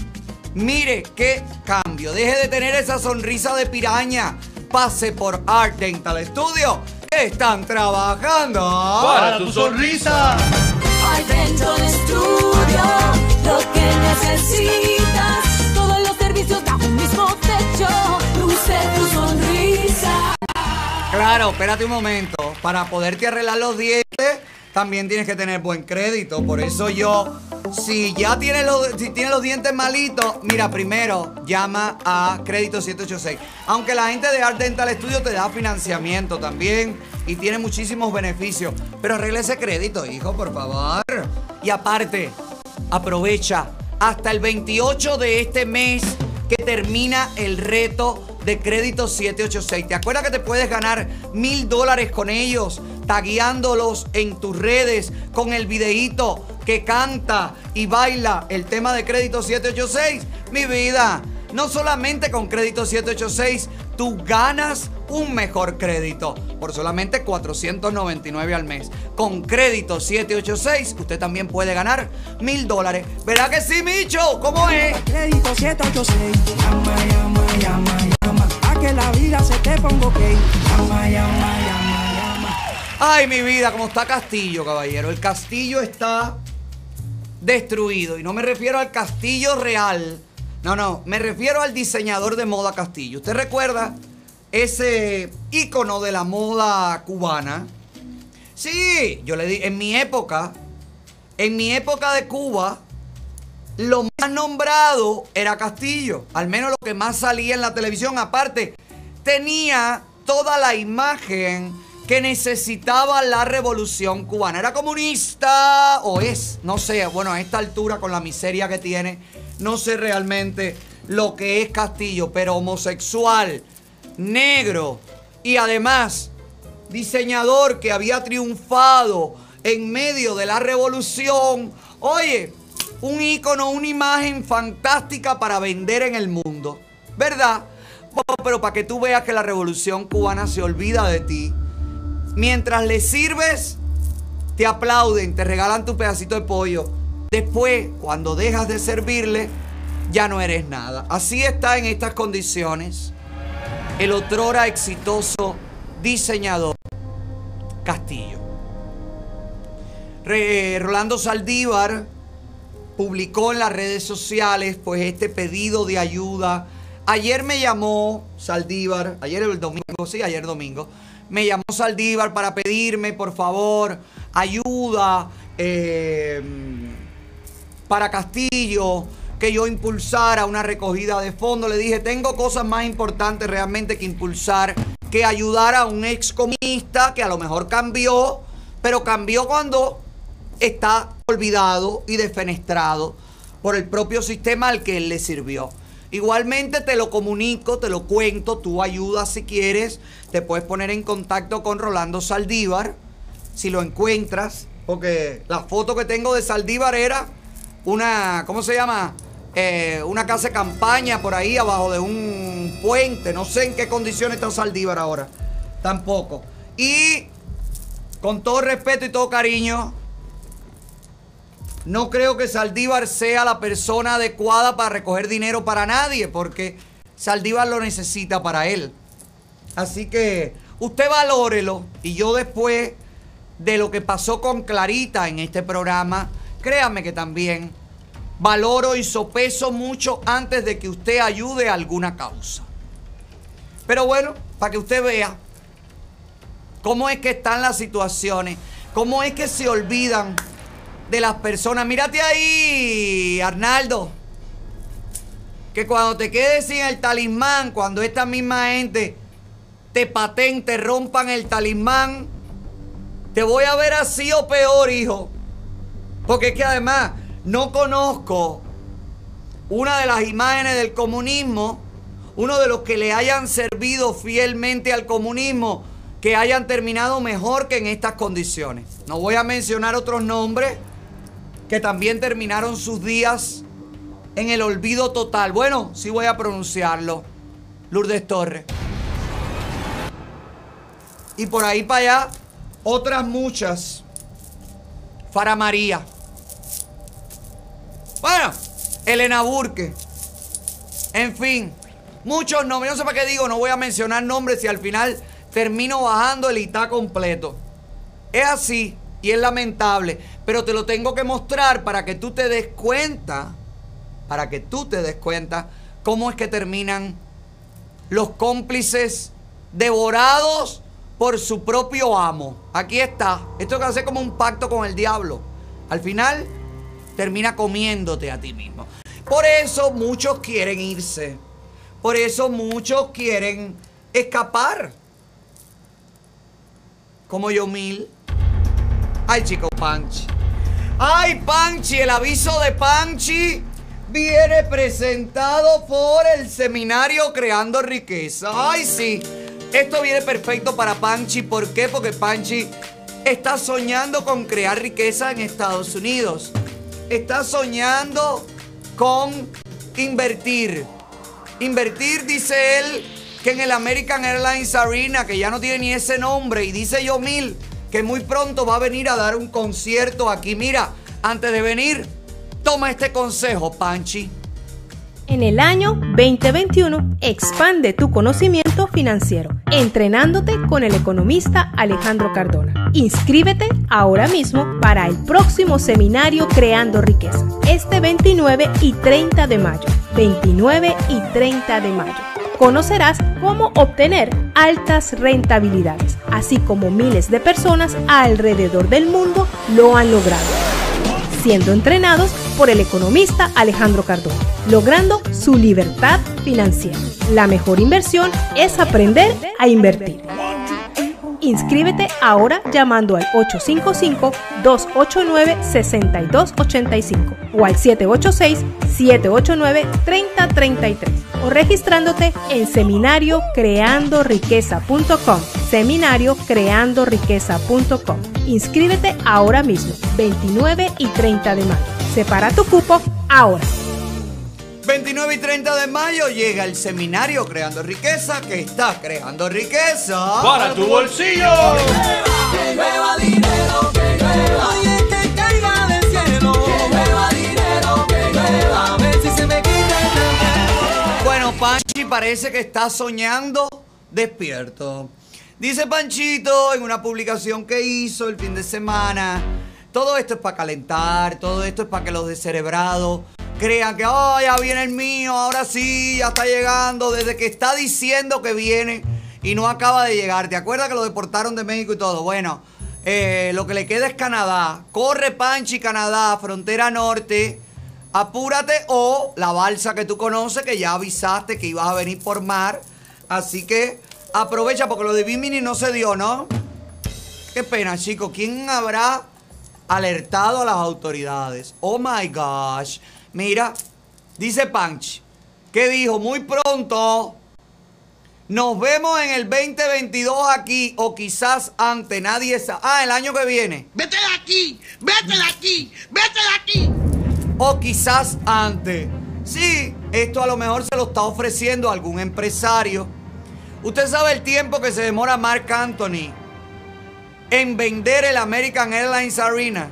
Mire qué cambio. Deje de tener esa sonrisa de piraña. Pase por Art Dental Studio. Que están trabajando. Para tu sonrisa. Al Dental Studio, lo que necesitas. Todos los servicios bajo un mismo techo. Luce tu sonrisa. Claro, espérate un momento. Para poderte arreglar los dientes, también tienes que tener buen crédito. Por eso yo, si ya tienes los, si los dientes malitos, mira, primero llama a Crédito 786. Aunque la gente de Art Dental Studio te da financiamiento también y tiene muchísimos beneficios. Pero arregla ese crédito, hijo, por favor. Y aparte, aprovecha hasta el 28 de este mes que termina el reto de crédito 786. ¿Te acuerdas que te puedes ganar mil dólares con ellos? Tagueándolos en tus redes con el videíto que canta y baila el tema de crédito 786. Mi vida, no solamente con crédito 786, tú ganas un mejor crédito por solamente 499 al mes. Con crédito 786, usted también puede ganar mil dólares. ¿Verdad que sí, Micho? ¿Cómo es? Crédito 786. Llama, llama, llama, llama. A que la vida se te ponga ok. Llama, llama, llama. Ay, mi vida, como está Castillo, caballero. El castillo está destruido. Y no me refiero al castillo real. No, no, me refiero al diseñador de moda Castillo. ¿Usted recuerda ese ícono de la moda cubana? Sí, yo le di, en mi época, en mi época de Cuba, lo más nombrado era Castillo. Al menos lo que más salía en la televisión. Aparte, tenía toda la imagen que necesitaba la revolución cubana. Era comunista o es, no sé, bueno, a esta altura con la miseria que tiene, no sé realmente lo que es Castillo, pero homosexual, negro y además diseñador que había triunfado en medio de la revolución. Oye, un ícono, una imagen fantástica para vender en el mundo, ¿verdad? Pero para que tú veas que la revolución cubana se olvida de ti. Mientras le sirves, te aplauden, te regalan tu pedacito de pollo. Después, cuando dejas de servirle, ya no eres nada. Así está en estas condiciones el otrora exitoso diseñador Castillo. Rolando Saldívar publicó en las redes sociales pues este pedido de ayuda. Ayer me llamó Saldívar, ayer el domingo, sí, ayer domingo, me llamó Saldívar para pedirme por favor ayuda eh, para Castillo, que yo impulsara una recogida de fondos. Le dije, tengo cosas más importantes realmente que impulsar, que ayudar a un ex comunista que a lo mejor cambió, pero cambió cuando está olvidado y defenestrado por el propio sistema al que él le sirvió. Igualmente te lo comunico, te lo cuento, tú ayudas si quieres, te puedes poner en contacto con Rolando Saldívar, si lo encuentras, porque la foto que tengo de Saldívar era una, ¿cómo se llama? Eh, una casa de campaña por ahí abajo de un puente, no sé en qué condiciones está Saldívar ahora, tampoco. Y con todo respeto y todo cariño, no creo que Saldívar sea la persona adecuada para recoger dinero para nadie, porque Saldívar lo necesita para él. Así que usted valórelo y yo después de lo que pasó con Clarita en este programa, créame que también valoro y sopeso mucho antes de que usted ayude a alguna causa. Pero bueno, para que usted vea cómo es que están las situaciones, cómo es que se olvidan de las personas. Mírate ahí, Arnaldo. Que cuando te quedes sin el talismán, cuando esta misma gente te paten, te rompan el talismán, te voy a ver así o peor, hijo. Porque es que además no conozco una de las imágenes del comunismo, uno de los que le hayan servido fielmente al comunismo, que hayan terminado mejor que en estas condiciones. No voy a mencionar otros nombres que también terminaron sus días en el olvido total. Bueno, sí voy a pronunciarlo. Lourdes Torres. Y por ahí para allá, otras muchas. Fara María. Bueno, Elena Burke. En fin, muchos nombres. No sé para qué digo, no voy a mencionar nombres si al final termino bajando el ITA completo. Es así y es lamentable, pero te lo tengo que mostrar para que tú te des cuenta, para que tú te des cuenta cómo es que terminan los cómplices devorados por su propio amo. Aquí está. Esto que hace como un pacto con el diablo. Al final termina comiéndote a ti mismo. Por eso muchos quieren irse. Por eso muchos quieren escapar. Como yo mil. Ay, chico Panchi. Ay, Panchi, el aviso de Panchi viene presentado por el seminario Creando Riqueza. Ay, sí. Esto viene perfecto para Panchi. ¿Por qué? Porque Panchi está soñando con crear riqueza en Estados Unidos. Está soñando con invertir. Invertir, dice él, que en el American Airlines Arena, que ya no tiene ni ese nombre, y dice Yomil que muy pronto va a venir a dar un concierto aquí. Mira, antes de venir, toma este consejo, Panchi. En el año 2021, expande tu conocimiento financiero, entrenándote con el economista Alejandro Cardona. Inscríbete ahora mismo para el próximo seminario Creando Riqueza, este 29 y 30 de mayo. 29 y 30 de mayo. Conocerás cómo obtener altas rentabilidades, así como miles de personas alrededor del mundo lo han logrado siendo entrenados por el economista Alejandro Cardona, logrando su libertad financiera. La mejor inversión es aprender a invertir. Inscríbete ahora llamando al 855-289-6285 o al 786-789-3033 o registrándote en seminariocreandoriqueza.com. Seminariocreandoriqueza.com. Inscríbete ahora mismo, 29 y 30 de mayo. Separa tu cupo ahora. 29 y 30 de mayo llega el seminario Creando Riqueza que está creando riqueza Para tu bolsillo. Que llueva dinero, que llueva. Oye, que caiga del cielo. Que llueva dinero, que llueva. A ver si se me quita el Bueno, Panchi parece que está soñando despierto. Dice Panchito en una publicación que hizo el fin de semana. Todo esto es para calentar, todo esto es para que los descerebrados crean que, oh, ya viene el mío, ahora sí, ya está llegando, desde que está diciendo que viene y no acaba de llegar. ¿Te acuerdas que lo deportaron de México y todo? Bueno, eh, lo que le queda es Canadá. Corre Panchi, Canadá, frontera norte. Apúrate o la balsa que tú conoces, que ya avisaste que ibas a venir por mar. Así que aprovecha porque lo de Bimini no se dio, ¿no? Qué pena, chicos. ¿Quién habrá alertado a las autoridades? Oh my gosh. Mira, dice Panchi, que dijo muy pronto. Nos vemos en el 2022 aquí o quizás antes, nadie sabe. Ah, el año que viene. Vete de aquí, vete de aquí, vete de aquí. O quizás antes. Sí, esto a lo mejor se lo está ofreciendo algún empresario. Usted sabe el tiempo que se demora Mark Anthony en vender el American Airlines Arena.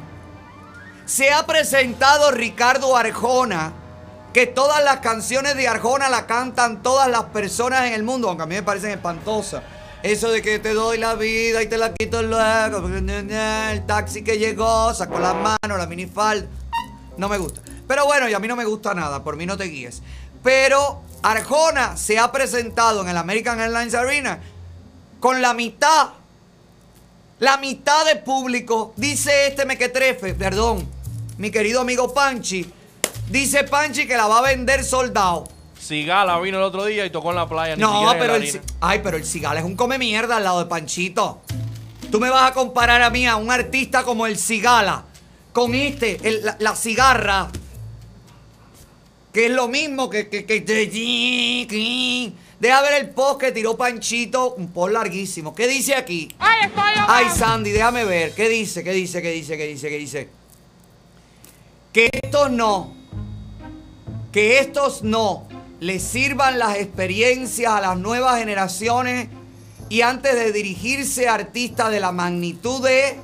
Se ha presentado Ricardo Arjona, que todas las canciones de Arjona la cantan todas las personas en el mundo, aunque a mí me parecen espantosas. Eso de que te doy la vida y te la quito luego, el taxi que llegó, sacó las manos, la minifalda. No me gusta. Pero bueno, y a mí no me gusta nada, por mí no te guíes. Pero Arjona se ha presentado en el American Airlines Arena con la mitad, la mitad de público. Dice este mequetrefe, perdón, mi querido amigo Panchi. Dice Panchi que la va a vender soldado. Cigala vino el otro día y tocó en la playa. No, pero el ay, pero el Cigala es un come mierda al lado de Panchito. Tú me vas a comparar a mí a un artista como el Cigala con este, el- la, la cigarra, que es lo mismo que que, que- que- Deja ver el post que tiró Panchito, un post larguísimo. ¿Qué dice aquí? Ay, Sandy, déjame ver. ¿Qué dice? ¿Qué dice? ¿Qué dice? ¿Qué dice? ¿Qué dice? Que estos no, que estos no les sirvan las experiencias a las nuevas generaciones y antes de dirigirse a artistas de la magnitud de...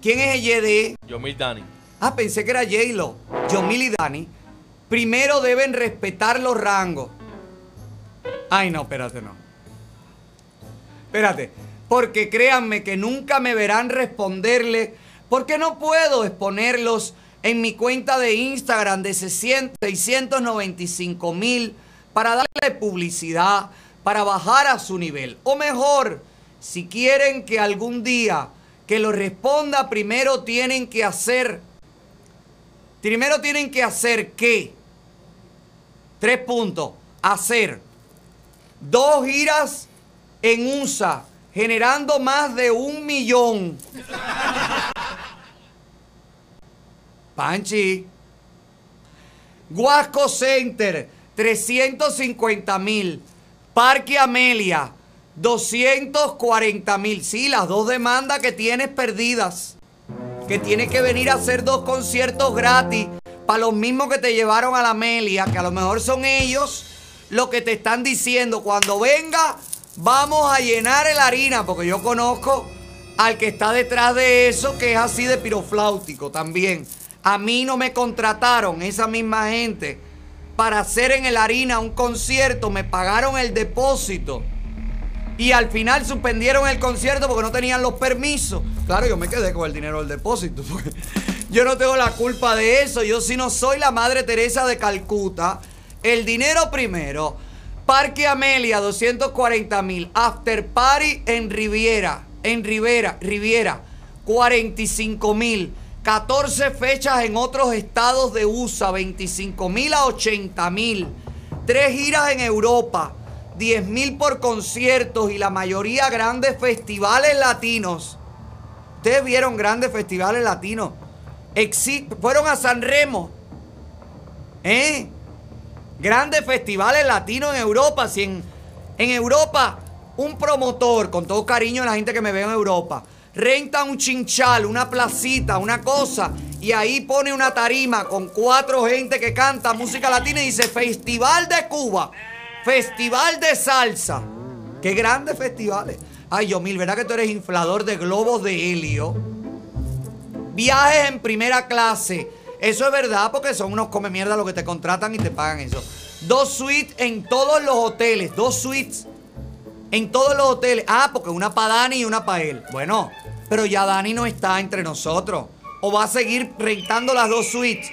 ¿Quién es el YD? Yomil Dani. Ah, pensé que era J-Lo. Yomil y Dani. primero deben respetar los rangos. Ay, no, espérate, no. Espérate, porque créanme que nunca me verán responderle, porque no puedo exponerlos en mi cuenta de Instagram de 600 695 mil para darle publicidad, para bajar a su nivel. O mejor, si quieren que algún día que lo responda, primero tienen que hacer, primero tienen que hacer qué? Tres puntos. Hacer dos giras en USA, generando más de un millón. Panchi. Guasco Center, 350 mil. Parque Amelia, 240 mil. Sí, las dos demandas que tienes perdidas. Que tienes que venir a hacer dos conciertos gratis para los mismos que te llevaron a la Amelia, que a lo mejor son ellos lo que te están diciendo. Cuando venga, vamos a llenar el harina, porque yo conozco al que está detrás de eso, que es así de pirofláutico también. A mí no me contrataron esa misma gente para hacer en el harina un concierto, me pagaron el depósito. Y al final suspendieron el concierto porque no tenían los permisos. Claro, yo me quedé con el dinero del depósito. porque yo no tengo la culpa de eso. Yo si no soy la Madre Teresa de Calcuta. El dinero primero. Parque Amelia, 240 mil. After Party en Riviera. En Rivera, Riviera, 45 mil. 14 fechas en otros estados de USA, 25 mil a 80 mil. Tres giras en Europa, 10 mil por conciertos y la mayoría grandes festivales latinos. Ustedes vieron grandes festivales latinos. Exi- fueron a San Remo. ¿Eh? Grandes festivales latinos en Europa. Si en, en Europa un promotor, con todo cariño a la gente que me ve en Europa, renta un chinchal, una placita, una cosa, y ahí pone una tarima con cuatro gente que canta música latina y dice Festival de Cuba, Festival de Salsa. Qué grandes festivales. Ay, Yomil, ¿verdad que tú eres inflador de globos de helio? Viajes en primera clase. Eso es verdad porque son unos come mierda los que te contratan y te pagan eso. Dos suites en todos los hoteles. Dos suites en todos los hoteles. Ah, porque una para Dani y una para él. Bueno, pero ya Dani no está entre nosotros. O va a seguir rentando las dos suites.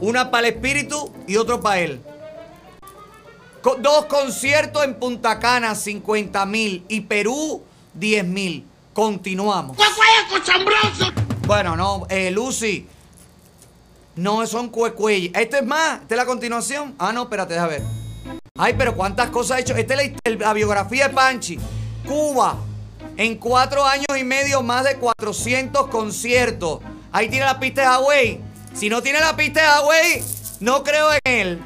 Una para el espíritu y otro para él. Dos conciertos en Punta Cana, 50 mil. Y Perú, 10 mil. Continuamos. Bueno, no, eh, Lucy. No son cuecueyes. ¿Este es más? ¿Esta es la continuación? Ah, no, espérate, déjame ver. Ay, pero cuántas cosas ha hecho. Esta es la, la biografía de Panchi. Cuba. En cuatro años y medio, más de 400 conciertos. Ahí tiene la pista de Hawaii. Si no tiene la pista de Hawaii, no creo en él.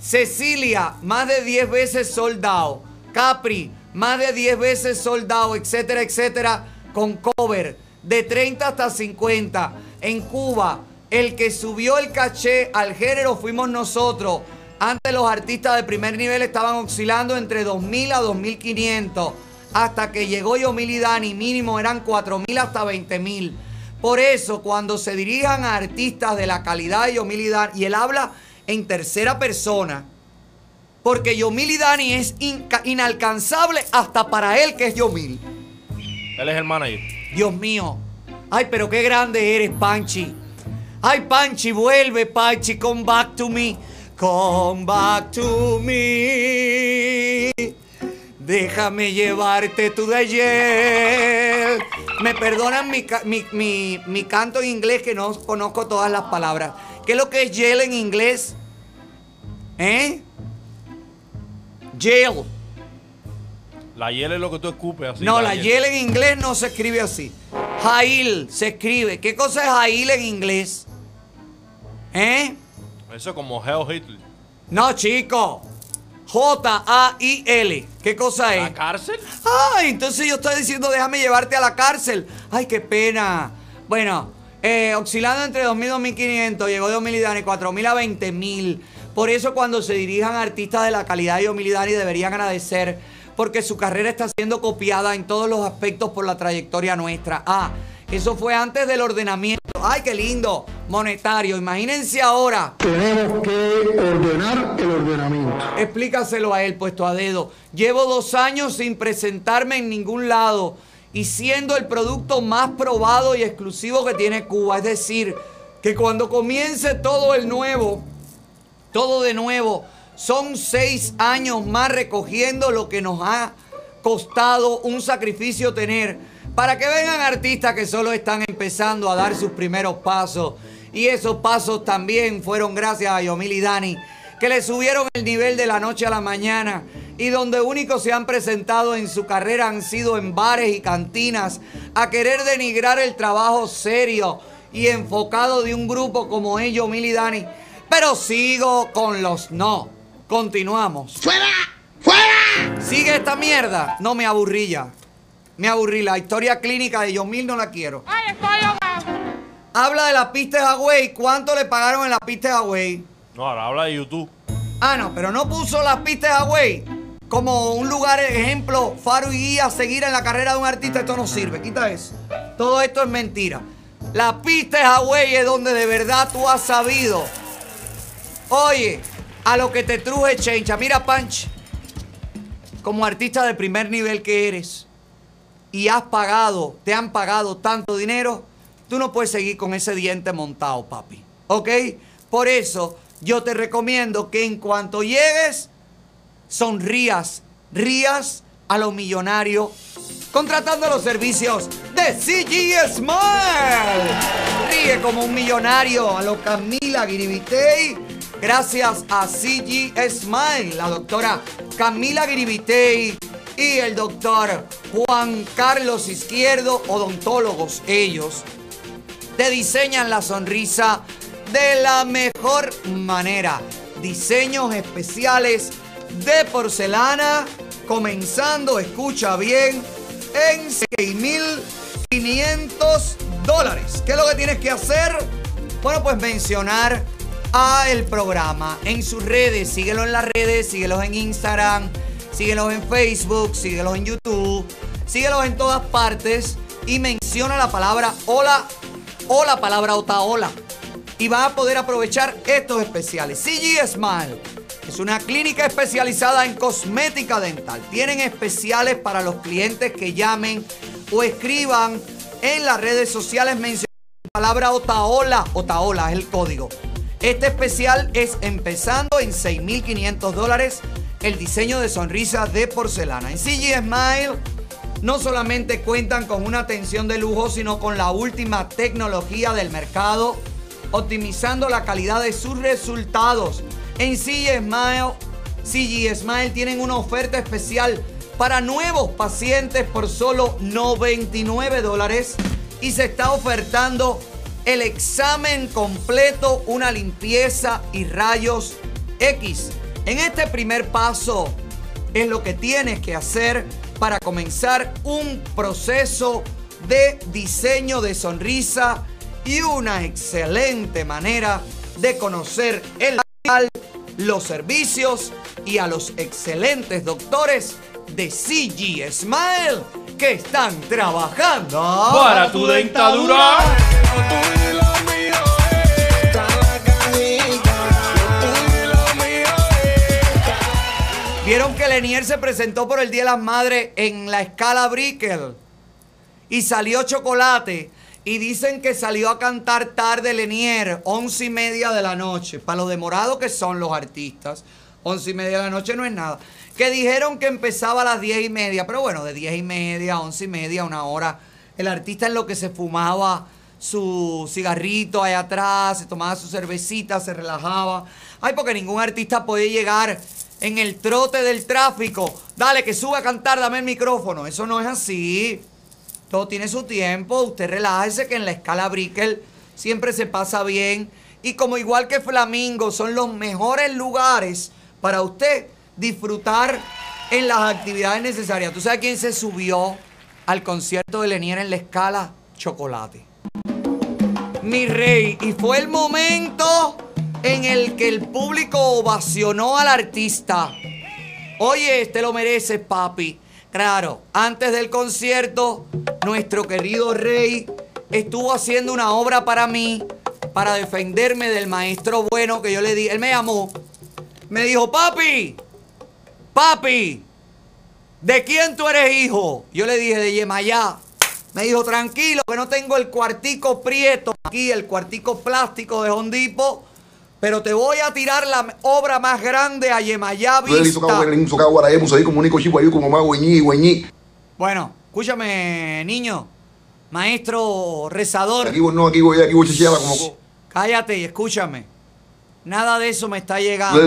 Cecilia, más de 10 veces soldado. Capri, más de 10 veces soldado, etcétera, etcétera, con cover. De 30 hasta 50. En Cuba, el que subió el caché al género fuimos nosotros. Antes los artistas de primer nivel estaban oscilando entre 2.000 a 2.500. Hasta que llegó Yomil y Dani, mínimo eran 4.000 hasta 20.000. Por eso, cuando se dirijan a artistas de la calidad de Yomil y Dani, y él habla en tercera persona, porque Yomil y Dani es inalcanzable hasta para él que es Yomil. Él es el manager. Dios mío. Ay, pero qué grande eres, Panchi. Ay, Panchi, vuelve, Panchi, come back to me. Come back to me. Déjame llevarte tú de ayer. Me perdonan mi, mi, mi- mi canto en inglés que no conozco todas las palabras. ¿Qué es lo que es jail en inglés? ¿Eh? Jail. La hiel es lo que tú escupes así. no, la hiel en inglés no se escribe así. Jail se escribe. ¿Qué cosa es jail en inglés? ¿Eh? Eso es como Hell Hitler. No, chico. J-A-I-L. ¿Qué cosa es? ¿La cárcel? Ay, entonces yo estoy diciendo déjame llevarte a la cárcel. Ay, qué pena. Bueno, eh, oscilando entre 2.000 y 2.500, llegó de Dani, 4.000 a 20.000. Por eso cuando se dirijan artistas de la calidad de Dani deberían agradecer porque su carrera está siendo copiada en todos los aspectos por la trayectoria nuestra. Ah, eso fue antes del ordenamiento. Ay, qué lindo. Monetario. Imagínense ahora. Tenemos que ordenar el ordenamiento. Explícaselo a él, puesto a dedo. Llevo dos años sin presentarme en ningún lado y siendo el producto más probado y exclusivo que tiene Cuba. Es decir, que cuando comience todo el nuevo, todo de nuevo, son seis años más recogiendo lo que nos ha costado un sacrificio tener para que vengan artistas que solo están empezando a dar sus primeros pasos. Y esos pasos también fueron gracias a Yomil y Dani, que le subieron el nivel de la noche a la mañana y donde únicos se han presentado en su carrera han sido en bares y cantinas a querer denigrar el trabajo serio y enfocado de un grupo como ellos, Yomil y Dani. Pero sigo con los no. Continuamos. ¡Fuera! ¡Fuera! Sigue esta mierda. No me aburrí ya. Me aburrí. La historia clínica de Yomil no la quiero. Habla de la pista de Huawei. ¿Cuánto le pagaron en la pista de Huawei? No, ahora habla de YouTube. Ah, no, pero no puso las pistas de Huawei como un lugar, ejemplo, faro y guía a seguir en la carrera de un artista. Esto no sirve. Quita eso. Todo esto es mentira. La pista de Huawei es donde de verdad tú has sabido. Oye, a lo que te truje Chencha. Mira, Punch. Como artista de primer nivel que eres y has pagado, te han pagado tanto dinero, tú no puedes seguir con ese diente montado, papi. ¿Ok? Por eso yo te recomiendo que en cuanto llegues, sonrías, rías a lo millonario, contratando los servicios de CG Smile. Ríe como un millonario a lo Camila Giribitey. Gracias a CG Smile, la doctora Camila Giribitey y el doctor Juan Carlos Izquierdo, odontólogos ellos, te diseñan la sonrisa de la mejor manera. Diseños especiales de porcelana, comenzando, escucha bien, en 6.500 dólares. ¿Qué es lo que tienes que hacer? Bueno, pues mencionar a el programa en sus redes. Síguelo en las redes, síguelos en Instagram, síguelos en Facebook, síguelos en YouTube, síguelos en todas partes y menciona la palabra hola o la palabra otaola. Y vas a poder aprovechar estos especiales. CG Smile es una clínica especializada en cosmética dental. Tienen especiales para los clientes que llamen o escriban en las redes sociales mencionando la palabra otaola. Otaola es el código. Este especial es empezando en 6.500 dólares el diseño de sonrisas de porcelana. En CG Smile no solamente cuentan con una atención de lujo, sino con la última tecnología del mercado, optimizando la calidad de sus resultados. En CG Smile, CG Smile tienen una oferta especial para nuevos pacientes por solo 99 dólares y se está ofertando el examen completo, una limpieza y rayos X. En este primer paso es lo que tienes que hacer para comenzar un proceso de diseño de sonrisa y una excelente manera de conocer el local, los servicios y a los excelentes doctores de CG Smile que están trabajando Para tu dentadura. Lenier se presentó por el Día de las Madres en la escala Brickell y salió chocolate. Y dicen que salió a cantar tarde Lenier, once y media de la noche. Para lo demorados que son los artistas, once y media de la noche no es nada. Que dijeron que empezaba a las diez y media, pero bueno, de diez y media, once y media, una hora. El artista en lo que se fumaba su cigarrito allá atrás, se tomaba su cervecita, se relajaba. Ay, porque ningún artista puede llegar en el trote del tráfico. Dale, que suba a cantar, dame el micrófono. Eso no es así. Todo tiene su tiempo. Usted relájese que en la escala Brickell siempre se pasa bien. Y como igual que Flamingo, son los mejores lugares para usted disfrutar en las actividades necesarias. ¿Tú sabes quién se subió al concierto de Lenier en la escala? Chocolate. Mi rey. Y fue el momento en el que el público ovacionó al artista. Oye, te lo mereces, papi. Claro, antes del concierto, nuestro querido rey estuvo haciendo una obra para mí, para defenderme del maestro bueno que yo le di. Él me llamó, me dijo, papi, papi, ¿de quién tú eres hijo? Yo le dije, de Yemayá. Me dijo, tranquilo, que no tengo el cuartico prieto aquí, el cuartico plástico de Hondipo, pero te voy a tirar la obra más grande a Yemayá Vista. Bueno, escúchame, niño, maestro rezador. Aquí vos no, aquí voy, aquí voy como co. Cállate y escúchame. Nada de eso me está llegando.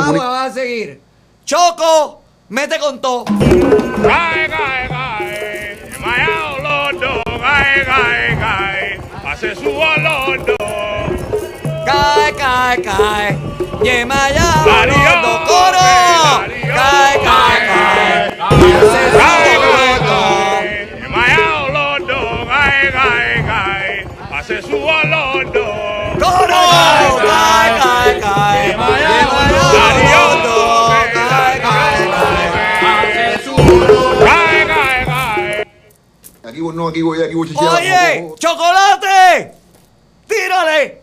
Vamos, vamos a seguir. Choco, mete con todo. Cae, cae, cae. Cae, cae, cae. Yemayá, Darío, londo, coro. Cae, cae, cae. Cae, cae, cae. Mayao londo, cae, cae, cae. Hace su. Coro. Cae, cae, cae. Yemayá, londo, cae, cae, cae. Cae, cae, cae. Aquí vos no, aquí voy, aquí voy Oye, chocolate. Tírale.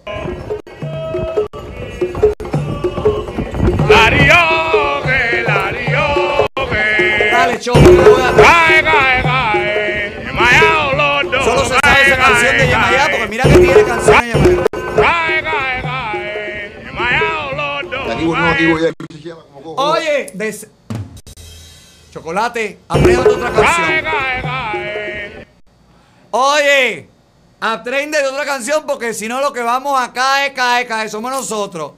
Lario, que lario, que. Dale, a Cae, cae, cae. Mayao londo. Solo se sabe cae, esa canción de cae, Yemayá cae. porque mira que tiene canciones de Yemayá. Cae, cae, cae. Mayao londo. Aquí vos no, aquí voy, aquí voy chichiala como co. Oye, des- Chocolate, aprende otra Cae, canción. cae, cae. Oye, aprende de otra canción porque si no lo que vamos a caer, cae, cae, somos nosotros.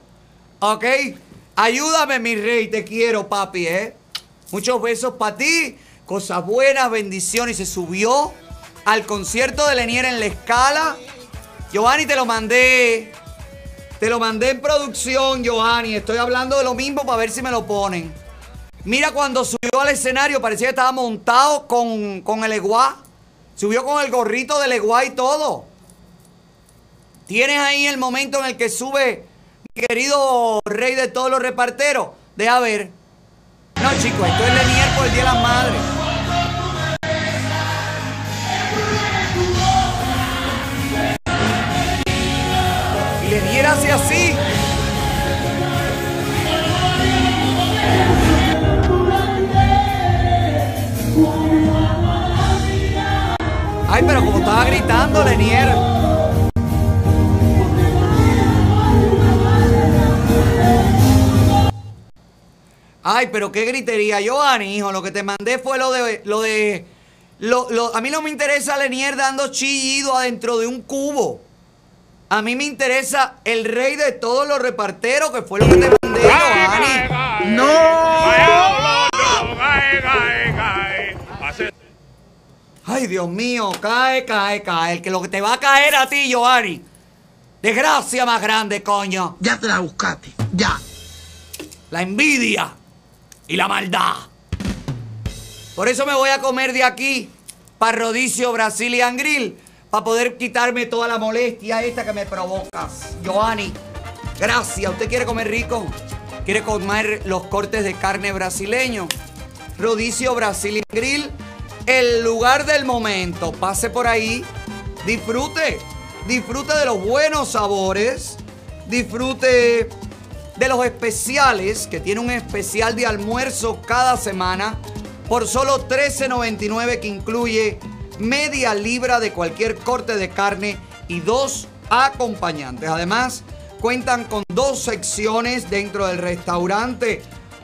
¿Ok? Ayúdame, mi rey, te quiero, papi, ¿eh? Muchos besos para ti, cosas buenas, bendiciones. Se subió al concierto de Lenier en la escala. Giovanni, te lo mandé. Te lo mandé en producción, Giovanni. Estoy hablando de lo mismo para ver si me lo ponen. Mira cuando subió al escenario, parecía que estaba montado con, con el eguá. Subió con el gorrito del eguá y todo. Tienes ahí el momento en el que sube querido rey de todos los reparteros. Deja ver. No, chicos, esto es Lenier por el Día de las Madres. Y Lenier hace así. Ay, pero como estaba gritando Lenier. Ay, pero qué gritería, Giovanni, hijo. Lo que te mandé fue lo de. Lo de lo- lo- a mí no me interesa Lenier dando chillido adentro de un cubo. A mí me interesa el rey de todos los reparteros, que fue lo que te mandé, Giovanni. Mayao londo, cae, cae, cae. Hace Ay, Dios mío, cae, cae, cae. El que lo que te va a caer a ti, Giovanni. Desgracia más grande, coño. Ya te la buscaste, ya. La envidia y la maldad. Por eso me voy a comer de aquí, para Rodicio Brazilian Grill, para poder quitarme toda la molestia esta que me provocas. Giovanni, gracias. ¿Usted quiere comer rico? ¿Quiere comer los cortes de carne brasileño? Rodicio Brazilian Grill, el lugar del momento. Pase por ahí, disfrute, disfrute de los buenos sabores, disfrute de los especiales, que tiene un especial de almuerzo cada semana por solo $13.99 que incluye media libra de cualquier corte de carne y dos acompañantes. Además, cuentan con dos secciones dentro del restaurante.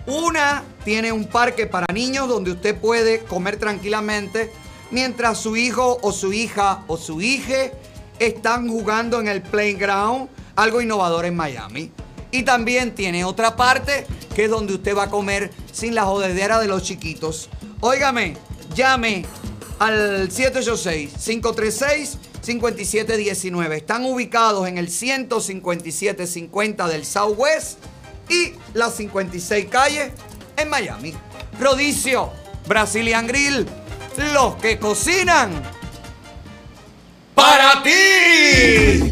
Una tiene un parque para niños donde usted puede comer tranquilamente mientras su hijo o su hija o su hija están jugando en el playground, algo innovador en Miami. Y también tiene otra parte que es donde usted va a comer sin la jodedera de los chiquitos. Óigame, llame al 786-536-5719. Están ubicados en el 15750 del Southwest y la 56 calle en Miami. Rodicio, Brazilian Grill, los que cocinan para ti.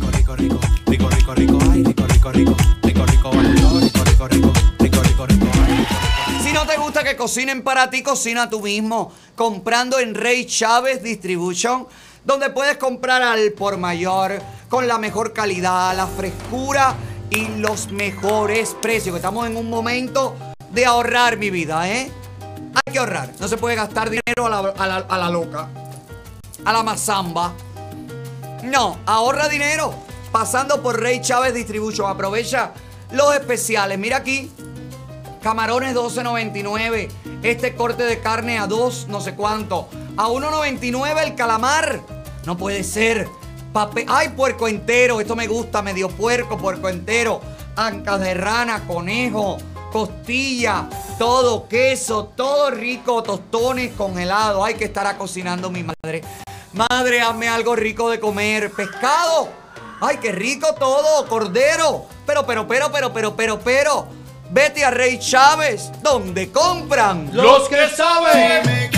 Si no te gusta que cocinen para ti, cocina tú mismo. Comprando en Rey Chávez Distribution, donde puedes comprar al por mayor con la mejor calidad, la frescura y los mejores precios. Estamos en un momento de ahorrar mi vida, ¿eh? Hay que ahorrar. No se puede gastar dinero a la, a la- a la loca, a la mazamba. No, ahorra dinero pasando por Rey Chávez Distribution. Aprovecha los especiales. Mira aquí, camarones 12.99. Este corte de carne a 2, no sé cuánto. A 1.99 el calamar. No puede ser. Pape Ay, puerco entero. Esto me gusta. Medio puerco, puerco entero. Ancas de rana, conejo, costilla, todo, queso, todo rico, tostones congelados. Hay que estar cocinando mi madre. Madre, hazme algo rico de comer. Pescado. Ay, qué rico todo. Cordero. Pero, pero, pero, pero, pero, pero, pero. Vete a Rey Chávez, donde compran Los que saben. Si me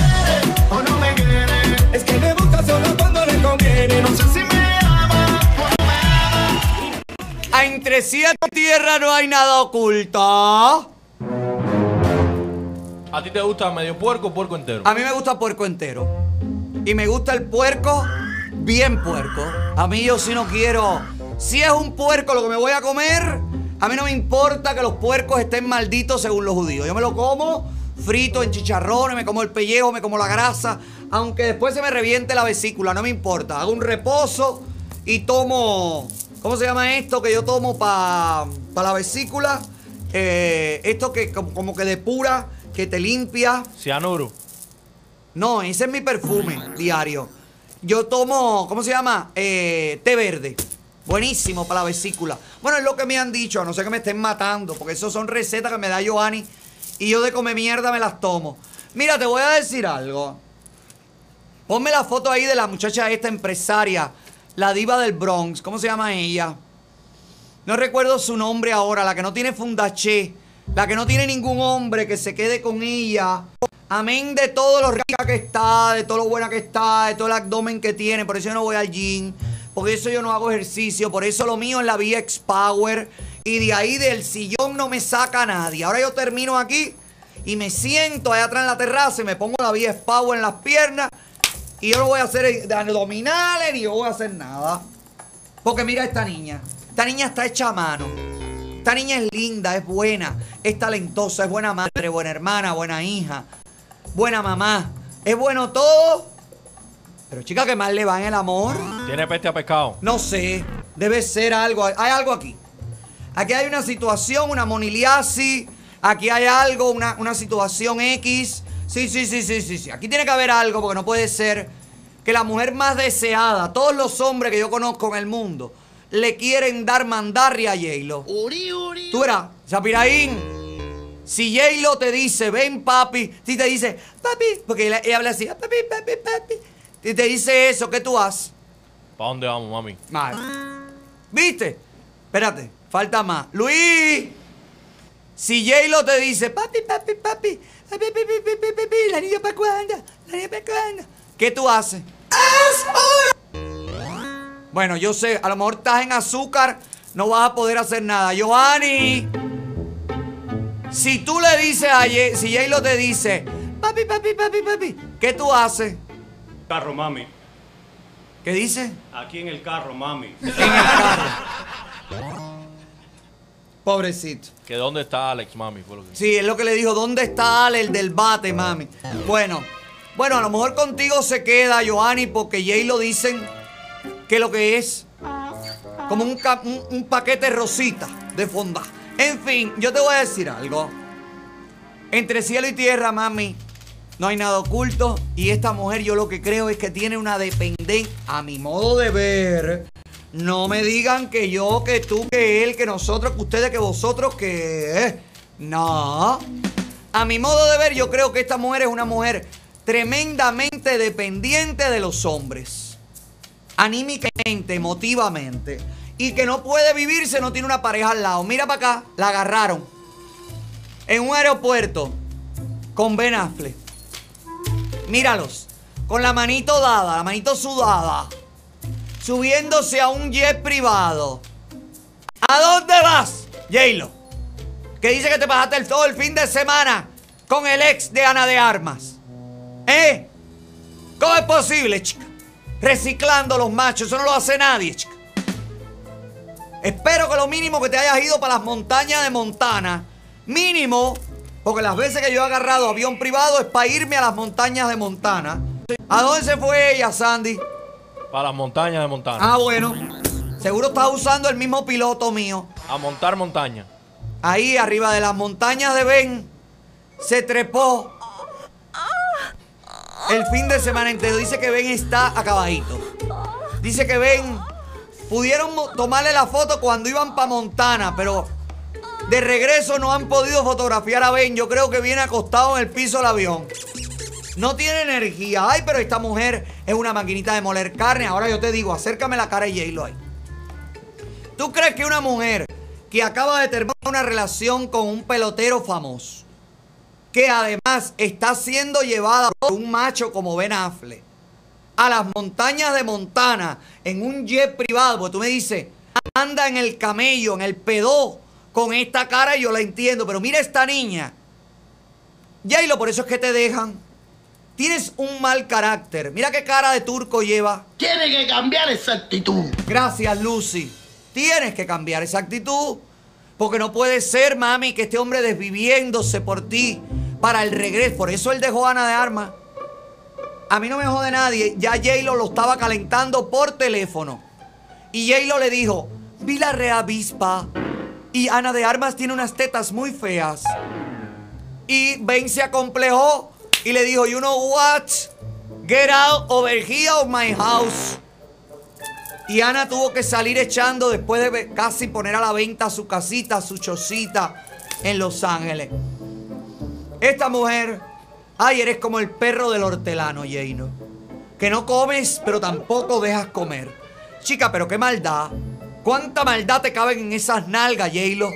o no me quiere. Es que me busca solo cuando le conviene. No sé si me ama o no me ama. A entre cielo y tierra no hay nada oculto. ¿A ti te gusta medio puerco o puerco entero? A mí me gusta puerco entero. Y me gusta el puerco bien puerco. A mí yo si no quiero. Si es un puerco lo que me voy a comer, a mí no me importa que los puercos estén malditos según los judíos. Yo me lo como frito en chicharrones, me como el pellejo, me como la grasa. Aunque después se me reviente la vesícula, no me importa. Hago un reposo y tomo. ¿Cómo se llama esto que yo tomo para la vesícula? Eh, esto que como, como que depura, que te limpia. Cianuro. No, ese es mi perfume diario. Yo tomo, ¿cómo se llama? Eh, té verde. Buenísimo para la vesícula. Bueno, es lo que me han dicho, a no ser que me estén matando, porque eso son recetas que me da Giovanni y yo de comer mierda me las tomo. Mira, te voy a decir algo. Ponme la foto ahí de la muchacha esta empresaria, la diva del Bronx. ¿Cómo se llama ella? No recuerdo su nombre ahora, la que no tiene fundaché, la que no tiene ningún hombre que se quede con ella. Amén de todo lo rica que está, de todo lo buena que está, de todo el abdomen que tiene. Por eso yo no voy al gym, por eso yo no hago ejercicio, por eso lo mío es la VX Power. Y de ahí del sillón no me saca nadie. Ahora yo termino aquí y me siento allá atrás en la terraza y me pongo la VX Power en las piernas. Y yo no voy a hacer abdominales ni yo voy a hacer nada. Porque mira esta niña. Esta niña está hecha a mano. Esta niña es linda, es buena, es talentosa, es buena madre, buena hermana, buena hija, buena mamá. Es bueno todo. Pero chica, ¿qué más le va en el amor? ¿Tiene peste a pescado? No sé. Debe ser algo. Hay algo aquí. Aquí hay una situación, una moniliasis. Aquí hay algo, una, una situación X. Sí, sí, sí, sí, sí, sí. Aquí tiene que haber algo porque no puede ser que la mujer más deseada, todos los hombres que yo conozco en el mundo, le quieren dar mandarria a J-Lo. Tú eras, Shapiraín. Si J-Lo te dice, ven papi, si te dice, papi, porque ella, habla así, papi, papi, papi. Si te dice eso, ¿qué tú haces? ¿Para dónde vamos, mami? Mal. ¿Viste? Espérate, falta más. Luis, si J-Lo te dice, papi, papi, papi, papi, papi, papi, papi, la niña para cuándo, la niña para cuándo, ¿qué tú haces? ¡Es! Bueno, yo sé, a lo mejor estás en azúcar, no vas a poder hacer nada. Giovanni, si tú le dices a Ye- si J-Lo te dice, papi, papi, papi, papi, ¿qué tú haces? Carro, mami. ¿Qué dice? Aquí en el carro, mami. Pobrecito. ¿Que dónde está Alex, mami? Fue lo que... Sí, es lo que le dijo, ¿dónde está Ale, el del bate, mami? Bueno, bueno, a lo mejor contigo se queda, Joanny, porque Jay lo dicen que lo que es como un, un paquete rosita de fonda. En fin, yo te voy a decir algo. Entre cielo y tierra, mami, no hay nada oculto. Y esta mujer, yo lo que creo es que tiene una dependencia, a mi modo de ver. No me digan que yo, que tú, que él, que nosotros, que ustedes, que vosotros, que... eh. No. A mi modo de ver, yo creo que esta mujer es una mujer tremendamente dependiente de los hombres. Anímicamente, emotivamente. Y que no puede vivirse, no tiene una pareja al lado. Mira para acá, la agarraron. En un aeropuerto. Con Ben Affleck. Míralos. Con la manito dada, la manito sudada. Subiéndose a un jet privado. ¿A dónde vas, J-Lo? Que dice que te pasaste el, todo el fin de semana con el ex de Ana de Armas. ¿Eh? ¿Cómo es posible, chica? Reciclando los machos. Eso no lo hace nadie, chica. Espero que lo mínimo que te hayas ido para las montañas de Montana, mínimo, porque las veces que yo he agarrado avión privado es para irme a las montañas de Montana. ¿A dónde se fue ella, Sandy? Para las montañas de Montana. Ah, bueno. Seguro estás usando el mismo piloto mío. A montar montaña. Ahí arriba de las montañas de Ben se trepó el fin de semana entero. Dice que Ben está acabadito. Dice que Ben pudieron tomarle la foto cuando iban para Montana, pero de regreso no han podido fotografiar a Ben. Yo creo que viene acostado en el piso del avión. No tiene energía. Ay, pero esta mujer es una maquinita de moler carne. Ahora yo te digo, acércame la cara de J-Lo ahí. ¿Tú crees que una mujer que acaba de terminar una relación con un pelotero famoso, que además está siendo llevada por un macho como Ben Affleck a las montañas de Montana en un jet privado, porque tú me dices, anda en el camello, en el pedó, con esta cara, y yo la entiendo, pero mira esta niña. J-Lo, por eso es que te dejan. Tienes un mal carácter. Mira qué cara de turco lleva. Tiene que cambiar esa actitud. Gracias, Lucy. Tienes que cambiar esa actitud. Porque no puede ser, mami, que este hombre desviviéndose por ti para el regreso. Por eso él dejó a Ana de Armas. A mí no me jode nadie. Ya J-Lo lo estaba calentando por teléfono. Y J-Lo le dijo, vi la reavispa. Y Ana de Armas tiene unas tetas muy feas. Y Ben se acomplejó y le dijo, you know what? Get out over here of my house. Y Ana tuvo que salir echando después de casi poner a la venta su casita, su chocita en Los Ángeles. Esta mujer, ay, eres como el perro del hortelano, Jano. Que no comes, pero tampoco dejas comer. Chica, pero qué maldad. ¿Cuánta maldad te caben en esas nalgas, J-Lo?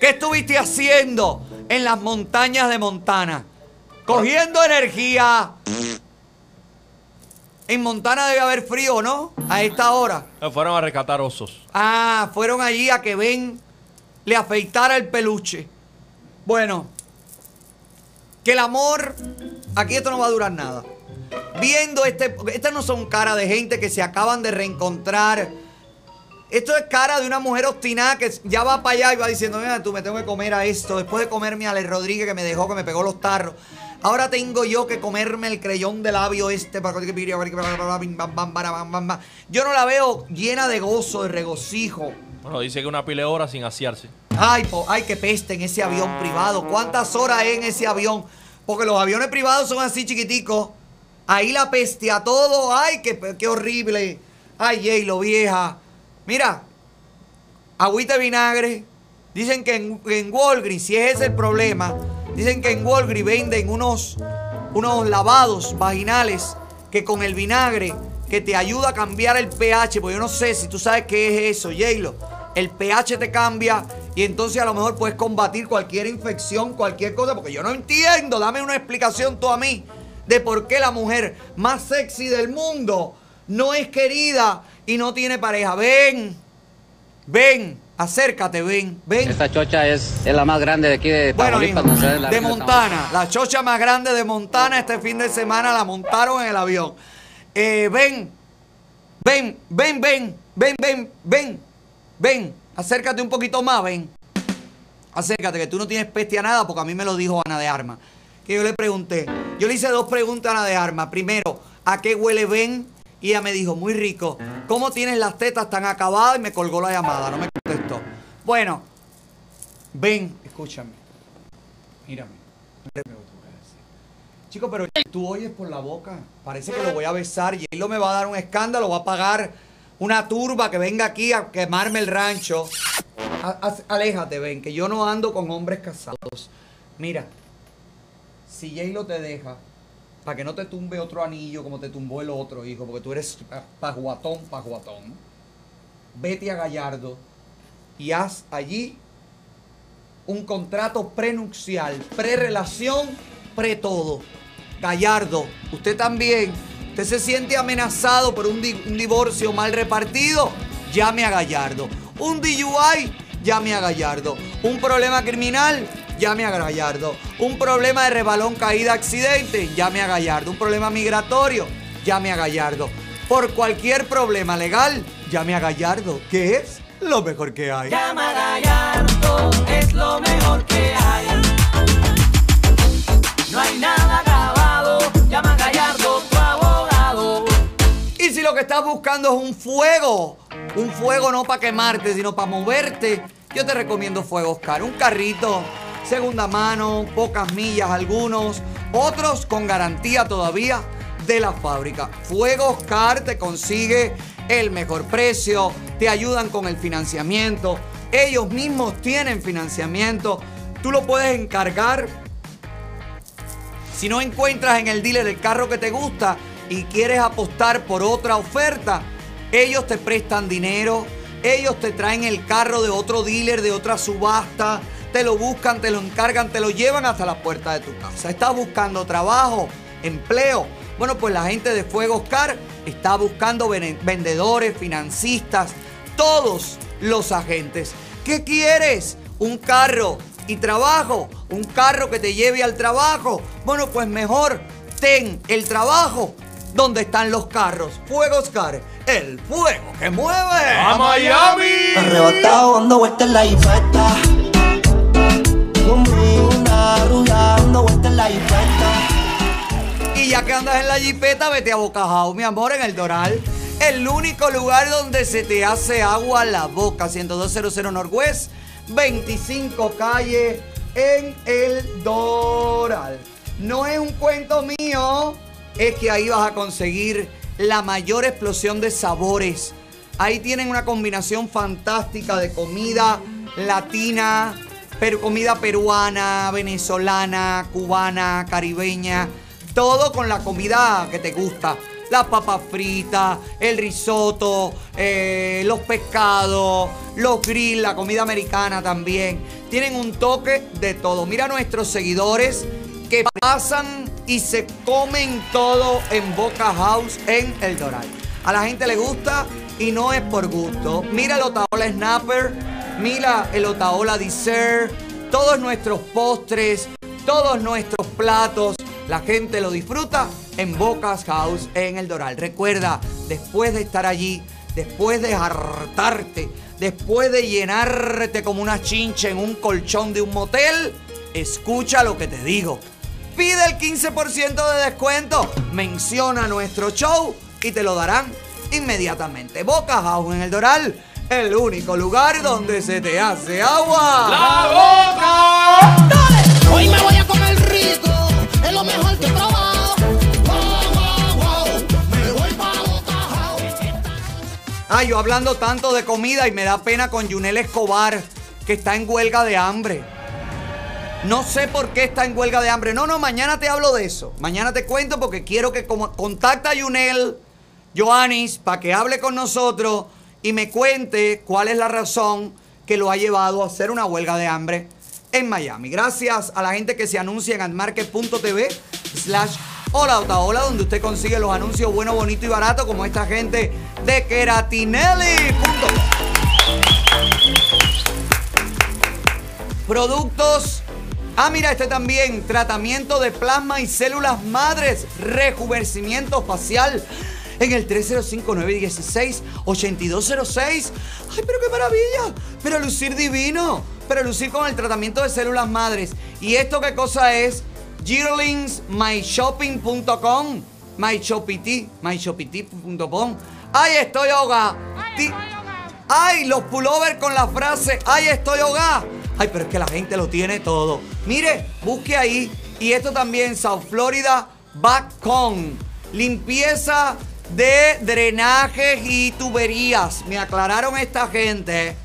¿Qué estuviste haciendo en las montañas de Montana? Cogiendo energía. En Montana debe haber frío, ¿no? A esta hora. Fueron a rescatar osos. Ah, fueron allí a que Ben le afeitara el peluche. Bueno, que el amor, aquí esto no va a durar nada. Viendo este, estas no son cara de gente que se acaban de reencontrar. Esto es cara de una mujer obstinada que ya va para allá y va diciendo, mira, tú me tengo que comer a esto. Después de comerme a Ale Rodríguez que me dejó, que me pegó los tarros. Ahora tengo yo que comerme el creyón de labio este. para- Yo no la veo llena de gozo, de regocijo. Bueno, dice que una pile de horas sin asearse. Ay, po- ay, qué peste en ese avión privado. ¿Cuántas horas hay en ese avión? Porque los aviones privados son así chiquiticos. Ahí la peste a todo. Ay, qué, qué horrible. Ay, J-Lo, vieja. Mira, agüita de vinagre. Dicen que en, en Walgreens, si ese es el problema, dicen que en Walgreens venden unos, unos lavados vaginales que con el vinagre que te ayuda a cambiar el pH, porque yo no sé si tú sabes qué es eso, J-Lo. El pH te cambia y entonces a lo mejor puedes combatir cualquier infección, cualquier cosa, porque yo no entiendo. Dame una explicación tú a mí de por qué la mujer más sexy del mundo no es querida y no tiene pareja. Ven, ven, acércate, ven, ven. Esta chocha es, es la más grande de aquí de Bueno, Tamaulipas. hijo, no sé, la- de Montana. La chocha más grande de Montana este fin de semana la montaron en el avión. Eh, ven, ven, ven, ven, ven, ven, ven, ven. Acércate un poquito más, ven. Acércate, que tú no tienes peste a nada, porque a mí me lo dijo Ana de Armas. Que yo le pregunté. Yo le hice dos preguntas a Ana de Armas. Primero, ¿a qué huele ven? Y ella me dijo, muy rico. ¿Cómo tienes las tetas tan acabadas? Y me colgó la llamada, no me contestó. Bueno, ven, escúchame. Mírame. Lo. Chico, pero tú oyes por la boca. Parece que lo voy a besar y él no me va a dar un escándalo, va a pagar una turba que venga aquí a quemarme el rancho. Aléjate, ven, que yo no ando con hombres casados. Mira, si J-Lo te deja, para que no te tumbe otro anillo como te tumbó el otro, hijo, porque tú eres pa- pajuatón, pajuatón. Vete a Gallardo y haz allí un contrato prenupcial, prerelación, pre todo. Gallardo, usted también, usted se siente amenazado por un, di- un divorcio mal repartido, llame a Gallardo. Un DUI, llame a Gallardo. Un problema criminal, llame a Gallardo. Un problema de rebalón, caída, accidente, llame a Gallardo. Un problema migratorio, llame a Gallardo. Por cualquier problema legal, llame a Gallardo, que es lo mejor que hay. Llama a Gallardo, es lo mejor que hay. No hay nada buscando es un fuego, un fuego no para quemarte, sino para moverte, yo te recomiendo Fuego Oscar. Un carrito, segunda mano, pocas millas algunos, otros con garantía todavía de la fábrica. Fuego Oscar te consigue el mejor precio, te ayudan con el financiamiento, ellos mismos tienen financiamiento, tú lo puedes encargar si no encuentras en el dealer el carro que te gusta y quieres apostar por otra oferta, ellos te prestan dinero, ellos te traen el carro de otro dealer, de otra subasta, te lo buscan, te lo encargan, te lo llevan hasta la puerta de tu casa. ¿Estás buscando trabajo, empleo? Bueno, pues la gente de Fuego Oscar está buscando ven- vendedores, financistas, todos los agentes. ¿Qué quieres? ¿Un carro y trabajo? ¿Un carro que te lleve al trabajo? Bueno, pues mejor ten el trabajo donde están los carros. Fuego Oscar, el fuego que mueve. ¡A Miami! Arrebatado dando vueltas en la jipeta. Conmigo una rubia dando vueltas en la jipeta. Y ya que andas en la jipeta, vete a Bocajao, mi amor, en el Doral. El único lugar donde se te hace agua la boca. 10200 Northwest, 25 calle en el Doral. No es un cuento mío, es que ahí vas a conseguir la mayor explosión de sabores. Ahí tienen una combinación fantástica de comida latina, pero comida peruana, venezolana, cubana, caribeña. Todo con la comida que te gusta. Las papas fritas, el risotto, eh, los pescados, los grills, la comida americana también. Tienen un toque de todo. Mira a nuestros seguidores que pasan y se comen todo en Boca House en El Doral. A la gente le gusta y no es por gusto. Mira el Otaola Snapper, mira el Otaola Dessert, todos nuestros postres, todos nuestros platos. La gente lo disfruta en Bocas House en El Doral. Recuerda, después de estar allí, después de hartarte, después de llenarte como una chincha en un colchón de un motel, escucha lo que te digo. Pide el 15% de descuento, menciona nuestro show y te lo darán inmediatamente. Boca House en el Doral, el único lugar donde se te hace agua. ¡La boca! Hoy me voy a comer rico, es lo mejor que he probado. Wow, wow, wow, me voy pa' Boca House. Ah, yo hablando tanto de comida y me da pena con Yunel Escobar, que está en huelga de hambre. No sé por qué está en huelga de hambre. No, no, mañana te hablo de eso. Mañana te cuento porque quiero que como, contacta a Yunel, Joanis, para que hable con nosotros y me cuente cuál es la razón que lo ha llevado a hacer una huelga de hambre en Miami. Gracias a la gente que se anuncia en admarket.tv slash hola donde usted consigue los anuncios bueno, bonito y barato como esta gente de keratinelli.com. Productos. Ah, mira, este también. Tratamiento de plasma y células madres. Rejuvenecimiento facial. En el 305-916-8206. ¡Ay, pero qué maravilla! Pero lucir divino. Pero lucir con el tratamiento de células madres. ¿Y esto qué cosa es? Girlingsmyshopping.com. Myshopity. Myshopity.com. ¡Ay, estoy ahoga! Ti- ¡Ay, los pullovers con la frase ¡Ay, estoy ahogada! ¡Ay, pero es que la gente lo tiene todo! Mire, busque ahí. Y esto también, South Florida Backcon. Limpieza de drenajes y tuberías. Me aclararon esta gente.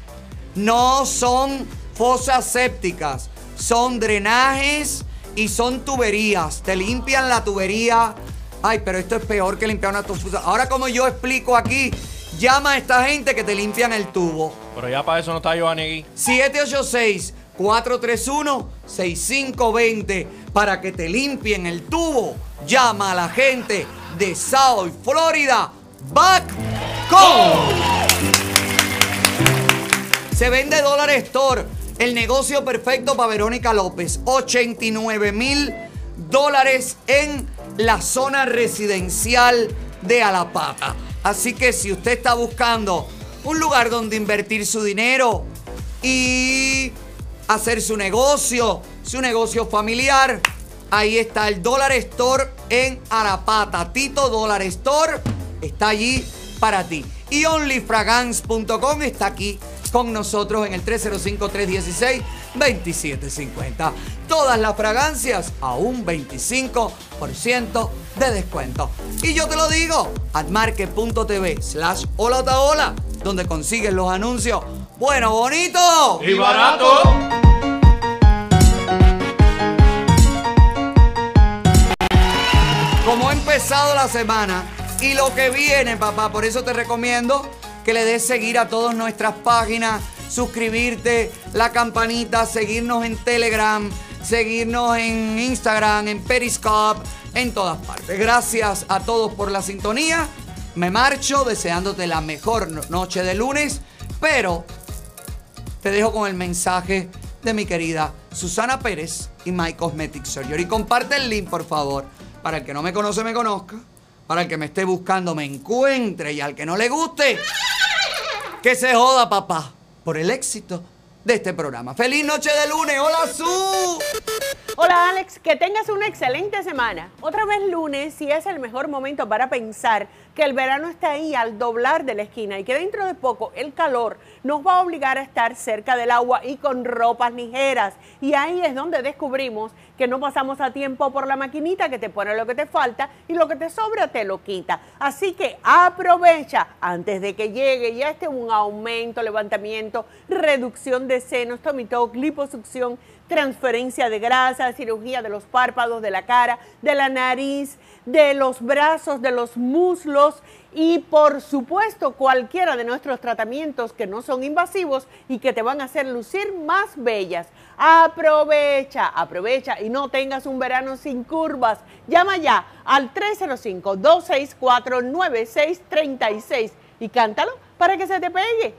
No son fosas sépticas. Son drenajes y son tuberías. Te limpian la tubería. Ay, pero esto es peor que limpiar una tubería. Ahora como yo explico aquí, llama a esta gente que te limpian el tubo. Pero ya para eso no está Giovanni aquí. 786-431-6520 para que te limpien el tubo. Llama a la gente de South Florida. Back Se vende Dólar Store. El negocio perfecto para Verónica López. 89 mil dólares en la zona residencial de Alapata. Así que si usted está buscando un lugar donde invertir su dinero y hacer su negocio, su negocio familiar, ahí está el Dollar Store en Arapata. Tito Dollar Store está allí para ti. Y onlyfragance.com está aquí con nosotros en el 305-316-2750. Todas las fragancias a un 25% de descuento. Y yo te lo digo, admarket.tv slash hola, donde consigues los anuncios bueno, bonito Y barato. Como ha empezado la semana y lo que viene, papá, por eso te recomiendo que le des seguir a todas nuestras páginas, suscribirte, la campanita, seguirnos en Telegram, seguirnos en Instagram, en Periscope, en todas partes. Gracias a todos por la sintonía. Me marcho deseándote la mejor no- noche de lunes, pero te dejo con el mensaje de mi querida Susana Pérez y My Cosmetic Surgery. Comparte el link, por favor, para el que no me conoce, me conozca, para el que me esté buscando, me encuentre y al que no le guste, que se joda, papá, por el éxito de este programa. ¡Feliz noche de lunes! ¡Hola, Su! Hola Alex, que tengas una excelente semana. Otra vez lunes y es el mejor momento para pensar que el verano está ahí al doblar de la esquina y que dentro de poco el calor nos va a obligar a estar cerca del agua y con ropas ligeras. Y ahí es donde descubrimos que no pasamos a tiempo por la maquinita que te pone lo que te falta y lo que te sobra te lo quita. Así que aprovecha antes de que llegue ya esté un aumento, levantamiento, reducción de senos, tomitoc, liposucción, transferencia de grasa, cirugía de los párpados, de la cara, de la nariz, de los brazos, de los muslos y por supuesto cualquiera de nuestros tratamientos que no son invasivos y que te van a hacer lucir más bellas. Aprovecha, aprovecha y no tengas un verano sin curvas. Llama ya al 305-264-9636 y cántalo para que se te pegue.